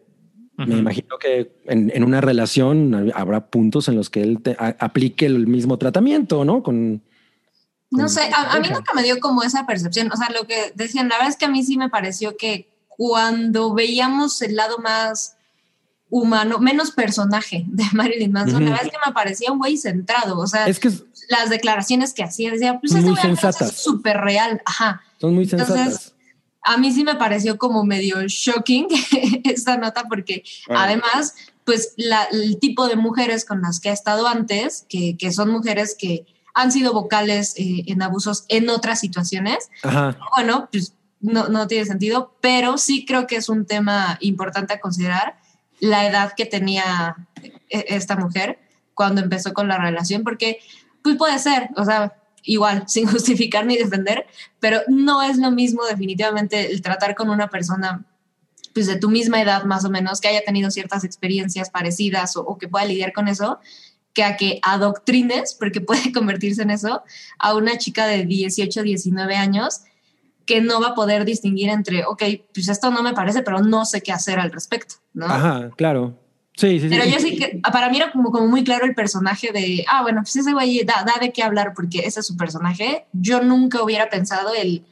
Me imagino que en, en una relación habrá puntos en los que él te- a- aplique el mismo tratamiento, ¿no? Con, No sé, a, a mí nunca me dio como esa percepción. O sea, lo que decían, la verdad es que a mí sí me pareció que cuando veíamos el lado más humano, menos personaje de (laughs) Marilyn Manson, la verdad es que me parecía un güey centrado. O sea, Es que es- las declaraciones que hacía, decía, pues Muy este menos sensatas. es súper real. Ajá. son muy Entonces, sensatas. A mí sí me pareció como medio shocking (laughs) esta nota porque Ah. además, pues la- el tipo de mujeres con las que ha estado antes, que, que son mujeres que han sido vocales eh, en abusos en otras situaciones, Ajá. bueno, pues no, no tiene sentido, pero sí creo que es un tema importante a considerar la edad que tenía eh, esta mujer cuando empezó con la relación, porque pues puede ser, o sea, igual, (laughs) sin justificar ni defender, pero no es lo mismo definitivamente el tratar con una persona pues de tu misma edad más o menos, que haya tenido ciertas experiencias parecidas o, o que pueda lidiar con eso, que a que adoctrines, porque (laughs) puede convertirse en eso, a una chica de 18, 19 años que no va a poder distinguir entre, ok, pues esto no me parece, pero no sé qué hacer al respecto, ¿no? Ajá, claro. Sí, sí, sí. Pero yo sí que, para mí era como, como muy claro el personaje de, ah, bueno, pues ese güey da, da de qué hablar porque ese es su personaje. Yo nunca hubiera pensado el,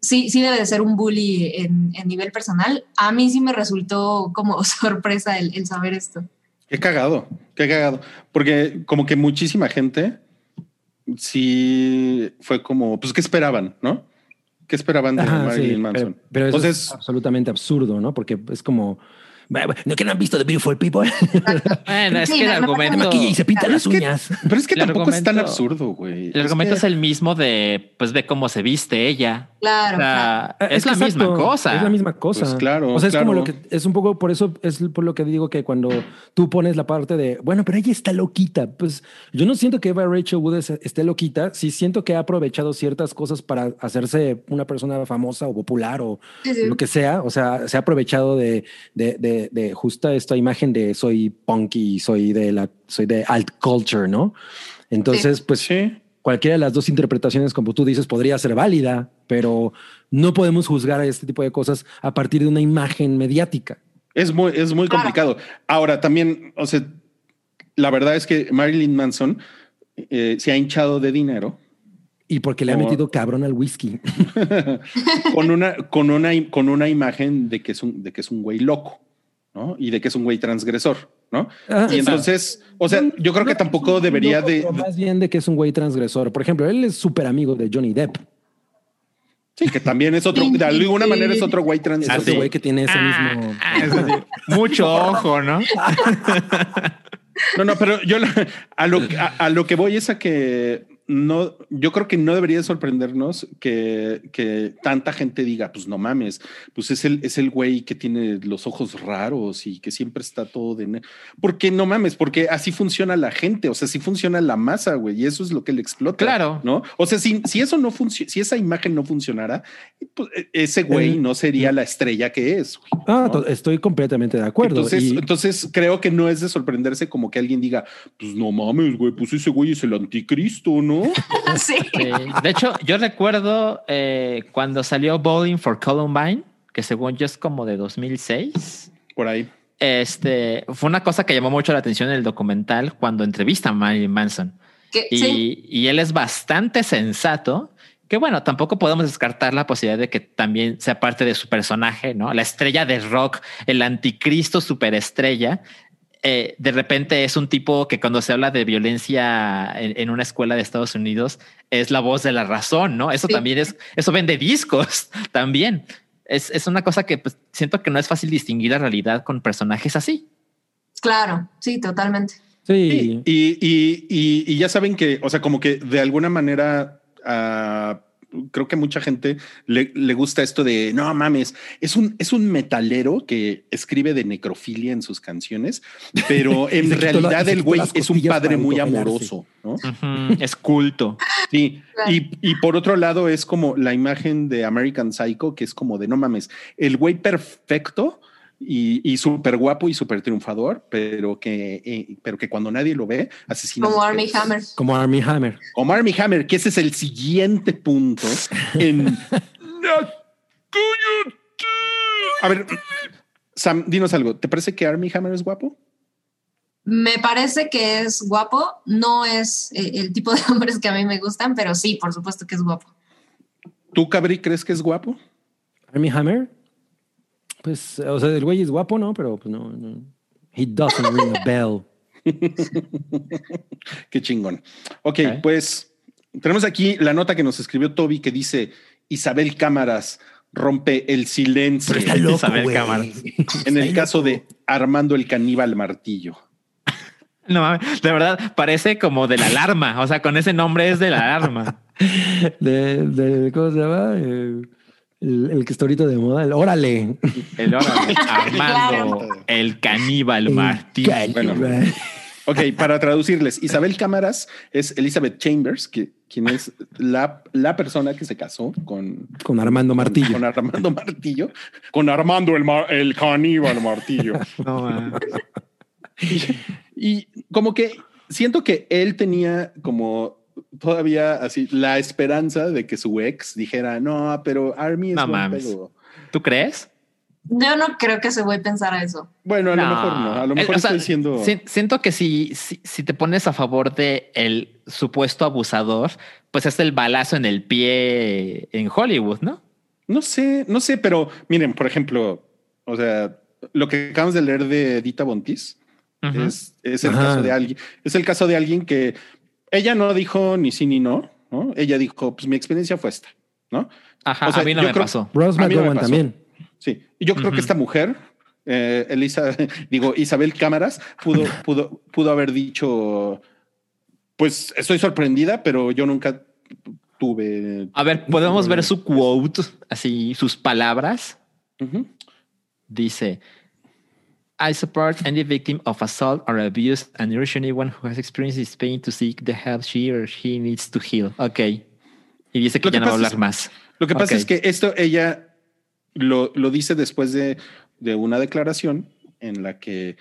sí, sí debe de ser un bully en, en nivel personal. A mí sí me resultó como (laughs) sorpresa el, el saber esto. Qué cagado, qué cagado. Porque como que muchísima gente sí fue como, pues, ¿qué esperaban? ¿no? ¿Qué esperaban de Ajá, Marilyn sí, Manson? Pero, pero eso Entonces, es absolutamente absurdo, ¿no? Porque es como. ¿No que no han visto The Beautiful People? (laughs) Bueno, es que el argumento, y se pintan las uñas. pero es que el tampoco es tan absurdo, güey. el argumento que- es el mismo de, pues, ve cómo se viste ella. Claro, O sea, es, la misma cosa. Es la misma cosa. Pues claro, O sea, es como lo que es un poco por eso es por lo que digo que cuando tú pones la parte de bueno, pero ella está loquita. Pues yo no siento que Eva Rachel Wood es- esté loquita. Sí siento que ha aprovechado ciertas cosas para hacerse una persona famosa o popular o Sí, sí. lo que sea. O sea, se ha aprovechado de, de, de, justa esta imagen de soy punky, soy de la, soy de alt culture, ¿no? Entonces, pues Sí. cualquiera de las dos interpretaciones, como tú dices, podría ser válida, pero no podemos juzgar a este tipo de cosas a partir de una imagen mediática. Es muy, es muy complicado. Ahora, también, o sea, la verdad es que Marilyn Manson eh, se ha hinchado de dinero Y porque le ha metido cabrón al whisky. (laughs) con una, con una, con una imagen de que es un, de que es un güey loco, ¿no? Y de que es un güey transgresor, ¿no? Ah, y entonces, o sea, yo creo que tampoco debería de, más bien de que es un güey transgresor. Por ejemplo, él es súper amigo de Johnny Depp. sí, que también es otro, (laughs) de alguna manera es otro güey Es transgresor. otro güey que tiene ese Ah, mismo. ah, eso sí. Mucho ojo, ¿no? (laughs) No, no, pero yo a lo, a, a lo que voy es a que no, yo creo que no debería sorprendernos que, que tanta gente diga, pues no mames, pues es el, es el güey que tiene los ojos raros y que siempre está todo de... ne-". Porque no mames, porque así funciona la gente, o sea, así funciona la masa, güey, y eso es lo que le explota. Claro. ¿No? O sea, si, si eso no funciona, si esa imagen no funcionara, pues e- ese güey no sería la estrella que es. güey, Ah, estoy completamente de acuerdo. Entonces, Y- entonces creo que no es de sorprenderse como que alguien diga, pues no mames, güey, pues ese güey es el anticristo, ¿no? (laughs) Sí. Sí. De hecho, yo recuerdo eh, cuando salió Bowling for Columbine, que según yo es como de 2006. Por ahí. Este fue una cosa que llamó mucho la atención en el documental cuando entrevista a Marilyn Manson. Y, sí. y él es bastante sensato. Que bueno, tampoco podemos descartar la posibilidad de que también sea parte de su personaje, ¿no? La estrella de rock, el anticristo superestrella. Eh, de repente es un tipo que cuando se habla de violencia en, en una escuela de Estados Unidos es la voz de la razón, ¿no? Eso Sí. también es, eso vende discos (laughs) también. Es, es una cosa que pues, siento que no es fácil distinguir la realidad con personajes así. Claro, sí, totalmente. sí. Y, y, y, y ya saben que, o sea, como que de alguna manera, ah, creo que mucha gente le, le gusta esto de no mames, es un, es un metalero que escribe de necrofilia en sus canciones, pero (laughs) en la- realidad el güey es un padre muy amoroso, ¿no? Es culto. Sí, y, y por otro lado es como la imagen de American Psycho, que es como de no mames, el güey perfecto y, y súper guapo y súper triunfador, pero que, eh, pero que cuando nadie lo ve, asesina. Como. Army Hammer. Como Army Hammer. Como Army Hammer, que ese es el siguiente punto en. (laughs) A ver, Sam, dinos algo. ¿Te parece que Army Hammer es guapo? Me parece que es guapo. No es eh, el tipo de (laughs) hombres que a mí me gustan, pero sí, por supuesto que es guapo. ¿Tú, Cabri, crees que es guapo? Army Hammer. Pues, o sea, el güey es guapo, ¿no? Pero pues no. no. He doesn't ring a bell. (laughs) Qué chingón. Ok, Ok. pues tenemos aquí la nota que nos escribió Toby que dice Isabel Cámaras rompe el silencio Pero está loco, Isabel. Cámaras. (laughs) en el caso de Armando el Caníbal Martillo. (laughs) No mames, de verdad parece como de la alarma. O sea, con ese nombre es de la alarma. De, de- ¿Cómo se llama? Eh, el, el que está ahorita de moda. El Órale. El órale, (laughs) Armando, Claro. el caníbal Martín. Bueno. Ok, para traducirles, Isabel Cámaras es Elizabeth Chambers, que, quien es la, la persona que se casó con, Con Armando Martillo. con Armando Martillo, con Armando el, el caníbal Martillo. (laughs) No, mames. Y como que siento que él tenía como todavía así la esperanza de que su ex dijera, no, pero Army es No buen mames. pedo". ¿Tú crees? Yo no creo que se voy a pensar a eso. Bueno, a lo mejor no, a lo mejor sea, estoy siendo... si- siento que si, si, si te pones a favor de el supuesto abusador, pues es el balazo en el pie en Hollywood, ¿no? No sé, no sé, pero miren, por ejemplo, o sea, lo que acabamos de leer de Dita Bontis Ujú. es, es el Ajá. caso de alguien, es el caso de alguien que ella no dijo ni sí ni no, ¿no? Ella dijo, pues mi experiencia fue esta, ¿no? Ajá, o sea, a mí no yo me creo- pasó. Rose no me McGowan pasó. también. Sí, y yo creo que esta mujer, eh, Elisa, (laughs) digo, Isabel Cámaras, pudo, (laughs) pudo, pudo haber dicho, pues estoy sorprendida, pero yo nunca tuve. A ver, podemos ver su quote, así sus palabras. Dice, I support any victim of assault or abuse and urge anyone who has experienced this pain to seek the help she or he needs to heal. Ok. Y dice que Lo ya que no va a hablar es- más. Lo que pasa es que esto ella lo, lo dice después de, de una declaración en la que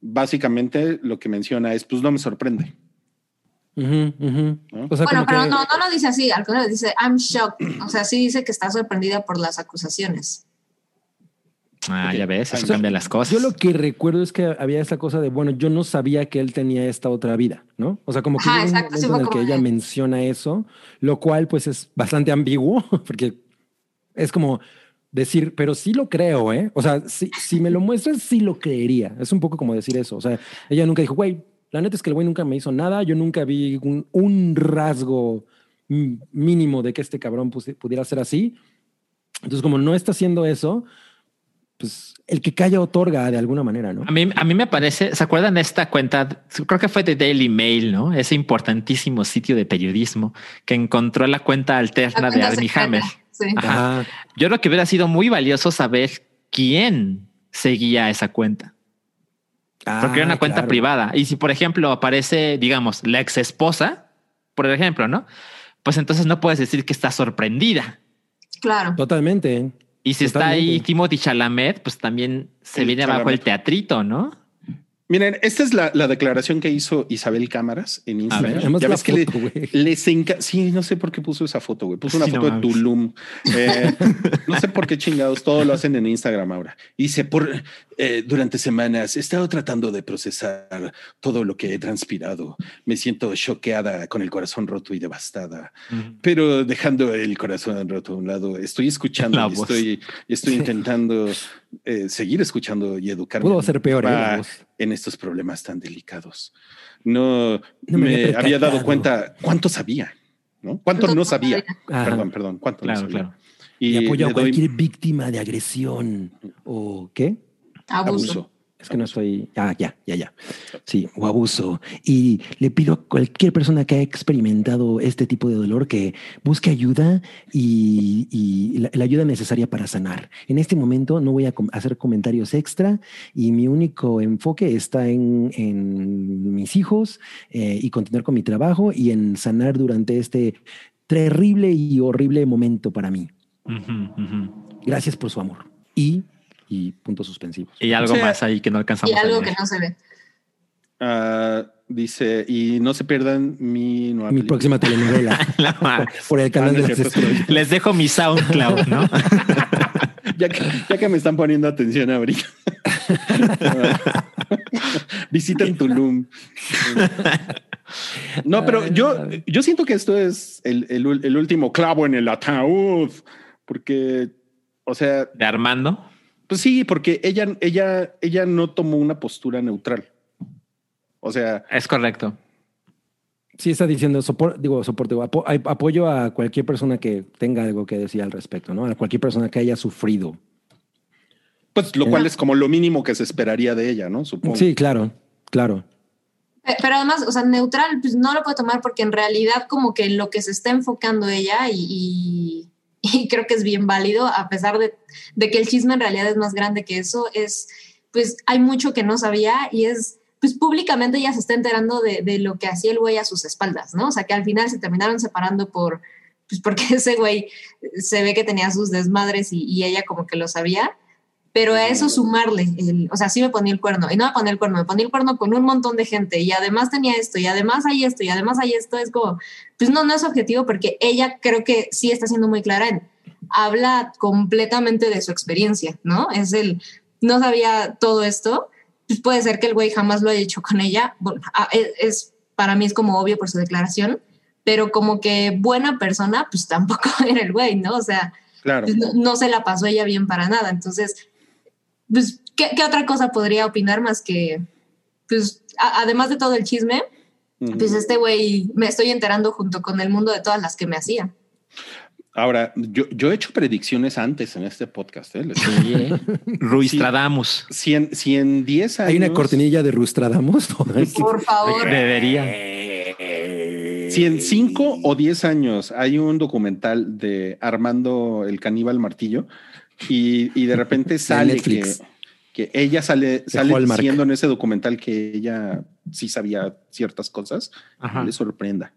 básicamente lo que menciona es, pues no me sorprende. Ujú, ujú. ¿No? O sea, Bueno, como pero que- no, no lo dice así, al contrario, dice I'm shocked. O sea, sí dice que está sorprendida por las acusaciones. Ah, Ok. ya ves, eso O sea, cambian las cosas. Yo lo que recuerdo es que había esta cosa de, bueno, yo no sabía que él tenía esta otra vida, ¿no? O sea, como que Ajá, llega un exacto, sí momento fue en el que ella menciona eso, lo cual pues es bastante ambiguo, (laughs) porque es como decir, pero sí lo creo, ¿eh? O sea, si, si me lo muestras, sí lo creería. Es un poco como decir eso. O sea, ella nunca dijo, güey, la neta es que el güey nunca me hizo nada, yo nunca vi un, un rasgo mínimo de que este cabrón pudiera ser así. Entonces, como no está haciendo eso, pues el que calla otorga de alguna manera, ¿no? A mí, a mí me parece, ¿se acuerdan de esta cuenta? Creo que fue de Daily Mail, ¿no? Ese importantísimo sitio de periodismo que encontró la cuenta alterna La de Armie Hammer. Sí. Ajá. Ajá. Yo creo que hubiera sido muy valioso saber quién seguía esa cuenta. Porque era una Ah, cuenta claro. privada. Y si, por ejemplo, aparece, digamos, la ex esposa, por ejemplo, ¿no? Pues entonces no puedes decir que está sorprendida. Claro. Totalmente. Y si está ahí. Timothy Chalamet, pues también se El viene abajo el teatrito, ¿no? Miren, esta es la, la declaración que hizo Isabel Cámaras en Instagram. ver. Ya ves que le- foto, güey. les encanta. Sí, no sé por qué puso esa foto, güey. Puso una Sí, no foto de mames. Tulum. (laughs) Eh, no sé por qué chingados, todo lo hacen en Instagram ahora. Dice, por eh, durante semanas he estado tratando de procesar todo lo que he transpirado. Me siento choqueada, con el corazón roto y devastada. Pero dejando el corazón roto a un lado, estoy escuchando y estoy, estoy intentando eh, seguir escuchando y educarme Pudo ser peor, en estos problemas tan delicados. No, No me me, había había dado cuenta cuánto sabía, ¿no? Cuánto no sabía. Ajá. Perdón, perdón, cuánto Claro, no sabía. claro. Y, apoyo le a doy cualquier víctima de agresión o qué? Abuso. abuso. Es que no estoy. Ah, ya, ya, ya. Sí, o abuso. Y le pido a cualquier persona que haya experimentado este tipo de dolor que busque ayuda y, y la, la ayuda necesaria para sanar. En este momento no voy a com- hacer comentarios extra y mi único enfoque está en, en mis hijos eh, y continuar con mi trabajo y en sanar durante este terrible y horrible momento para mí. Ujú, ujú. Gracias por su amor. Y, y puntos suspensivos. Y algo O sea, más ahí que no alcanzamos Y algo a que no se ve. Ah, dice, y no se pierdan mi nueva Mi película. próxima telenovela. (laughs) La por el canal Ah, no de cierto. Les dejo mi SoundCloud, ¿no? (laughs) ya, que, ya que me están poniendo atención ahorita. (laughs) Visiten Tulum. No, pero yo, yo siento que esto es el, el el último clavo en el ataúd, porque, o sea, De Armando. Pues sí, porque ella, ella, ella no tomó una postura neutral. O sea, Es correcto. Sí, está diciendo soporte, digo, soporte, apo- apoyo a cualquier persona que tenga algo que decir al respecto, ¿no? A cualquier persona que haya sufrido. pues lo cual es como lo mínimo que se esperaría de ella, ¿no? Supongo. Sí, claro, claro. Pe- Pero además, o sea, neutral, pues no lo puede tomar porque en realidad como que en lo que se está enfocando ella y, y- y creo que es bien válido, a pesar de, de que el chisme en realidad es más grande que eso, es, pues hay mucho que no sabía y es, pues públicamente ella se está enterando de, de lo que hacía el güey a sus espaldas, ¿no? O sea, que al final se terminaron separando por, pues porque (laughs) ese güey se ve que tenía sus desmadres y ella como que lo sabía. Pero a eso sumarle, el, o sea, sí me ponía el cuerno, y no me ponía el cuerno, me ponía el cuerno con un montón de gente, y además tenía esto, y además hay esto, y además hay esto, es como, pues no, no es objetivo, porque ella creo que sí está siendo muy clara en, habla completamente de su experiencia, ¿no? Es el, no sabía todo esto, pues puede ser que el güey jamás lo haya hecho con ella, bueno, a- es, es- para mí es como obvio por su declaración, pero como que buena persona, pues tampoco (laughs) era el güey, ¿no? O sea, Claro. pues no, no se la pasó ella bien para nada. Entonces, pues, ¿qué, qué otra cosa podría opinar más que, pues, a- además de todo el chisme, Ujú. pues este güey me estoy enterando junto con el mundo de todas las que me hacía. Ahora, yo, yo he hecho predicciones antes en este podcast. ¿eh? Les- Sí, ¿eh? Ruistradamus. Si en, si en 10 años. Hay una cortinilla de Rustradamos. (laughs) Por favor. Debería. Si Si en cinco o diez años hay un documental de Armando el caníbal martillo y, y de repente sale que, ella sale, sale Hallmark. diciendo en ese documental que ella sí sabía ciertas cosas, Ajá. le sorprenda.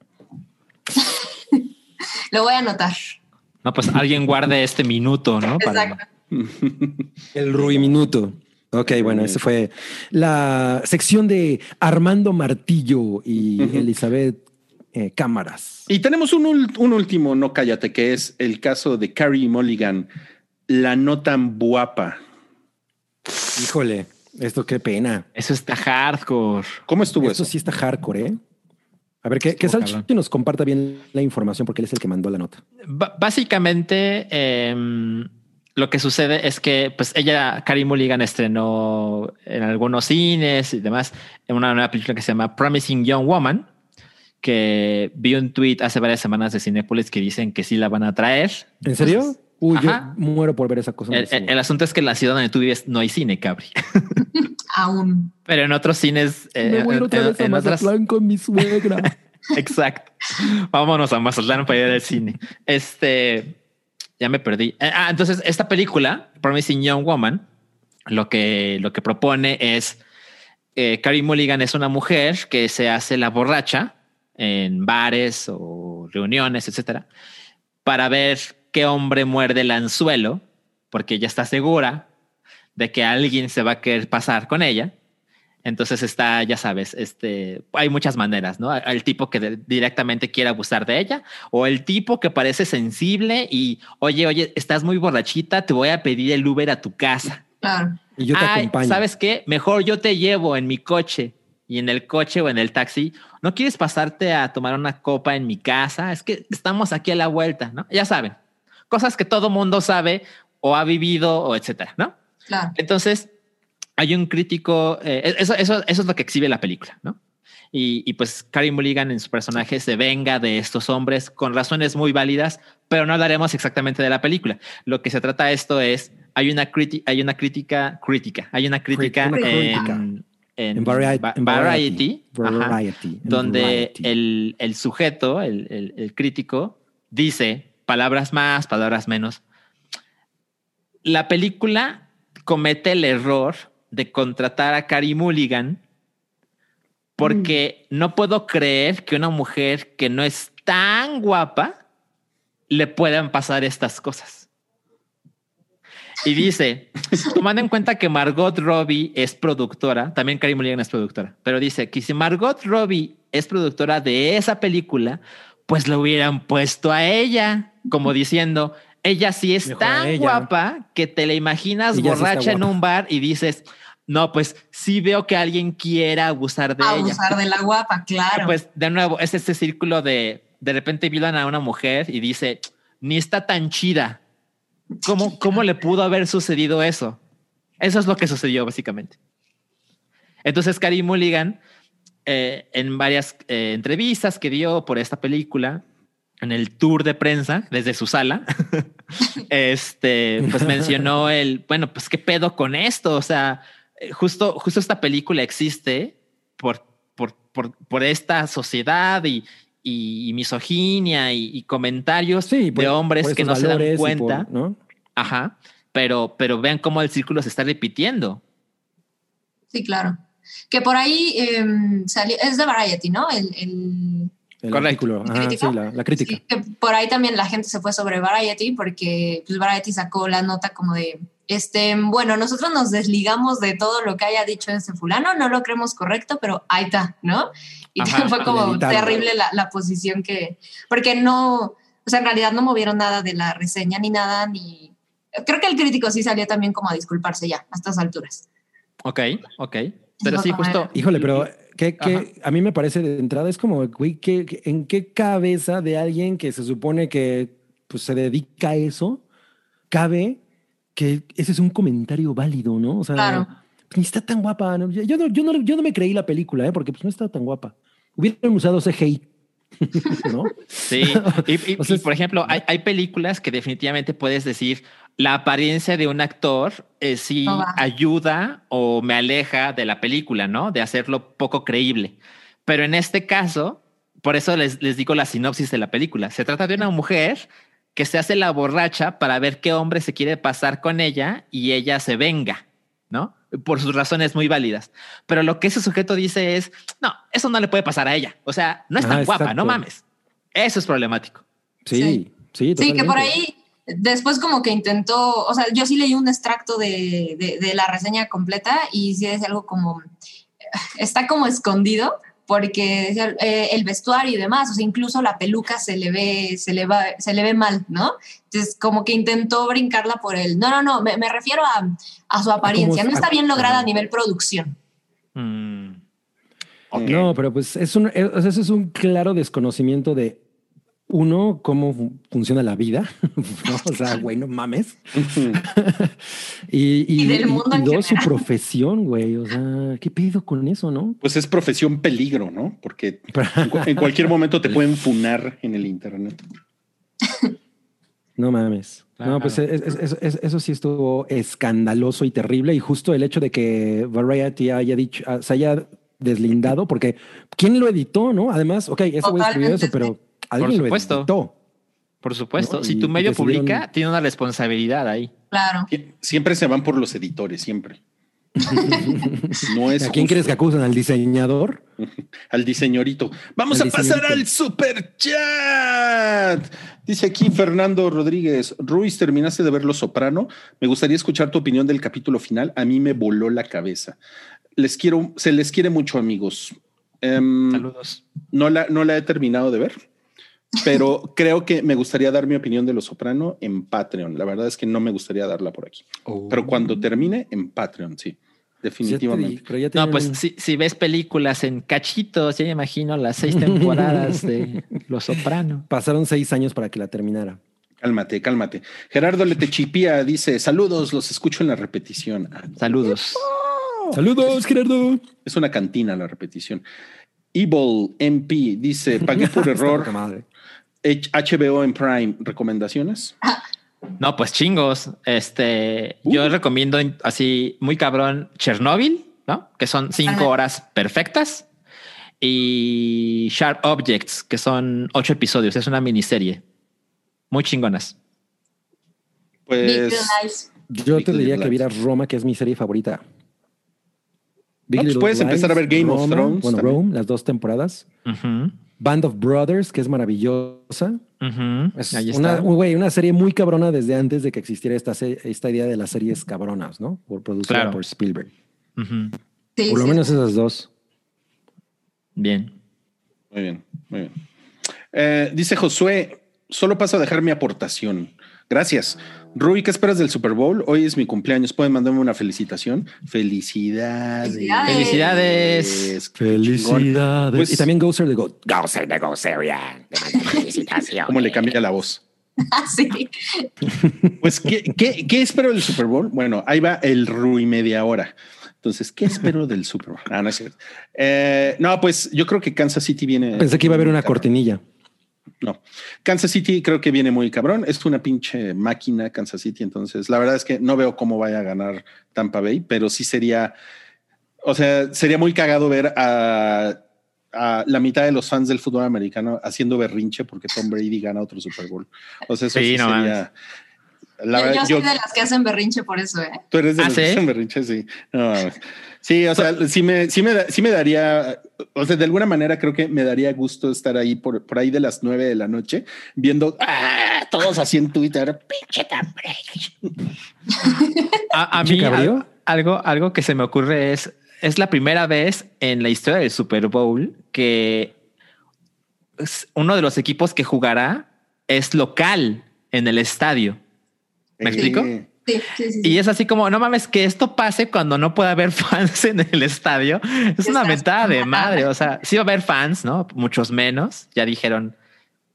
(laughs) Lo voy a anotar. No, pues alguien guarde este minuto, ¿no? Para- Exacto. (laughs) El Rui Minuto. Ok, bueno, esa fue la sección de Armando Martillo y. Elizabeth eh, Cámaras. Y tenemos un, un último, no cállate, que es el caso de Carrie Mulligan, la no tan guapa. Híjole, esto qué pena. Eso está hardcore. ¿Cómo estuvo Esto eso? sí está hardcore, ¿eh? A ver, que, que Salchi nos comparta bien la información porque él es el que mandó la nota. Básicamente, em, lo que sucede es que, pues, ella, Carrie Mulligan, estrenó en algunos cines y demás en una nueva película que se llama Promising Young Woman, que vi un tweet hace varias semanas de Cinepolis que dicen que sí la van a traer. ¿En serio? Uy, Ajá. yo muero por ver esa cosa. El, el- el asunto es que en la ciudad donde tú vives no hay cine, Cabri. (laughs) Aún. Pero en otros cines, eh, Me voy en- otra en- vez a en otras- Mazatlán con mi suegra. (laughs) Exacto. Vámonos a Mazatlán para ir al cine. Este, ya me perdí. Eh, Ah, entonces esta película, Promising Young Woman, lo que, lo que propone es, eh, Carrie Mulligan es una mujer que se hace la borracha en bares o reuniones, etcétera, para ver qué hombre muerde el anzuelo, porque ella está segura de que alguien se va a querer pasar con ella. Entonces está, ya sabes, este, hay muchas maneras, ¿no? El tipo que directamente quiere abusar de ella o el tipo que parece sensible y, oye, oye, estás muy borrachita, te voy a pedir el Uber a tu casa. Claro. y yo te Ay, acompaño. ¿Sabes qué? Mejor yo te llevo en mi coche y en el coche o en el taxi. ¿No quieres pasarte a tomar una copa en mi casa? Es que estamos aquí a la vuelta, ¿no? Ya saben, cosas que todo mundo sabe o ha vivido o etcétera, ¿no? Claro. Entonces, hay un crítico, eh, eso, eso, eso es lo que exhibe la película, ¿no? Y, y pues Carrie Mulligan en su personaje se venga de estos hombres con razones muy válidas, pero no hablaremos exactamente de la película. Lo que se trata esto es, hay una, criti- hay una crítica, crítica, hay una crítica, Una crítica. en, en Variety. Va- ajá, donde el, el sujeto, el, el- el crítico, dice palabras más, palabras menos. La película comete el error de contratar a Carrie Mulligan porque no puedo creer que una mujer que no es tan guapa le puedan pasar estas cosas. Y dice, (laughs) tomando en cuenta que Margot Robbie es productora, también Carrie Mulligan es productora, pero dice que si Margot Robbie es productora de esa película, pues lo hubieran puesto a ella, como diciendo, ella sí es Mejor tan guapa que te la imaginas Ella sí está borracha en un bar y dices, no, pues sí veo que alguien quiera abusar de ella. Abusar de la guapa, claro. Pues de nuevo, es este círculo de de repente violan a una mujer y dice, ni está tan chida. ¿Cómo, ¿Cómo le pudo haber sucedido eso? Eso es lo que sucedió básicamente. Entonces, Carrie Mulligan, eh, en varias eh, entrevistas que dio por esta película, en el tour de prensa desde su sala, (laughs) este, pues mencionó el, bueno, pues qué pedo con esto. O sea, eh, justo, justo esta película existe por, por, por, por esta sociedad y, y misoginia y, y comentarios Sí, por- de hombres que no se dan y cuenta. por- ¿no? Ajá. Pero, pero vean cómo el círculo se está repitiendo. Sí, claro. Que por ahí em, salió, es de Variety, ¿no? El, el- El Correcto. artículo. ¿El Ajá, crítico? sí, la, la crítica. sí, que por ahí también la gente se fue sobre Variety porque pues, Variety sacó la nota como de, este, bueno, nosotros nos desligamos de todo lo que haya dicho ese fulano, no lo creemos correcto, pero ahí está, ¿no? Y Ajá, (laughs) fue como terrible la, la posición que, porque no, o sea, en realidad no movieron nada de la reseña ni nada, ni... Creo que el crítico sí salió también como a disculparse ya, a estas alturas. Ok, ok. Pero sí, justo. Híjole, pero que, Ajá. a mí me parece de entrada es como, güey, ¿qué- qué- ¿en qué cabeza de alguien que se supone que pues, se dedica a eso cabe que ese es un comentario válido, ¿no? O sea, Claro. pues, ni está tan guapa. ¿no? Yo, yo no, yo, no, yo no me creí la película, ¿eh? porque pues, no está tan guapa. Hubieran usado CGI, (laughs) ¿no? Sí. (laughs) Y, y- O sea, y, por ejemplo, hay, hay películas que definitivamente puedes decir la apariencia de un actor eh, sí ayuda o me aleja de la película, ¿no? De hacerlo poco creíble. Pero en este caso, por eso les, les digo la sinopsis de la película. Se trata de una mujer que se hace la borracha para ver qué hombre se quiere pasar con ella y ella se venga, ¿no? Por sus razones muy válidas. Pero lo que ese sujeto dice es, no, eso no le puede pasar a ella. O sea, no es tan Ah, guapa, no mames. Eso es problemático. Sí, sí, Sí, que por ahí después como que intentó, o sea, yo sí leí un extracto de, de- de la reseña completa y sí decía algo como, está como escondido porque eh, el vestuario y demás, o sea, incluso la peluca se le ve, se le va, se le ve mal, ¿no? Entonces como que intentó brincarla por el, no, no, no, me, me refiero a, a su apariencia, no está bien lograda a nivel producción. Mm. No, pero pues es un, es- o sea, eso es un claro desconocimiento de uno, cómo fu- funciona la vida. (laughs) ¿no? O sea, güey, no mames. y, y- Y del mundo en y dos, su profesión, güey. O sea, ¿qué pedo con eso, no? Pues es profesión peligro, ¿no? Porque en, cu- en cualquier momento te pueden funar en el internet. No mames. Claro. No, pues es- es- es- es- eso sí estuvo escandaloso y terrible. Y justo el hecho de que Variety haya dicho, ah, se haya deslindado, porque ¿quién lo editó, no? Además, ok, ese güey escribió eso, pero alguien lo supuesto. editó. Por supuesto. No, si tu medio decidieron- publica, tiene una responsabilidad ahí. Claro. Sie- Siempre se van por los editores, siempre. (laughs) No es ¿A quién justo. crees que acusan? ¿Al diseñador? (laughs) al diseñorito. Vamos Al a pasar al super chat. Dice aquí Fernando Rodríguez, Ruiz, terminaste de ver Los Soprano. Me gustaría escuchar tu opinión del capítulo final. A mí me voló la cabeza. Les quiero, se les quiere mucho, amigos. Em, Saludos. no la, no la he terminado de ver, pero creo que me gustaría dar mi opinión de Los Soprano en Patreon. La verdad es que no me gustaría darla por aquí, pero cuando termine en Patreon, sí, Ya te definitivamente. di- pero ya No, pues un- si, si ves películas en cachitos, ya me imagino las seis temporadas de Los Soprano. (laughs) pasaron seis años para que la terminara. Cálmate, cálmate. Gerardo Letechipía (laughs) dice: Saludos, los escucho en la repetición. Ah, Saludos. Saludos, Gerardo. Es una cantina la repetición. Evil MP dice: Pagué por (laughs) error madre. H- HBO en Prime. ¿Recomendaciones? No, pues chingos. Este, yo Uh. recomiendo así muy cabrón Chernobyl, ¿no? Que son cinco Ajá. horas perfectas. Y Sharp Objects, que son ocho episodios. Es una miniserie. Muy chingonas. Pues. Yo Big te diría que vieras Roma, que es mi serie favorita. Big No, pues puedes empezar a ver Game of Roma, Thrones Bueno, también. Rome, las dos temporadas. Band of Brothers, que es maravillosa. Es Ahí una, está. una serie muy cabrona desde antes de que existiera esta, esta idea de las series cabronas, ¿no? Por producida Claro. por Spielberg. Sí, Por lo sí. menos esas dos. Bien. Muy bien, muy bien. Eh, dice Josué, solo paso a dejar mi aportación. Gracias. Rui, ¿qué esperas del Super Bowl? Hoy es mi cumpleaños. ¿Pueden mandarme una felicitación? Felicidades. Felicidades. Chingón. Pues- y también Gozer de Go. Gozer de manda felicitaciones. ¿Cómo le cambia la voz? (laughs) Sí. Pues, ¿qué, qué, qué espero del Super Bowl? Bueno, ahí va el Rui media hora. Entonces, ¿qué espero del Super Bowl? Ah, no es cierto. Eh, no, pues yo creo que Kansas City viene. Pensé que iba a haber una cortinilla. No. Kansas City creo que viene muy cabrón. Es una pinche máquina Kansas City. Entonces, la verdad es que no veo cómo vaya a ganar Tampa Bay, pero sí sería, o sea, sería muy cagado ver a, a la mitad de los fans del fútbol americano haciendo berrinche porque Tom Brady gana otro Super Bowl. O sea, eso Sí, sí, no sería. La yo, verdad, yo yo- soy de las que hacen berrinche por eso, ¿eh? Tú eres de ¿Ah, los que hacen berrinche, sí. No, sí, o sea, sí me, sí, me, sí me daría, o sea, de alguna manera creo que me daría gusto estar ahí por, por ahí de las nueve de la noche viendo ah, todos así en Twitter. Pinche. A, a mí algo, algo que se me ocurre es, es la primera vez en la historia del Super Bowl que uno de los equipos que jugará es local en el estadio. ¿Me Eh, explico? Sí, sí, sí. Y es así como, no mames, que esto pase cuando no pueda haber (laughs) fans en el estadio. Es una mentada de madre. O sea, sí va a haber fans, ¿no? Muchos menos. Ya dijeron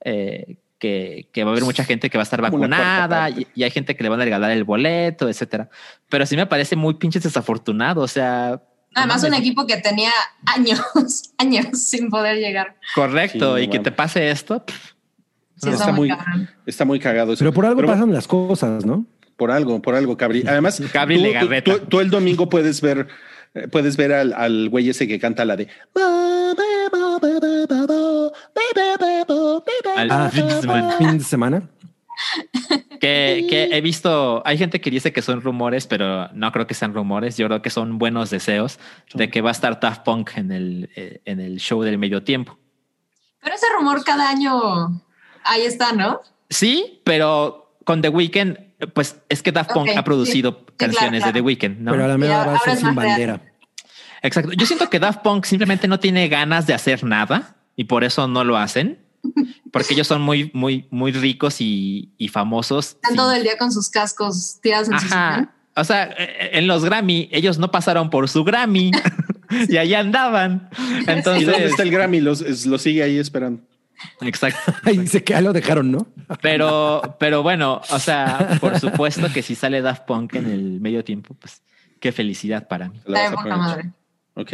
eh, que, que va a haber mucha gente que va a estar vacunada y, hay gente que le van a regalar el boleto, etcétera. Pero sí me parece muy pinches desafortunado. O sea, Además, no un equipo que tenía años, (laughs) años sin poder llegar. correcto. Sí, y que te pase esto. pff, Sí, No, está, está muy. Está muy cagado eso. Pero por algo Pero pasan las cosas, ¿no? Por algo, por algo, Cabri. Además, Cabri tú, tú- tú- tú el domingo puedes ver eh, puedes ver al, al güey ese que canta la de. Al Ah, fin de semana. fin de semana. Que, que he visto, hay gente que dice que son rumores, pero no creo que sean rumores. Yo creo que son buenos deseos de que va a estar Daft Punk en el, eh, en el show del medio tiempo. Pero ese rumor cada año ahí está, ¿no? Sí, pero con The Weeknd, pues es que Daft Punk ha producido sí. Sí, canciones claro, de The. Weeknd, ¿no? Pero a la Y mera ahora va a ser es sin real. bandera. Exacto. Yo siento que Daft Punk simplemente no tiene ganas de hacer nada y por eso no lo hacen. Porque ellos son muy, muy, muy ricos y, y famosos. Están todo el día con sus cascos tirados en. Ajá. O sea, eh, en los Grammy, ellos no pasaron por su Grammy (laughs) (laughs) y ahí andaban. ¿Y Entonces, dónde está el Grammy? Los, lo sigue ahí esperando. Exacto. (laughs) Ahí dice que ya lo dejaron, ¿no? Pero, pero bueno, o sea, por supuesto que si sale Daft Punk en el medio tiempo, pues qué felicidad para mí. La madre. Ok.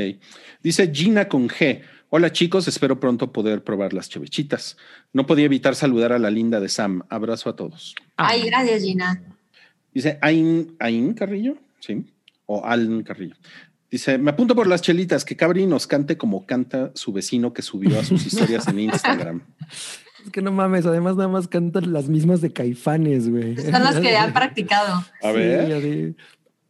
Dice Gina con G. Hola chicos, espero pronto poder probar las chevechitas. No podía evitar saludar a la linda de Sam. Abrazo a todos. Ay, gracias, Gina. Dice Ain, Ain Carrillo, sí, o Alan Carrillo. Dice, me apunto por las chelitas, que Cabri nos cante como canta su vecino que subió a sus historias en Instagram. (laughs) Es que no mames, además nada más cantan las mismas de Caifanes, güey. Son las que (laughs) han practicado. A Sí, ver. así.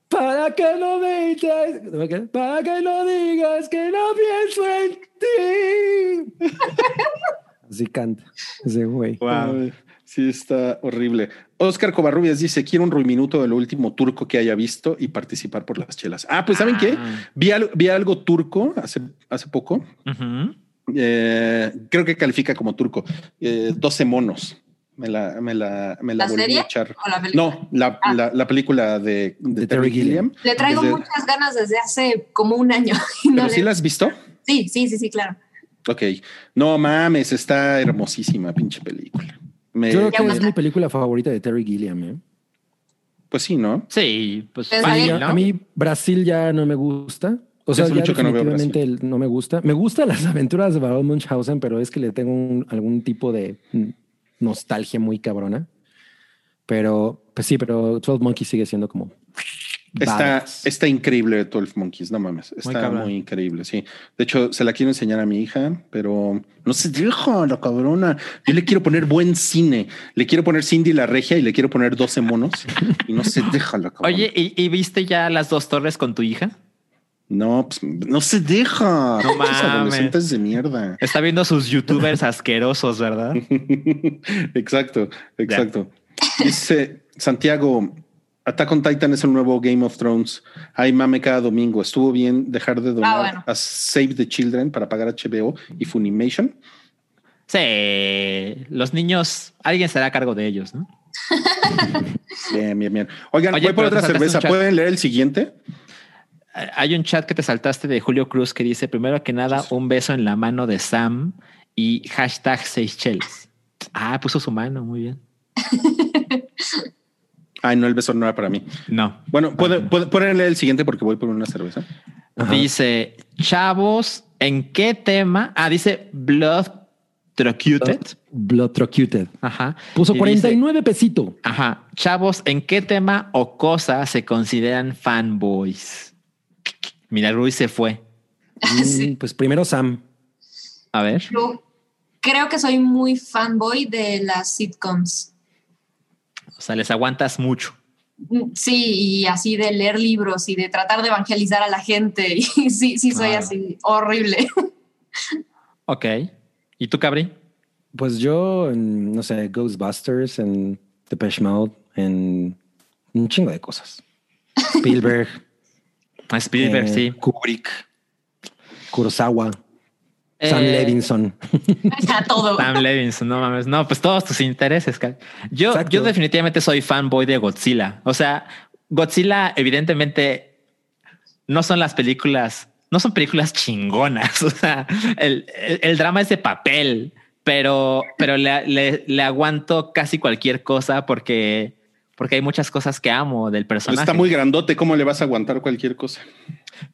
Para que no me digas, para que no digas que no pienso en ti. (laughs) Así canta ese güey. Ay, sí, está horrible. Oscar Covarrubias dice, quiero un minuto de lo último turco que haya visto y participar por las chelas. Ah, pues ¿saben qué? Ah. Vi, al- vi algo turco hace, hace poco. Eh, creo que califica como turco. Eh, 12 monos. Me la, me la, me la, ¿La volví serie a echar. la? No, la, Ah. la, la película de, de De Terry Gilliam. Le traigo Desde- muchas ganas desde hace como un año. (laughs) y no ¿Pero le- sí la has visto? sí, sí, sí, sí, claro. Ok. No mames, está hermosísima, pinche película. Me- Yo creo que es mi película favorita de Terry Gilliam. ¿eh? pues sí, ¿no? Sí, pues Pues A mí, a mí Brasil ya no me gusta. O sea, mucho que no veo me gusta. Me gustan las (laughs) aventuras de Baron Munchausen, pero es que le tengo un- algún tipo de nostalgia muy cabrona. Pero, pues sí, pero 12 Monkeys sigue siendo como... Está, está increíble 12 Monkeys, no mames. Está muy, increíble, sí. De hecho, se la quiero enseñar a mi hija, pero no se deja la cabrona. Yo le quiero poner buen cine. Le quiero poner Cindy la regia y le quiero poner 12 monos y no se deja la cabrona. Oye, ¿y, y viste ya las dos torres con tu hija? no, pues, no se deja. No mames. adolescentes de mierda. Está viendo sus youtubers asquerosos, ¿verdad? (laughs) exacto, exacto. Dice Santiago, Attack on Titan es el nuevo Game of Thrones. Ay, mame cada domingo. Estuvo bien dejar de donar Ah, bueno. a Save the Children para pagar HBO y Funimation. Sí, los niños, alguien será a cargo de ellos, ¿no? (laughs) Bien, bien, bien. Oigan, Oye, voy por otra cerveza. ¿Pueden leer el siguiente? Hay un chat que te saltaste de Julio Cruz que dice, primero que nada, un beso en la mano de Sam y hashtag Seychelles. Ah, puso su mano, muy bien. (laughs) Ay, no, el beso no era para mí. No. Bueno, ¿puede- puede- pueden leer el siguiente porque voy por una cerveza. Ajá. Dice, chavos, ¿en qué tema? Ah, dice Blood Trocuted. Blood Trocuted. Ajá. Puso Y 49 pesito. dice, Ajá. Chavos, ¿en qué tema o cosa se consideran fanboys? Mira, Ruiz se fue. (laughs) Sí. Mm, Pues primero Sam. A ver. Yo creo que soy muy fanboy de las sitcoms. O sea, les aguantas mucho. Mm, Sí, y así de leer libros y de tratar de evangelizar a la gente. (laughs) Y sí, sí, soy Ah. así horrible. Ok. ¿Y tú, Cabri? Pues yo, en, no sé, Ghostbusters, en Depeche Mode, en un chingo de cosas. (laughs) Spielberg, A Spielberg, eh, sí. Kubrick, Kurosawa, Sam Eh, Levinson. (laughs) A todo. Sam Levinson, no mames. No, pues todos tus intereses. Cal- Yo, Exacto. yo definitivamente soy fanboy de Godzilla. O sea, Godzilla, evidentemente, no son las películas, no son películas chingonas. (laughs) O sea, el, el- el drama es de papel, pero, pero le, le- le aguanto casi cualquier cosa porque, porque hay muchas cosas que amo del personaje. Está muy grandote. ¿Cómo le vas a aguantar cualquier cosa?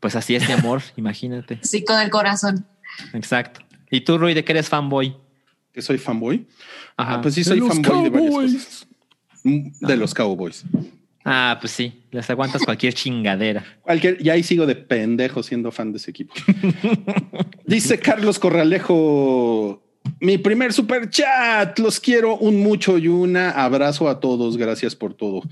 Pues así es mi amor, imagínate. Sí, con el corazón. Exacto. ¿Y tú, Rui, de qué eres fanboy? ¿Que soy fanboy? Ajá. Ah, pues sí, soy fanboy de varias cosas. Mm, De los Cowboys. Ah, pues sí, les aguantas cualquier chingadera. Cualquier, y ahí sigo de pendejo siendo fan de ese equipo. (laughs) Dice Carlos Corralejo, mi primer super chat, los quiero un mucho y una abrazo a todos, gracias por todo.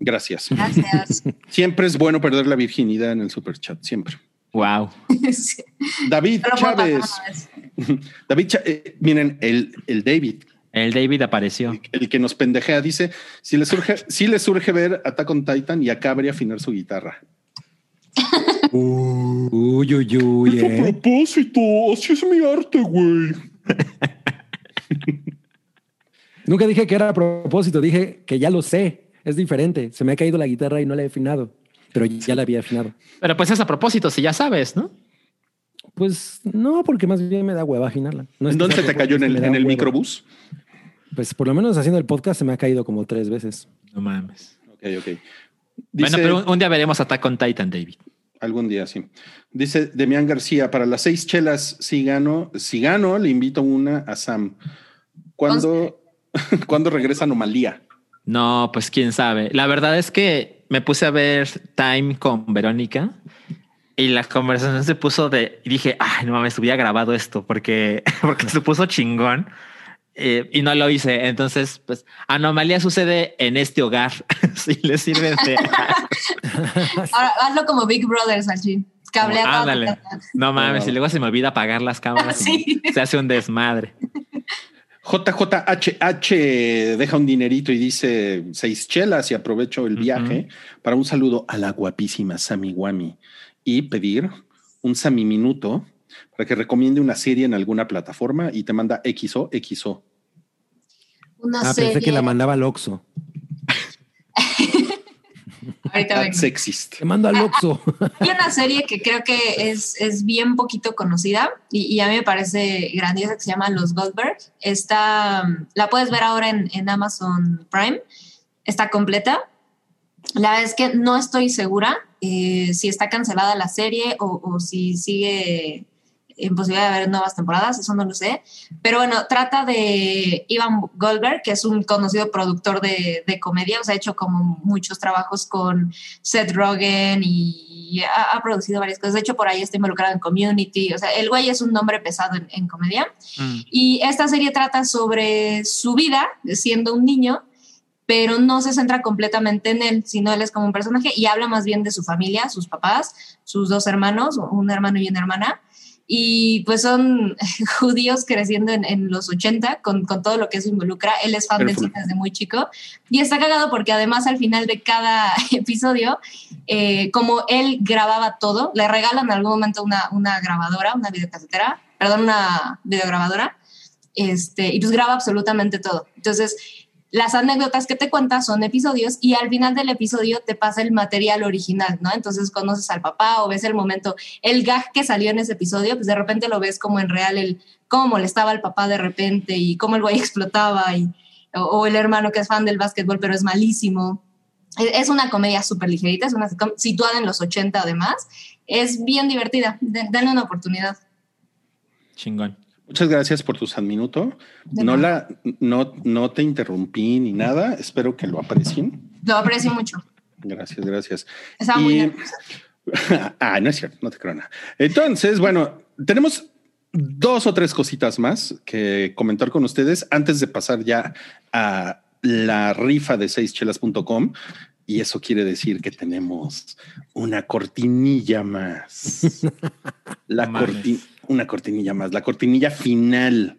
Gracias. Gracias. Siempre es bueno perder la virginidad en el super chat, siempre. Wow. (laughs) Sí. David Chávez. (laughs) David, Cha- eh, miren, el, el David, El David apareció. el que nos pendejea, dice, si le surge, si le surge ver Attack on Titan y acabe afinar su guitarra. (laughs) Uy, uy, uy. Es a ¿eh? propósito, así es mi arte, güey. Nunca dije que era a propósito, dije que ya lo sé. Es diferente. Se me ha caído la guitarra y no la he afinado, pero ya la había afinado. Pero pues es a propósito, si ya sabes, ¿no? Pues no, porque más bien me da hueva afinarla. No que ¿Dónde se te cayó en el, en el microbús? Pues por lo menos haciendo el podcast se me ha caído como tres veces. No mames. Ok, ok. Dice, Bueno, pero un, un día veremos Attack on Titan, David. algún día, sí. Dice Demián García, para las seis chelas, si gano, si gano, le invito una a Sam. ¿Cuándo, (laughs) ¿cuándo regresa Anomalía? No, pues quién sabe. La verdad es que me puse a ver Time con Verónica y la conversación se puso de. Y dije, ay, no mames, hubiera grabado esto porque, (laughs) porque se puso chingón eh, y no lo hice. Entonces, pues, anomalía sucede en este hogar. (laughs) si le sirve de. (laughs) Ahora hazlo como Big Brother, Salchín. Cablea toda tu Ándale. casa. No mames, y luego se me olvida apagar las cámaras Sí. y se hace un desmadre. JJHH deja un dinerito y dice seis chelas y aprovecho el viaje para un saludo a la guapísima Sami Wami y pedir un Sami Minuto para que recomiende una serie en alguna plataforma y te manda XO, XO. Una Ah, serie. pensé que la mandaba al Oxxo. Ahorita vengo. Sexist. Te mando al Oxxo. Hay una serie que creo que es, es bien poquito conocida y, y a mí me parece grandiosa que se llama Los Goldberg. Está, la puedes ver ahora en, en Amazon Prime. Está completa. La verdad es que no estoy segura eh, si está cancelada la serie o, o si sigue en posibilidad de haber nuevas temporadas, eso no lo sé. Pero bueno, trata de Ivan Goldberg, que es un conocido productor de, de comedia, o sea, ha hecho como muchos trabajos con Seth Rogen y ha, ha producido varias cosas. De hecho, por ahí está involucrado en Community. O sea, el güey es un nombre pesado en, en comedia. Y esta serie trata sobre su vida siendo un niño, pero no se centra completamente en él, sino él es como un personaje y habla más bien de su familia, sus papás, sus dos hermanos, un hermano y una hermana. Y pues son (laughs) judíos creciendo en, en los 80 con, con, todo lo que eso involucra. Él es fan del Careful. cine desde muy chico. Y está cagado porque además al final de cada (laughs) episodio, eh, como él grababa todo, le regalan en algún momento una, una grabadora, una videocasetera, perdón, una videograbadora, este, y pues graba absolutamente todo. Entonces, las anécdotas que te cuenta son episodios y al final del episodio te pasa el material original, ¿no? Entonces conoces al papá o ves el momento, el gag que salió en ese episodio, pues de repente lo ves como en real, el cómo molestaba al papá de repente y cómo el güey (laughs) explotaba y, o, el hermano que es fan del básquetbol pero es malísimo. Es es una comedia súper ligerita, es una situada en los 80 además. Es bien divertida, de- denle una oportunidad. Chingón. Muchas gracias por tu San Minuto. No, la, no, no te interrumpí ni nada. Espero que lo aprecien. Lo aprecio mucho. Gracias, gracias. Estaba muy nerviosa. (laughs) ah, no es cierto, no te creo nada. Entonces, bueno, tenemos dos o tres cositas más que comentar con ustedes antes de pasar ya a la rifa de seischelas.com. Y eso quiere decir que tenemos una cortinilla más. (laughs) La No mames. corti- una cortinilla más, la cortinilla final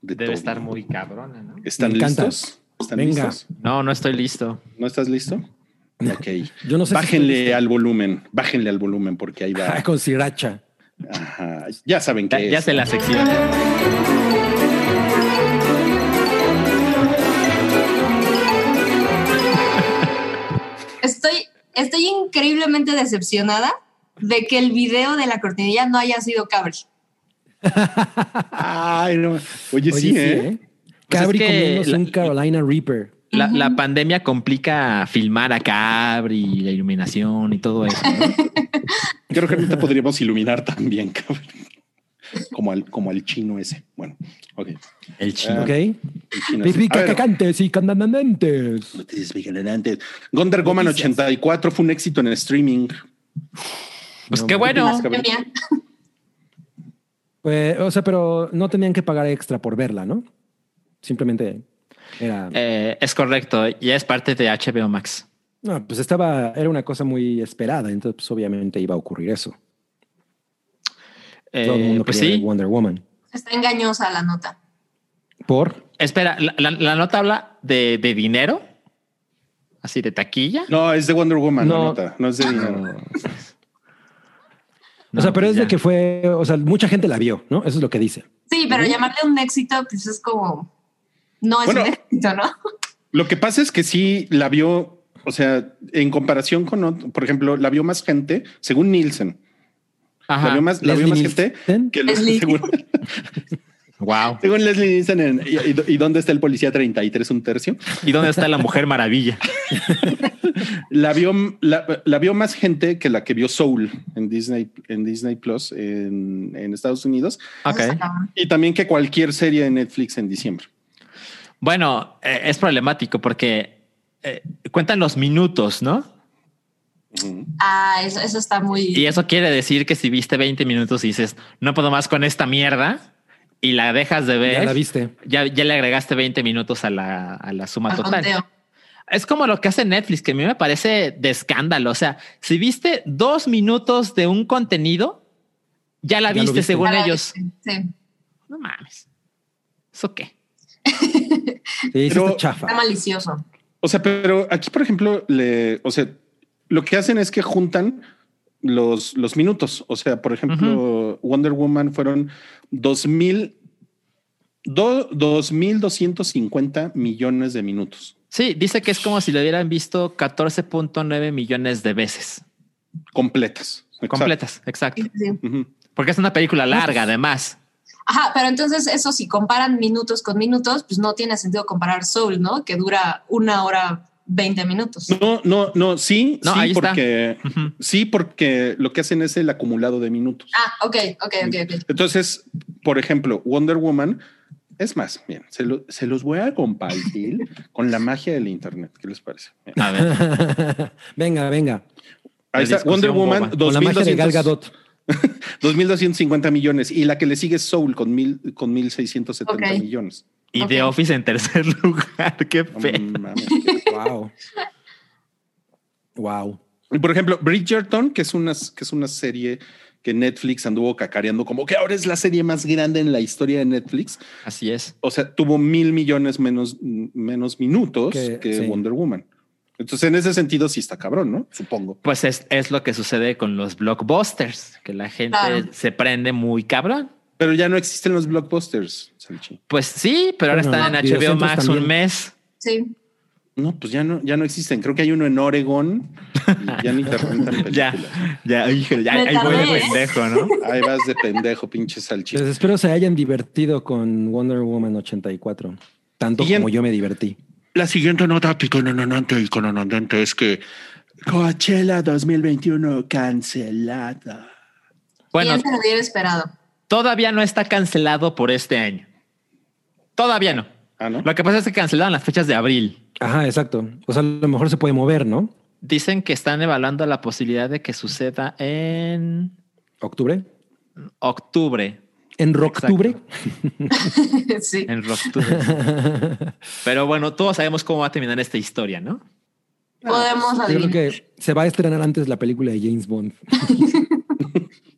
de Debe todo. estar muy cabrona, ¿no? ¿Están listos? ¿Están Venga. listos? No, no estoy listo. ¿No estás listo? Ok. (laughs) Yo no sé si Bájenle al volumen, bájenle al volumen porque ahí va. (laughs) Con sriracha. Ajá. Ya saben Ya, que ya sé la sección. Estoy, estoy increíblemente decepcionada de que el video de la cortinilla no haya sido cable. Ay, no. Oye, Oye, sí, ¿eh? Pues Cabri es que comiéndose la- un Carolina Reaper. La, la pandemia complica filmar a Cabri, la iluminación y todo eso. ¿no? (laughs) Creo que te podríamos iluminar tan bien, cabrón. como al, como al chino ese. Bueno, ok. El chino. Ok. El chino ese. Pipica A ver, cacantes y candanantes. Wonder Woman 84 fue un éxito en el streaming. Pues No, qué ¿qué bueno. Pues, o sea, pero no tenían que pagar extra por verla, ¿no? Simplemente era. Eh, es correcto. Y es parte de HBO Max. No, pues estaba, era una cosa muy esperada, entonces pues, obviamente iba a ocurrir eso. Todo el Eh, mundo pues sí. Wonder Woman. Está engañosa la nota. ¿Por? Espera, la, la- la nota habla de, de dinero. Así de taquilla. No, es de Wonder Woman, la No. nota. No es de dinero. O sea, pero pues es de que fue, o sea, mucha gente la vio, ¿no? Eso es lo que dice. Sí, pero llamarle un éxito, pues es como. No es Bueno. un éxito, ¿no? (laughs) Lo que pasa es que sí la vio, o sea, en comparación con, por ejemplo, la vio más gente, según Nielsen. La Ajá. vio más, la vio más gente que los, según, (laughs) Wow. según Leslie Nielsen. en- y, y- y dónde está el policía 33, un tercio? ¿Y dónde está la Mujer Maravilla? (laughs) La vio, la, la vio más gente que la que vio Soul en Disney, en Disney Plus en, en Estados Unidos Ok. Eso está cabrón. y también que cualquier serie de Netflix en diciembre. Bueno, eh, es problemático porque eh, cuentan los minutos, ¿no? Ah, eso, eso está muy. Y eso quiere decir que si viste 20 minutos y dices, no puedo más con esta mierda y la dejas de ver, Ya la viste. ya, ya le agregaste 20 minutos a la, a la suma al total. conteo. Es como lo que hace Netflix, que a mí me parece de escándalo. O sea, si viste dos minutos de un contenido, ya la Ya viste, viste. según ellos. Sí. No mames. ¿Eso qué? Sí, Pero- está chafa. Está malicioso. O sea, pero aquí, por ejemplo, le, o sea, lo que hacen es que juntan los, los minutos. O sea, por ejemplo, Wonder Woman fueron dos mil, do- dos mil doscientos cincuenta millones de minutos Sí, dice que es como si lo hubieran visto 14.9 millones de veces. completas. Exacto. Completas, exacto. Sí, sí. Ujú. Porque es una película larga, además. Ajá, pero entonces eso si comparan minutos con minutos, pues no tiene sentido comparar Soul, ¿no? Que dura una hora 20 minutos. No, no, no, sí, No, sí, porque sí, porque lo que hacen es el acumulado de minutos. Ah, ok, ok, ok, ok. Entonces, por ejemplo, Wonder Woman, es más, bien, se, lo- se los voy a compartir (laughs) con la magia del Internet. ¿Qué les parece? Bien. A ver, (laughs) venga, venga. Ahí está, Wonder Woman, boba. Con la magia de Gal 2.200 Gadot. (laughs) 2.250 millones y la que le sigue es Soul con, mil, con 1.670 Ok. millones. Y. The Office en tercer (laughs) lugar. Qué fe. mames. Wow. wow. Y por ejemplo, Bridgerton, que es, una, que es una serie que Netflix anduvo cacareando como que ahora es la serie más grande en la historia de Netflix. Así es. O sea, tuvo mil millones menos, menos minutos que, Que- sí. Wonder Woman. Entonces, en ese sentido, sí está cabrón, ¿no? Supongo. Pues es, es lo que sucede con los blockbusters, que la gente se prende muy cabrón. Pero ya no existen los blockbusters, Salchi. Pues sí, pero ahora están en HBO Max también. un mes. Sí. No, pues ya no, ya no existen. Creo que hay uno en Oregon y ya ni te rentan (laughs) películas. Ya, ya, híjole, ya, ahí voy de ¿eh? pendejo, ¿no? (laughs) Ahí vas de pendejo, pinche Salchi. Pues espero se hayan divertido con Wonder Woman 84. Tanto Siguiente. como yo me divertí. La siguiente nota picononante y cononante es que Coachella 2021 cancelada. Bueno, ¿Quién se lo hubiera esperado? Todavía no está cancelado por este año. Todavía no. Ah, ¿no? Lo que pasa es que cancelaron las fechas de abril. Ajá, exacto. O sea, a lo mejor se puede mover, ¿no? Dicen que están evaluando la posibilidad de que suceda en Octubre. octubre. En Rocktubre. (laughs) sí. En octubre. Pero bueno, todos sabemos cómo va a terminar esta historia, ¿no? Podemos Yo creo que se va a estrenar antes la película de James Bond. (laughs)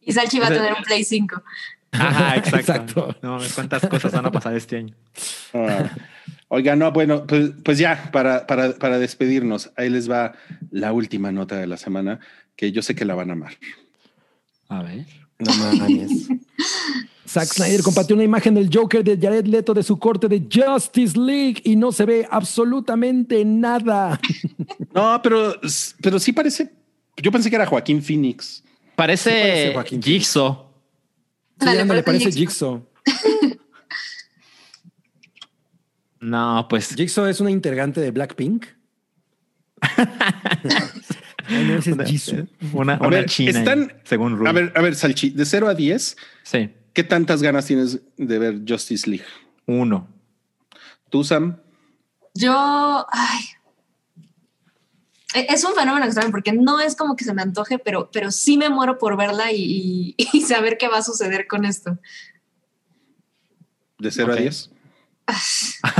Y Salchi va a tener un Play 5. Ajá, (laughs) exacto. Exacto. No, cuántas cosas van a pasar este año. Ah. Oiga, no, bueno, pues, pues ya, para, para, para despedirnos, ahí les va la última nota de la semana, que yo sé que la van a amar. A ver. No mames. (laughs) Zack Snyder compartió una imagen del Joker de Jared Leto de su corte de Justice League y no se ve absolutamente nada. (laughs) No, pero, pero sí parece, yo pensé que era Joaquín Phoenix. Parece, parece Joaquín Phoenix. Jigsaw. Sí, Dale, ándale, parece Jigsaw. Jigsaw. (laughs) No, pues Jigsaw es una integrante de Blackpink. (laughs) Ay, no, ese es Jisoo. una, A una ver, china, están, según a ver, a ver, Salchi, de 0 a 10, Sí. ¿qué tantas ganas tienes de ver Justice League? Uno. ¿Tú, Sam? Yo, ay, es un fenómeno extraño porque no es como que se me antoje, pero, pero sí me muero por verla y, y- y saber qué va a suceder con esto. ¿De 0 Ok. a (laughs) 10?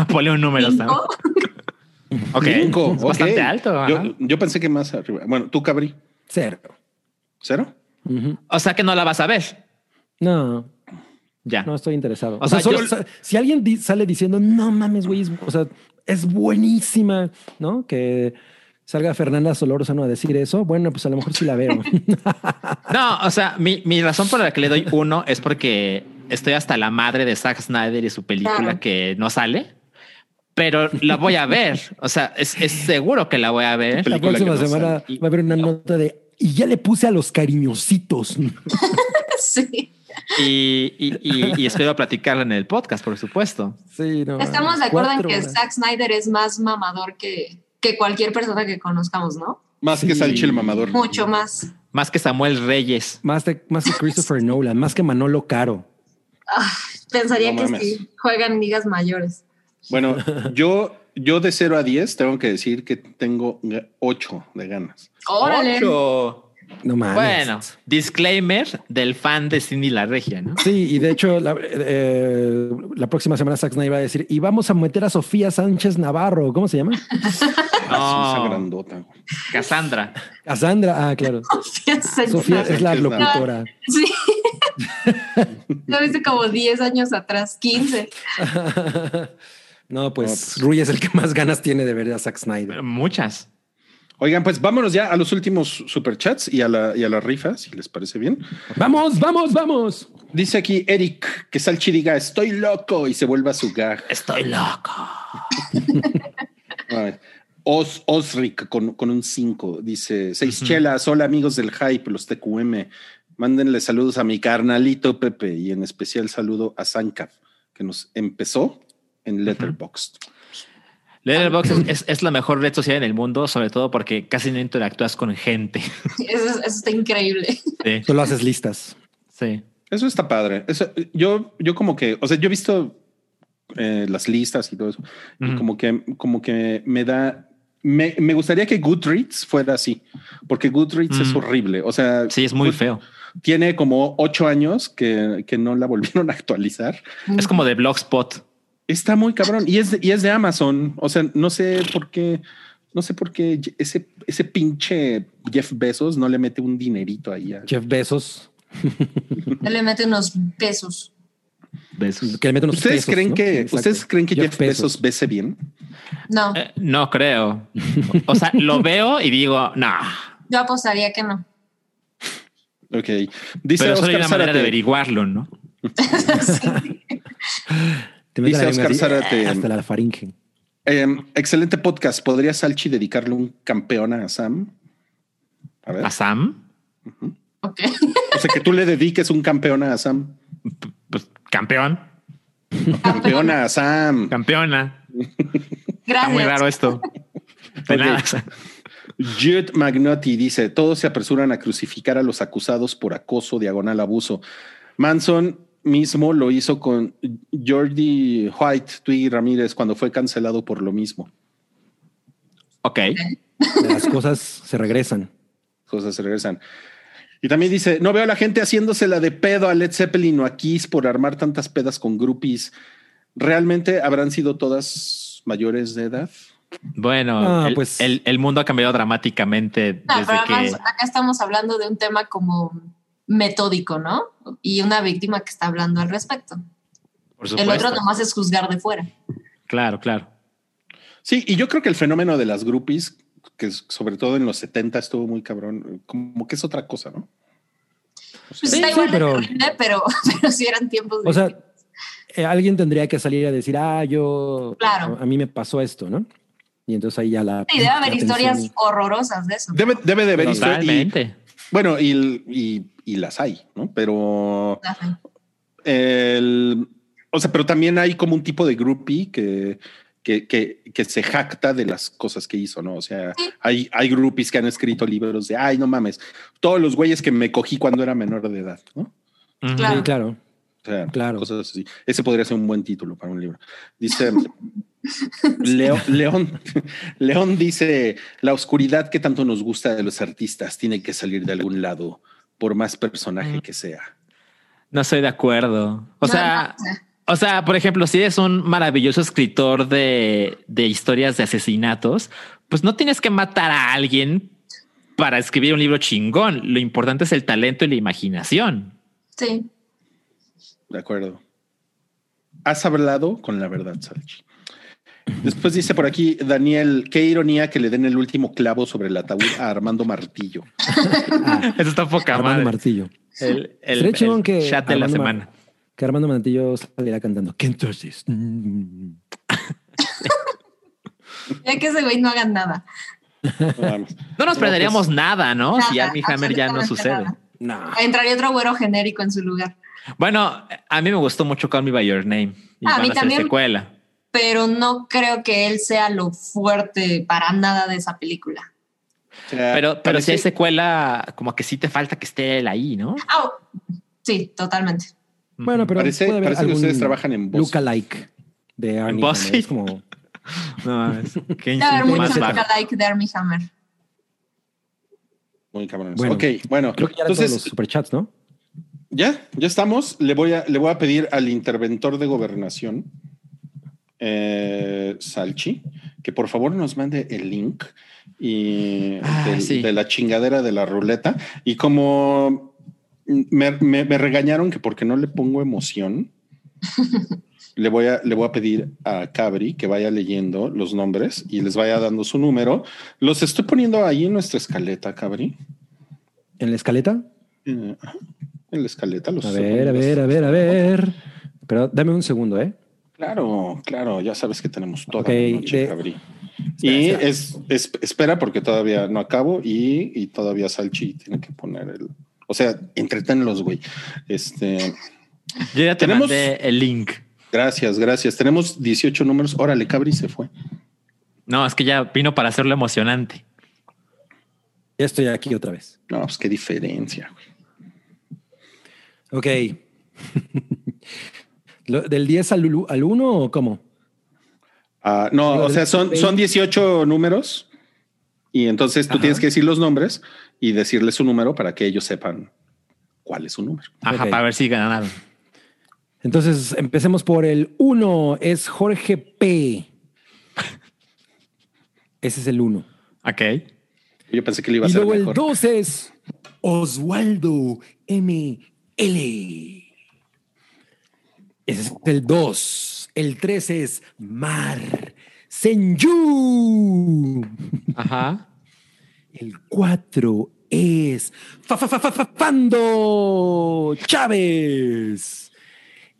Ponle un número. Cinco. (laughs) Ok. Cinco, Es bastante alto. Yo, yo pensé que más arriba. Bueno, tú, Cabri, Cero. ¿cero? O sea que no la vas a ver. No, Ya. no estoy interesado. O O, sea, sea, solo yo- si alguien di- sale diciendo, no mames, güey, es- o sea, es buenísima, ¿no? Que salga Fernanda Solórzano a decir eso, bueno, pues a lo mejor sí la veo. (laughs) No, o sea, mi, mi razón por la que le doy uno es porque estoy hasta la madre de Zack Snyder y su película Claro. que no sale, pero la voy a ver. O sea, es, es seguro que la voy a ver. la próxima no semana sale. va a haber una nota de, y ya le puse a los cariñositos. (laughs) Sí. Y, y, y- y espero platicarla en el podcast, por supuesto. Sí, no, Estamos de acuerdo en que horas. Zack Snyder es más mamador que, que cualquier persona que conozcamos, ¿no? Más que Sí. Salchi el mamador. Mucho más. Más que Samuel Reyes. Más, de- más que Christopher (laughs) Nolan, más que Manolo Caro. Ah, pensaría No que mames. sí, juegan ligas mayores. Bueno, yo, yo de 0 a 10 tengo que decir que tengo 8 de ganas. Órale. Ocho. No mames. Bueno, disclaimer del fan de Cindy La Regia, ¿no? Sí, y de hecho, la, eh, la próxima semana Zack Snyder va a decir, y vamos a meter a Sofía Sánchez Navarro, ¿cómo se llama? (laughs) Ah, No. esa grandota. Cassandra. A Sandra, ah, claro. (laughs) Sánchez Sofía es la Sánchez Navarro. locutora. Sí. (laughs) Lo viste como 10 años atrás, 15. No, pues, No, pues. Rui es el que más ganas tiene de ver a Zack Snyder. Muchas. Oigan, pues vámonos ya a los últimos superchats y a la, y a la rifa, si les parece bien. ¡Vamos, vamos, vamos! Dice aquí Eric que Salchi diga estoy loco y se vuelva a su gag. Estoy loco. (laughs) A ver. Os, Osric con, con un 5 dice seis chelas. Hola amigos del hype, los TQM. Mándenle saludos a mi carnalito Pepe y en especial saludo a Sanka que nos empezó en Letterboxd. Letterboxd es, es, es la mejor red social en el mundo, sobre todo porque casi no interactúas con gente. Eso, eso está increíble. Sí, Solo haces listas. sí. Eso está padre. Eso, yo, yo como que, o sea, yo he visto eh, las listas y todo eso y Ujú. como que, como que me da, me, me gustaría que Goodreads fuera así, porque Goodreads es Mm. horrible. O sea, Sí, es muy Good- feo. Tiene como ocho años que, que no la volvieron a actualizar. Es como de Blogspot. Está muy cabrón y es de, y es de Amazon. O sea, no sé por qué, no sé por qué ese, ese pinche Jeff Bezos no le mete un dinerito ahí. a- Jeff Bezos, Él le mete unos pesos. Besos. que le mete unos ¿Ustedes pesos, creen ¿no? que Exacto. ustedes creen que Jeff, Bezos. bese bien? No, Eh, no creo. O sea, lo veo y digo, no. yo apostaría que no. Ok. Dice Pero solo hay una manera de averiguarlo, ¿no? (laughs) (laughs) Te Dice Oscar así, Zárate. hasta la faringe. Eh, excelente podcast. ¿Podría Salchi dedicarle un campeón a Sam? A ver. ¿A Sam? Ok. O sea, que tú le dediques un campeón a Sam. Pues campeón, Campeona a Sam. campeona. Gracias. Está muy raro esto. De Ok. nada. Jude Magnotti dice: Todos se apresuran a crucificar a los acusados por acoso, diagonal abuso. Manson mismo lo hizo con Jordi White, Twiggy Ramírez, cuando fue cancelado por lo mismo. Ok. Las cosas se regresan. Cosas se regresan. Y también dice: No veo a la gente haciéndosela de pedo a Led Zeppelin o a Kiss por armar tantas pedas con groupies. ¿Realmente habrán sido todas mayores de edad? Bueno, Ah, el, pues- el- el mundo ha cambiado dramáticamente No, desde que. acá estamos hablando de un tema como metódico, ¿no? Y una víctima que está hablando al respecto. Por El otro nomás es juzgar de fuera. Claro, claro. Sí, y yo creo que el fenómeno de las groupies, que sobre todo en los 70 estuvo muy cabrón, como que es otra cosa, ¿no? Pues Sí, está sí, igual de pero- terrible, pero, (laughs) pero sí eran tiempos. O sea, eh, alguien tendría que salir a decir, ah, yo, Claro. a, a mí me pasó esto, ¿no? Y entonces ahí ya la. Sí, debe haber historias horrorosas de eso. Debe, debe de haber historia- y- Totalmente. Bueno, y, y- y las hay, ¿no? Pero Ajá. el, o sea, pero también hay como un tipo de groupie que, que, que, que se jacta de las cosas que hizo, ¿no? O sea, hay, hay groupies que han escrito libros de, ay, no mames, todos los güeyes que me cogí cuando era menor de edad, ¿no? Claro. Sí, claro. O sea, Claro. cosas así. Ese podría ser un buen título para un libro. Dice (laughs) Leo- León, León dice, la oscuridad que tanto nos gusta de los artistas tiene que salir de algún lado, por más personaje Mm. que sea. No estoy de acuerdo. O No, sea, no, o sea, o sea, por ejemplo, si eres un maravilloso escritor de, de historias de asesinatos, pues no tienes que matar a alguien para escribir un libro chingón. Lo importante es el talento y la imaginación. sí. De acuerdo. Has hablado con la verdad, Salchi. Después dice por aquí Daniel, qué ironía que le den el último clavo sobre el ataúd a Armando Martillo. Ah, Eso está poca Armando madre. Martillo. El, el, chingón que chat de la Mar- semana. Que Armando Martillo saliera cantando. ¿Qué entonces? Mm. (laughs) Ya que ese güey no haga nada. Vamos. No nos No, perderíamos nada, ¿no? si Nada, Armie Hammer ya no sucede. nada. No. Entraría otro güero genérico en su lugar. Bueno, a mí me gustó mucho Call Me By Your Name. Y Ah, a van mí a hacer también. secuela. Pero no creo que él sea lo fuerte para nada de esa película. Pero, pero si hay parece- secuela, como que sí te falta que esté él ahí, ¿no? Ah, sí, totalmente. Bueno, pero Parece- puede haber parece que ustedes trabajan en Boss. Lookalike de. Boss, Hammer. sí. Es como (laughs) No Debe haber insulto mucho más bajo. like de Armie Hammer. Muy cabrones. Bueno, ok, bueno, creo que ya todos los entonces superchats, ¿no? ya, ya estamos. Le voy a, le voy a pedir al interventor de gobernación, eh, Salchi, que por favor nos mande el link y Ah, del- sí. de la chingadera de la ruleta. Y como me, me- me regañaron que porque no le pongo emoción, (laughs) le voy, a, le voy a pedir a Cabri que vaya leyendo los nombres y les vaya dando su número. Los estoy poniendo ahí en nuestra escaleta, Cabri. En la escaleta. Eh, en la escaleta. Los A ver, a ver, a ver, a ver. Pero dame un segundo, ¿eh? Claro, claro, ya sabes que tenemos toda la noche, de-. Espera, Y espera. es, es- espera porque todavía no acabo y, y todavía Salchi tiene que poner el. O sea, entreténlos, güey. Este, Yo ya te Tenemos- mandé el link. gracias, gracias. Tenemos 18 números. Órale, Cabri se fue. No, es que ya vino para hacerlo emocionante. Ya estoy aquí otra vez. No, pues qué diferencia. güey. Ok. (laughs) ¿Del 10 al, al 1 o cómo? Ah, no, o sea, son, son 18 números y entonces tú Ajá. tienes que decir los nombres y decirles su número para que ellos sepan cuál es su número. Ajá, Ok. para ver si ganaron. Entonces, empecemos por el 1. Es Jorge P. Ese es el 1. Ok. Yo pensé que le iba a Y ser luego el mejor. 2 es Oswaldo M. L. Ese es el 2. El 3 es Mar Senyu. Ajá. El 4 es Fa- Fa- Fa- Fa- Fa- Fando Chávez.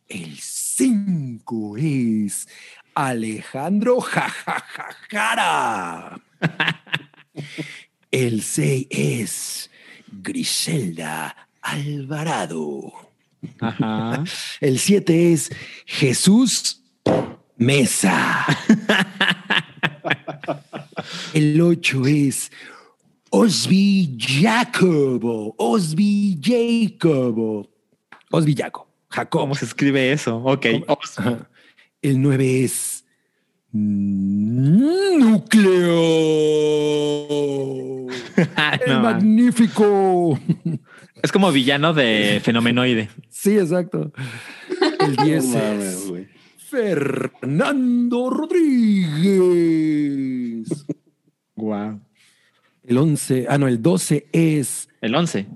El 5 es Alejandro Jajajara. El 6 es Griselda Alvarado. Ajá. (laughs) El 7 es Jesús Mesa. (laughs) El 8 es Osby Jacobo. Osby Jacobo. Osby Jacobo. Jacob. ¿Cómo se escribe eso? Ok. Ajá. El 9 es Núcleo. (laughs) Ah, El magnífico. Es como villano de fenomenoide. Sí, exacto. El 10 No mames, es. Fernando Rodríguez. Wow. El 11, ah, no, el 12 es. El 11.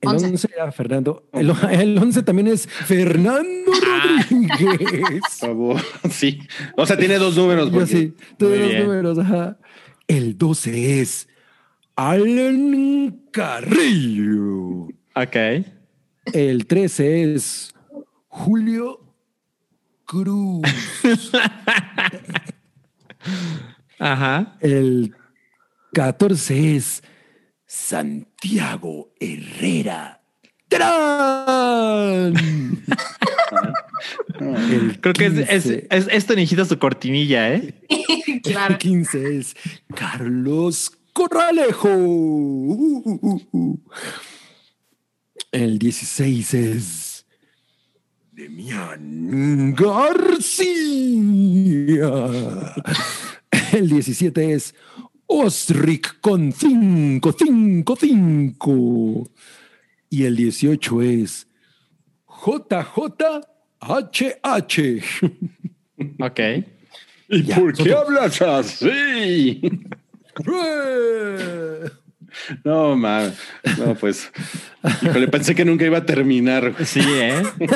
El Once. 11 era Fernando. El, el 11 también es Fernando Rodríguez. (laughs) Por favor. Sí. O sea, tiene dos números. Porque- sí, los bien. números, ajá. El 12 es Alan Carrillo. Ok. El 13 es Julio Cruz. (laughs) Ajá. El 14 es Santiago Herrera. ¡Tarán! El Creo que es, es, 15 es, esto necesita su cortinilla, ¿eh? (laughs) Claro. El 15 es Carlos Corralejo. Uh, uh, uh, uh. El 16 es Demian García. El 17 es Osric con 5, 5, 5. Y el 18 es JJHH. Ok. ¿Y Ya, por qué hablas así? (laughs) (laughs) No, mames. No, pues. Híjole, pensé que nunca iba a terminar. güey. Sí, ¿eh? (laughs)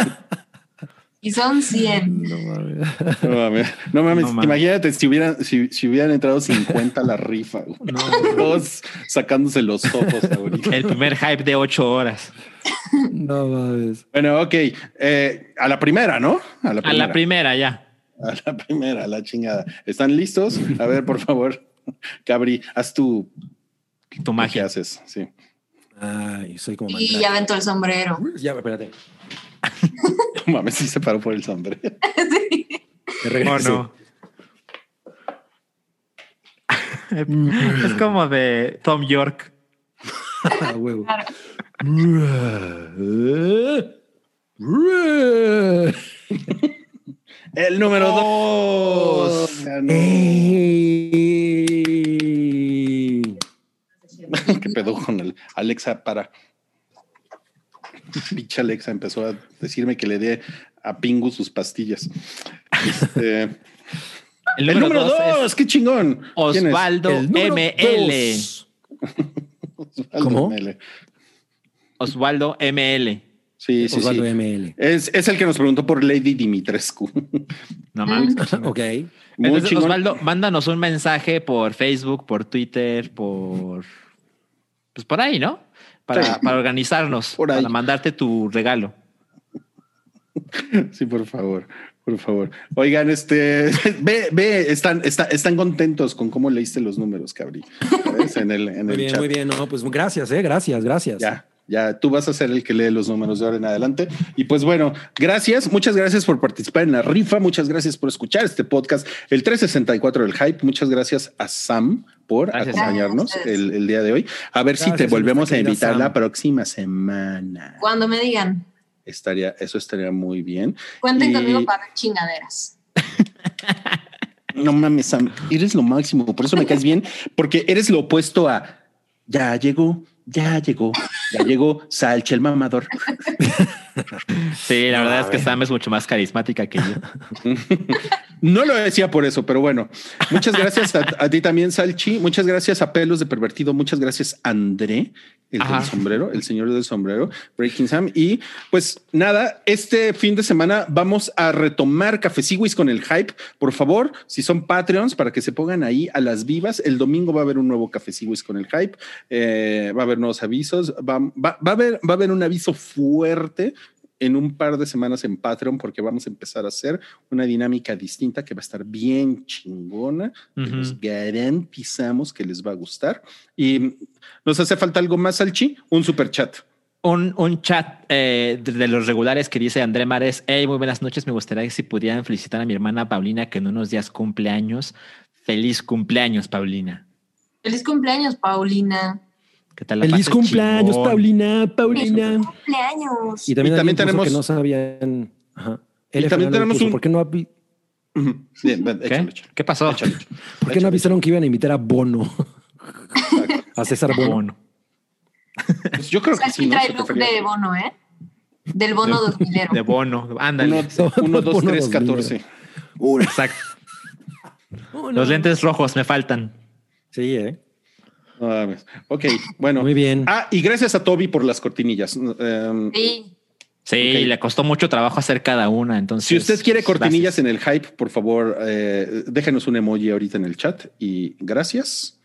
Y son 100. No mames. No mames. No mames. No mames. Imagínate si hubieran, si, si hubieran entrado 50 a la rifa. (laughs) güey. Todos sacándose los ojos ahorita. El primer hype de ocho horas. No mames. Bueno, ok. Eh, a la primera, ¿no? A la A la primera ya. A la primera, a la chingada. ¿Están listos? A ver, por favor, (laughs) Cabri, haz tu, Tu ¿Qué magia. haces? Sí. Ay, soy como Y ya aventó el sombrero. Ya, espérate. (laughs) No mames, sí se paró por el sombrero. (laughs) Sí. Oh, no. es como de Tom York. Ah, huevo. El número dos. Ey. (laughs) ¿Qué pedo con el Alexa para? Pinche Alexa empezó a decirme que le dé a Pingu sus pastillas. Este, El el número dos dos, es qué chingón. Osvaldo ML. (laughs) Osvaldo ¿Cómo? ML. Osvaldo ML. Sí, sí, Osvaldo sí. ML. Es, es el que nos preguntó por Lady Dimitrescu. No mames. (laughs) Ok. Entonces. Osvaldo, mándanos un mensaje por Facebook, por Twitter, por. Pues por ahí, ¿no? Para, Sí. para organizarnos, Por ahí. para mandarte tu regalo. Sí, por favor, por favor. Oigan, este, (laughs) ve, ve, están, está- están contentos con cómo leíste los números, Cabri. (laughs) ¿Sabes? En el, en Muy el bien, chat. muy bien. No, pues gracias, eh. Gracias, gracias. Ya, ya, tú vas a ser el que lee los números de ahora en adelante. Y pues bueno, gracias, muchas gracias por participar en la rifa, muchas gracias por escuchar este podcast, el 364 del Hype. Muchas gracias a Sam por Gracias. acompañarnos el, el día de hoy. A ver si te volvemos a invitar Sam. la próxima semana. Cuando me digan, Estaría, eso estaría muy bien. cuenten Y- conmigo para chingaderas. No mames, Sam, eres lo máximo, por eso me caes bien, porque eres lo opuesto a ya llegó, ya llegó, ya llegó Salcha el mamador. Sí, la verdad es que Sam es mucho más carismática que yo. (laughs) No lo decía por eso, pero bueno, muchas gracias a, a ti también, Salchi. Muchas gracias a Pelos de Pervertido. Muchas gracias, André, el del sombrero, el señor del sombrero, Breaking Sam. Y pues nada, este fin de semana vamos a retomar Cafeciwis con el hype. Por favor, si son Patreons, para que se pongan ahí a las vivas. El domingo va a haber un nuevo Cafeciwis con el hype. Eh, va a haber nuevos avisos. Va, va- va a haber, va a haber un aviso fuerte en un par de semanas en Patreon porque vamos a empezar a hacer una dinámica distinta que va a estar bien chingona. que. Nos garantizamos que les va a gustar. Y nos hace falta algo más, Salchi, un super chat. Un, un chat eh, de, de los regulares que dice André Mares. Hey, muy buenas noches. Me gustaría que si pudieran felicitar a mi hermana Paulina, que en unos días cumpleaños. Feliz cumpleaños, Paulina. Feliz cumpleaños, Paulina. ¿Qué tal la Feliz cumpleaños, chingón? Paulina, Paulina. Feliz cumpleaños. Y también, Y tenemos- que no sabían. Ajá. Y también tenemos un- ¿Por qué no, avi- Ujú. Bien, ven, ¿Qué? échalo, échalo. ¿Qué pasó? Por qué no avisaron que iban a invitar a Bono? (laughs) a César Bono. Bono. Pues yo creo que Salchi sí, trae de bono, ¿eh? Del bono dos milero. De Bono. Ándale. Uno, uno, dos, Uno, tres, dos, catorce. Exacto. Los lentes rojos me faltan. Sí, eh. Ok, bueno. Muy bien. Ah, y gracias a Toby por las cortinillas. Um, Sí. Sí, le costó mucho trabajo hacer cada una. Entonces, Si usted quiere cortinillas gracias. en el hype, por favor, eh, déjenos un emoji ahorita en el chat y gracias.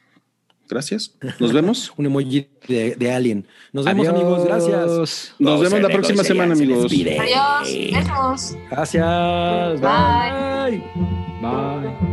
Gracias. Nos (laughs) vemos. Un emoji de, de alien. Nos vemos, amigos. Gracias. Nos vemos la próxima se semana, amigos. Adiós. Besos. Gracias. Bye. Bye. Bye.